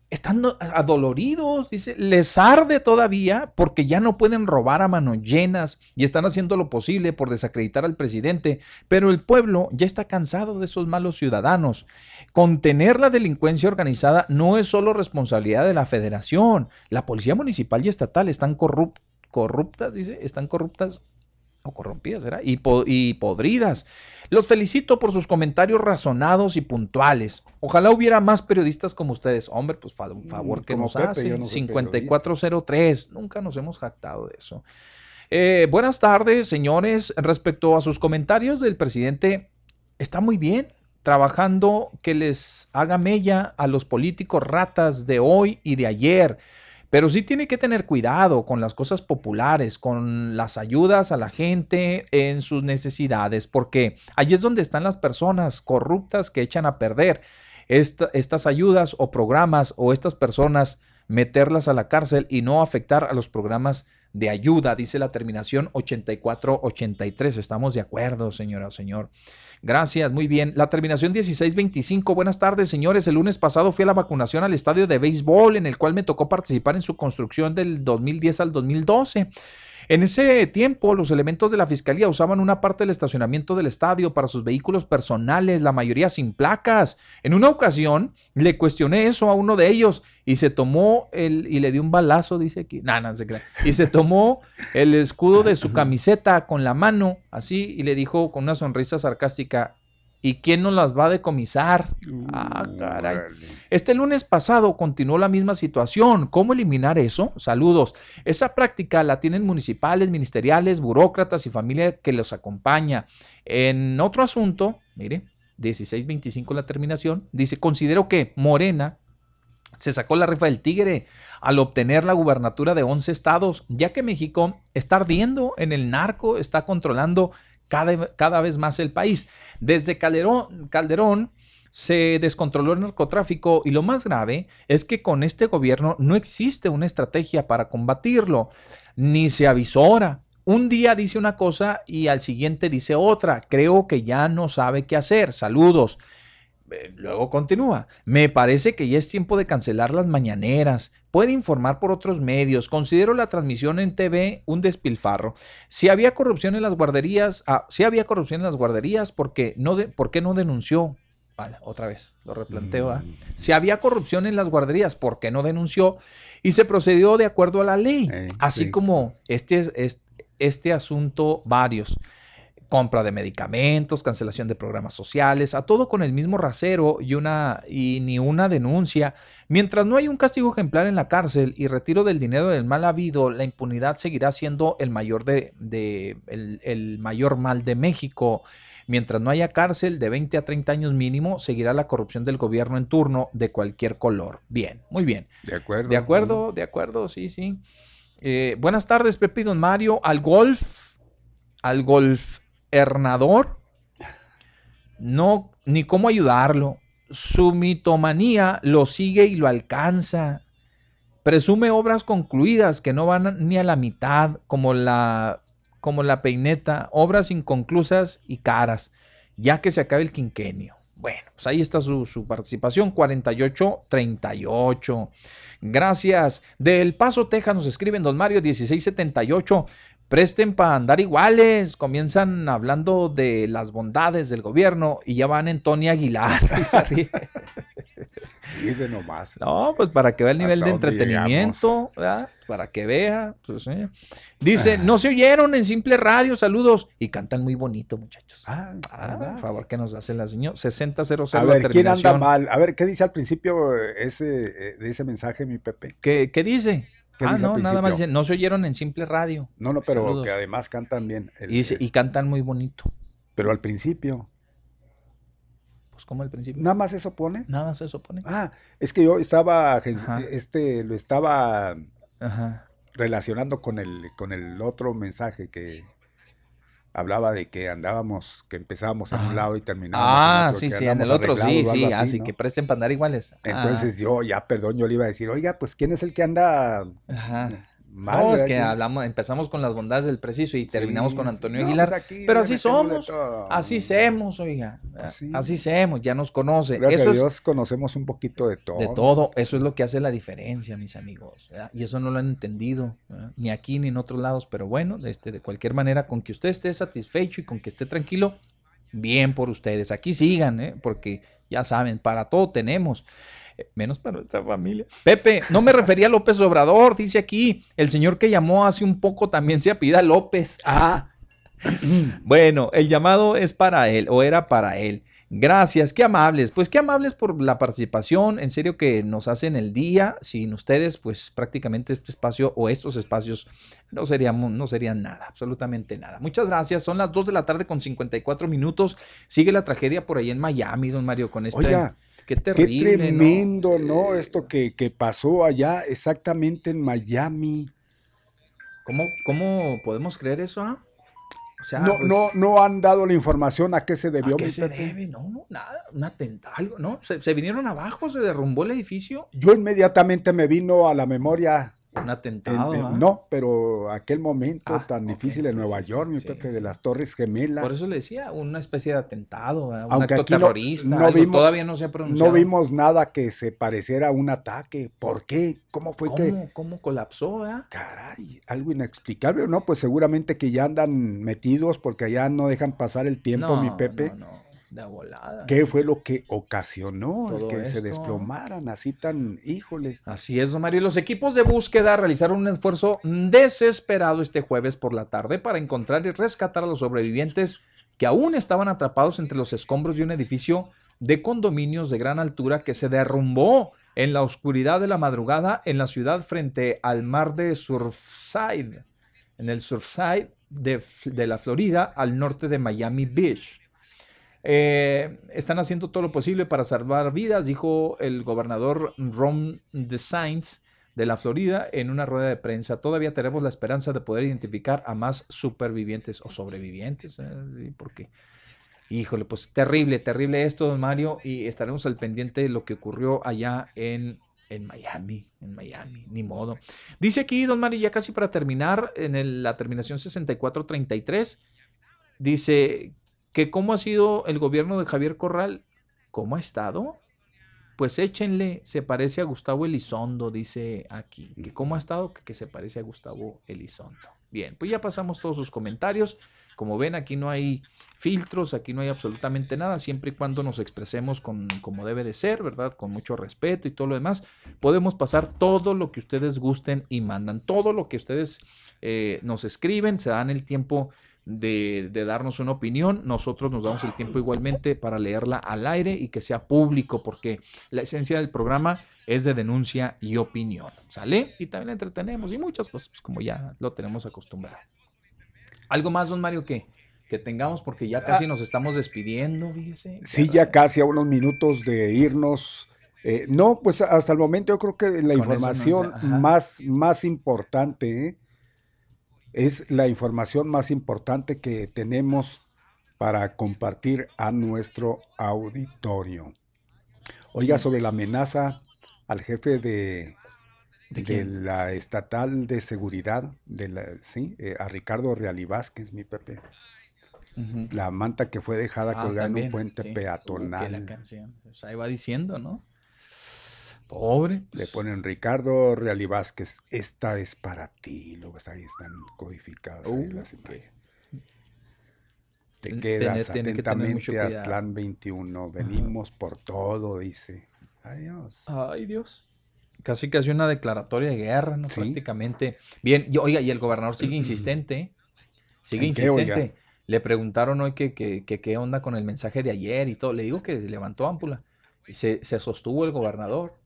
están do- adoloridos, dice, les arde todavía porque ya no pueden robar a manos llenas y están haciendo lo posible por desacreditar al presidente, pero el pueblo ya está cansado de esos malos ciudadanos. Contener la delincuencia organizada no es solo responsabilidad de la federación, la policía municipal y estatal están corrup- corruptas, dice, están corruptas o corrompidas, ¿será? Y, po- y podridas. Los felicito por sus comentarios razonados y puntuales. Ojalá hubiera más periodistas como ustedes. Hombre, pues fa- un favor que como nos Pepe, hacen. yo no soy 5403. Nunca nos hemos jactado de eso. Eh, buenas tardes, señores. Respecto a sus comentarios del presidente, está muy bien trabajando que les haga mella a los políticos ratas de hoy y de ayer. Pero sí tiene que tener cuidado con las cosas populares, con las ayudas a la gente en sus necesidades, porque allí es donde están las personas corruptas que echan a perder esta- estas ayudas o programas o estas personas meterlas a la cárcel y no afectar a los programas de ayuda, dice la terminación 8483. Estamos de acuerdo, señora o señor. Gracias, muy bien. La terminación 1625. Buenas tardes, señores. El lunes pasado fui a la vacunación al estadio de béisbol, en el cual me tocó participar en su construcción del 2010 al 2012. En ese tiempo, los elementos de la fiscalía usaban una parte del estacionamiento del estadio para sus vehículos personales, la mayoría sin placas. En una ocasión, le cuestioné eso a uno de ellos y se tomó el y le dio un balazo, dice aquí. No, no se crea. Y se tomó el escudo de su camiseta con la mano, así, y le dijo con una sonrisa sarcástica: ¿Y quién nos las va a decomisar? Ah, caray. Este lunes pasado continuó la misma situación. ¿Cómo eliminar eso? Saludos. Esa práctica la tienen municipales, ministeriales, burócratas y familia que los acompaña. En otro asunto, mire, 1625 la terminación, dice, considero que Morena se sacó la rifa del tigre al obtener la gubernatura de 11 estados, ya que México está ardiendo en el narco, está controlando cada, cada vez más el país. Desde Calderón, Calderón se descontroló el narcotráfico y lo más grave es que con este gobierno no existe una estrategia para combatirlo, ni se avisora. Un día dice una cosa y al siguiente dice otra. Creo que ya no sabe qué hacer. Saludos. Eh, Luego continúa. Me parece que ya es tiempo de cancelar las mañaneras. Puede informar por otros medios. Considero la transmisión en TV un despilfarro. Si había corrupción en las guarderías, ah, si había corrupción en las guarderías, ¿por qué no, de- ¿por qué no denunció? Vale, otra vez, lo replanteo. ¿ah? Si había corrupción en las guarderías, ¿por qué no denunció? Y se procedió de acuerdo a la ley. Así sí. como este, es- es- este asunto, varios compra de medicamentos, cancelación de programas sociales, a todo con el mismo rasero y una y ni una denuncia. Mientras no hay un castigo ejemplar en la cárcel y retiro del dinero del mal habido, la impunidad seguirá siendo el mayor de, de- el, el mayor mal de México. Mientras no haya cárcel de 20 a 30 años mínimo, seguirá la corrupción del gobierno en turno de cualquier color. Bien, muy bien. De acuerdo. De acuerdo, de acuerdo, sí, sí. Eh, buenas tardes, Pepe y Don Mario. Al golf, al golf hernador, no, ni cómo ayudarlo. Su mitomanía lo sigue y lo alcanza. Presume obras concluidas que no van ni a la mitad, como la, como la peineta, obras inconclusas y caras, ya que se acabe el quinquenio. Bueno, pues ahí está su, su participación, 48-38. Gracias. Del Paso, Texas, nos escriben Don Mario 1678. Presten para andar iguales. Comienzan hablando de las bondades del gobierno y ya van en Tony Aguilar. Y se ríe. Dice nomás. No, pues para que vea el nivel de entretenimiento, ¿verdad? Para que vea. pues, sí. Dice, no se oyeron en simple radio, saludos. Y cantan muy bonito, muchachos. Ah, por favor, que nos hace la señora. 6000 A ver, ¿quién anda mal? A ver, ¿qué dice al principio eh, ese, eh, de ese mensaje, mi Pepe? ¿Qué, qué dice? ¿Qué ah, no, nada más no se oyeron en simple radio. No, no, pero Saludos. que además cantan bien. El- Y, y cantan muy bonito. Pero al principio. Pues como al principio. ¿Nada más eso pone? Nada más eso pone. Ah, es que yo estaba, Ajá. este, lo estaba Ajá. relacionando con el, con el otro mensaje que hablaba de que andábamos, que empezábamos en un lado y terminábamos Ah, en otro. sí, sí, en el otro sí, sí, así ¿no? que presten para andar iguales. Ah. Entonces yo, ya, perdón, yo le iba a decir, oiga, pues ¿quién es el que anda Ajá. Mal? No, es que ¿Quién- hablamos, empezamos con las bondades del preciso y terminamos con Antonio No, Aguilar. pues pero así somos, así somos, oiga. Así somos, ya nos conoce. Gracias Eso a es Dios conocemos un poquito de todo. de todo, eso es lo que hace la diferencia, mis amigos. ¿verdad? Y eso no lo han entendido, ¿verdad? ni aquí ni en otros lados, pero bueno, este, de cualquier manera, con que usted esté satisfecho y con que esté tranquilo, bien por ustedes. Aquí sigan, ¿eh? porque ya saben, para todo tenemos. eh, Menos para nuestra familia. Pepe, no me refería a López Obrador, dice aquí. El señor que llamó hace un poco también se apida López. Ah. bueno, el llamado es para él, o era para él. Gracias, qué amables. Pues qué amables por la participación. En serio que nos hacen el día. Sin ustedes, pues prácticamente este espacio o estos espacios no seríamos, no serían nada, absolutamente nada. Muchas gracias. Son las 2 de la tarde con 54 minutos. Sigue la tragedia por ahí en Miami, don Mario, con este. Oiga, qué terrible. Qué ¿no? tremendo, ¿no? Esto que, que pasó allá exactamente en Miami. ¿Cómo, cómo podemos creer eso? ah? O sea, no, pues, no, no han dado la información a qué se debió. ¿a qué se debe? No, nada, un atentado, algo, ¿no? Se, se vinieron abajo, se derrumbó el edificio. Yo inmediatamente me vino a la memoria. Un en- atentado. en- ¿ah? no, pero aquel momento Ah, tan difícil en sí, Nueva sí, York, mi sí, Pepe, de las Torres Gemelas. Por eso le decía, una especie de atentado, un Aunque acto aquí terrorista. no algo, vimos- todavía no se ha pronunciado. No vimos nada que se pareciera a un ataque. ¿Por qué? ¿Cómo fue que? ¿Cómo, cómo colapsó? ah? Caray, algo inexplicable, ¿no? Pues seguramente que ya andan metidos porque allá no dejan pasar el tiempo, No, mi Pepe. no, no, de volada. ¿Qué fue lo que ocasionó Todo que se desplomaran así tan, híjole? Así es, don Mario. Los equipos de búsqueda realizaron un esfuerzo desesperado este jueves por la tarde para encontrar y rescatar a los sobrevivientes que aún estaban atrapados entre los escombros de un edificio de condominios de gran altura que se derrumbó en la oscuridad de la madrugada en la ciudad frente al mar de Surfside, en el Surfside de, de la Florida, al norte de Miami Beach. Eh, están haciendo todo lo posible para salvar vidas, dijo el gobernador Ron DeSantis de la Florida en una rueda de prensa. Todavía tenemos la esperanza de poder identificar a más supervivientes o sobrevivientes. eh, porque, híjole, pues terrible, terrible esto, don Mario, y estaremos al pendiente de lo que ocurrió allá en, en Miami, en Miami, ni modo. Dice aquí, don Mario, ya casi para terminar, en la terminación 6433, dice que cómo ha sido el gobierno de Javier Corral, cómo ha estado. Pues échenle, se parece a Gustavo Elizondo, dice aquí. Que cómo ha estado, que, que se parece a Gustavo Elizondo. Bien, pues ya pasamos todos sus comentarios. Como ven, aquí no hay filtros, aquí no hay absolutamente nada, siempre y cuando nos expresemos con, como debe de ser, ¿verdad? Con mucho respeto y todo lo demás. Podemos pasar todo lo que ustedes gusten y mandan, todo lo que ustedes eh, nos escriben, se dan el tiempo de, de darnos una opinión. Nosotros nos damos el tiempo igualmente para leerla al aire y que sea público, porque la esencia del programa es de denuncia y opinión. ¿Sale? Y también entretenemos y muchas cosas, pues, como ya lo tenemos acostumbrado. ¿Algo más, don Mario, que, que tengamos? Porque ya casi nos estamos despidiendo, fíjese. Sí, ya casi a unos minutos de irnos. Eh, no, pues hasta el momento yo creo que la Con información más, más importante ¿eh? Es la información más importante que tenemos para compartir a nuestro auditorio. Oiga, Sí. sobre la amenaza al jefe de, ¿De de quién? la estatal de seguridad, de la, sí, eh, a Ricardo Reali Vázquez, mi Pepe. La manta que fue dejada Ah, colgada en un puente sí. Peatonal. la canción. Pues ahí va diciendo, ¿no? Pobre. Le ponen Ricardo Reali Vázquez, esta es para ti. Luego ahí están codificadas ahí las imágenes. Te Ten- quedas que atentamente cuidado. Aztlán 21. Venimos por todo, dice. Adiós. Ay, Dios. Casi casi una declaratoria de guerra, ¿no? Sí. Prácticamente. Bien, y, oiga, y el gobernador sigue insistente. ¿eh? Sigue insistente. Le preguntaron hoy que, qué onda con el mensaje de ayer y todo. Le digo que levantó ámpula. Y se, se sostuvo el gobernador.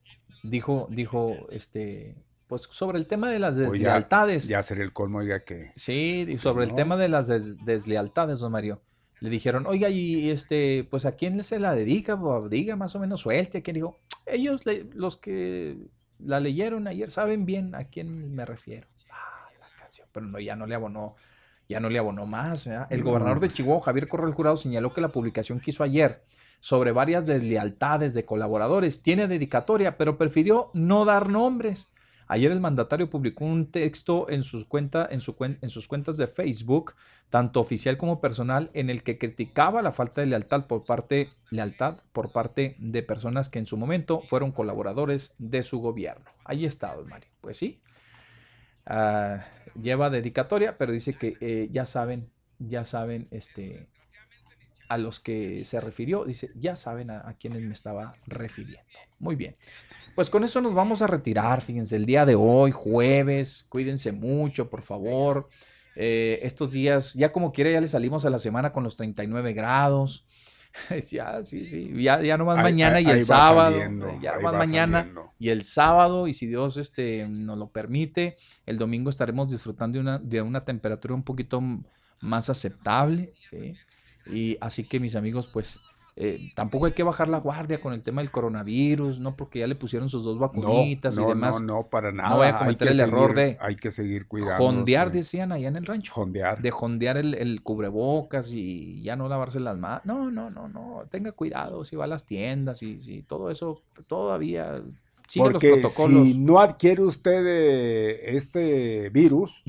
Dijo, dijo, este, pues sobre el tema de las deslealtades. ya será el colmo, oiga, que. Sí, y sobre el tema de las des- deslealtades, don Mario. Le dijeron, oiga, y este, pues a quién se la dedica, diga más o menos suelte, a quién dijo, ellos, le- los que la leyeron ayer, saben bien a quién me refiero. Ah, la canción. Pero no, ya no le abonó, ya no le abonó más. ¿verdad? El No, gobernador de pues. Chihuahua, Javier Corral Jurado, señaló que la publicación que hizo ayer sobre varias deslealtades de colaboradores tiene dedicatoria, pero prefirió no dar nombres. Ayer el mandatario publicó un texto en sus, cuenta, en, sus cuentas de Facebook, tanto oficial como personal, en el que criticaba la falta de lealtad por parte, lealtad por parte de personas que en su momento fueron colaboradores de su gobierno. Ahí está, don Mario. Pues sí. Ah, lleva dedicatoria, pero dice que eh, ya saben, ya saben, este, a los que se refirió, dice, ya saben a, a quienes me estaba refiriendo. Muy bien. Pues con eso nos vamos a retirar, fíjense, el día de hoy, jueves, cuídense mucho, por favor. Eh, estos días, ya como quiera, ya le salimos a la semana con los 39 grados. ya, sí, sí. Ya, ya nomás Ahí- mañana ahí- y el ahí sábado. saliendo, ya nomás mañana saliendo. y el sábado. Y si Dios este, nos lo permite, el domingo estaremos disfrutando de una, de una temperatura un poquito más aceptable. ¿sí? Y así que mis amigos, pues eh, tampoco hay que bajar la guardia con el tema del coronavirus, ¿no? Porque ya le pusieron sus dos vacunitas no, y demás. no, no, para nada. No voy a Hay cometer que el error seguir- de Hay que seguir cuidando. jondear, decían allá en el rancho. Jondear. De jondear el, el cubrebocas y ya no lavarse las manos. No, no, no, no. Tenga cuidado si va a las tiendas y si todo eso todavía sigue Porque los protocolos. si no adquiere usted eh, este virus,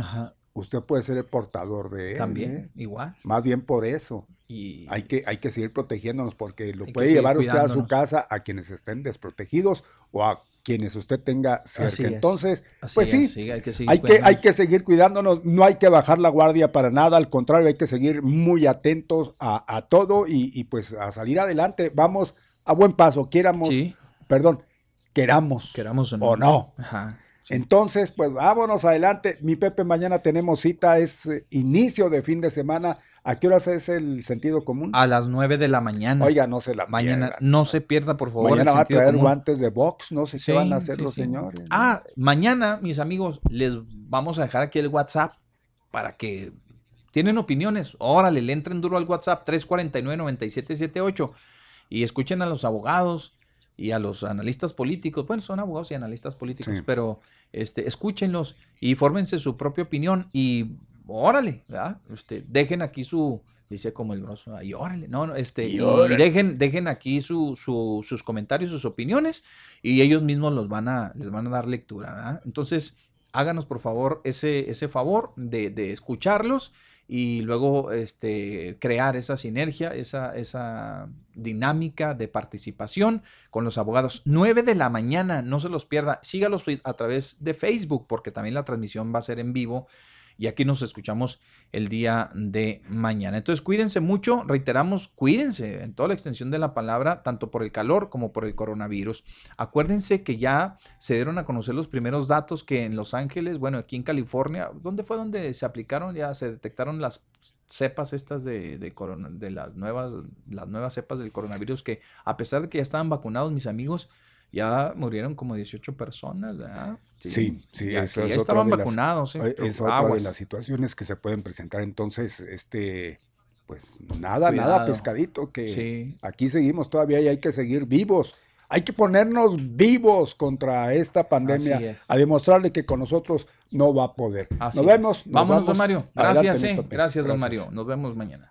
usted puede ser el portador de él. También, ¿eh? igual. Más bien por eso. Y hay que, hay que seguir protegiéndonos porque lo puede llevar usted a su casa a quienes estén desprotegidos o a quienes usted tenga cerca. Entonces, Así pues sí, hay que seguir hay, que, cuidándonos. hay que seguir cuidándonos, no hay que bajar la guardia para nada, al contrario, hay que seguir muy atentos a, a todo y, y, pues a salir adelante. Vamos a buen paso, quieramos, perdón, queramos, Queramos o no. Ajá. Entonces, pues vámonos adelante. Mi Pepe, mañana tenemos cita, es eh, inicio de fin de semana. ¿A qué horas es el sentido común? A las 9 de la mañana. Oiga, no se la Mañana, pierdan. no se pierda, por favor. Mañana va a traer común. guantes de box, no sé Sí, qué van a hacer sí, los sí. señores. Ah, mañana, mis amigos, les vamos a dejar aquí el WhatsApp para que tienen opiniones. Órale, le entren duro al WhatsApp 349-9778 y escuchen a los abogados y a los analistas políticos. Bueno, son abogados y analistas políticos, Sí. pero este, escúchenlos y fórmense su propia opinión y órale, ¿verdad? Este, dejen aquí su, dice como el broso, y órale, no, no, este, Y y, dejen, dejen aquí su, su- sus comentarios, sus opiniones y ellos mismos los van a, les van a dar lectura, ¿verdad? Entonces, háganos por favor ese, ese favor de, de escucharlos y luego este, crear esa sinergia, esa, esa dinámica de participación con los abogados. 9 de la mañana, no se los pierda. Sígalos a través de Facebook porque también la transmisión va a ser en vivo y aquí nos escuchamos el día de mañana. Entonces cuídense mucho, reiteramos, cuídense en toda la extensión de la palabra, tanto por el calor como por el coronavirus. Acuérdense que ya se dieron a conocer los primeros datos que en Los Ángeles, bueno, aquí en California, ¿dónde fue donde se aplicaron? Ya se detectaron las cepas estas de, de, corona- de las, nuevas, las nuevas cepas del coronavirus que a pesar de que ya estaban vacunados mis amigos, ya murieron como 18 personas, ¿verdad? Sí, sí, ya, eso que es ya otra estaban de las- vacunados. ¿eh? eh, Es otra aguas. de las situaciones que se pueden presentar. Entonces, este, pues nada, nada pescadito, que Sí. aquí seguimos todavía y hay que seguir vivos. Hay que ponernos vivos contra esta pandemia, Así es. a demostrarle que con nosotros no va a poder. Así nos vemos. nos Vámonos, don vamos. Mario. Adelante, Gracias, mi eh. Gracias, don Mario. Nos vemos mañana.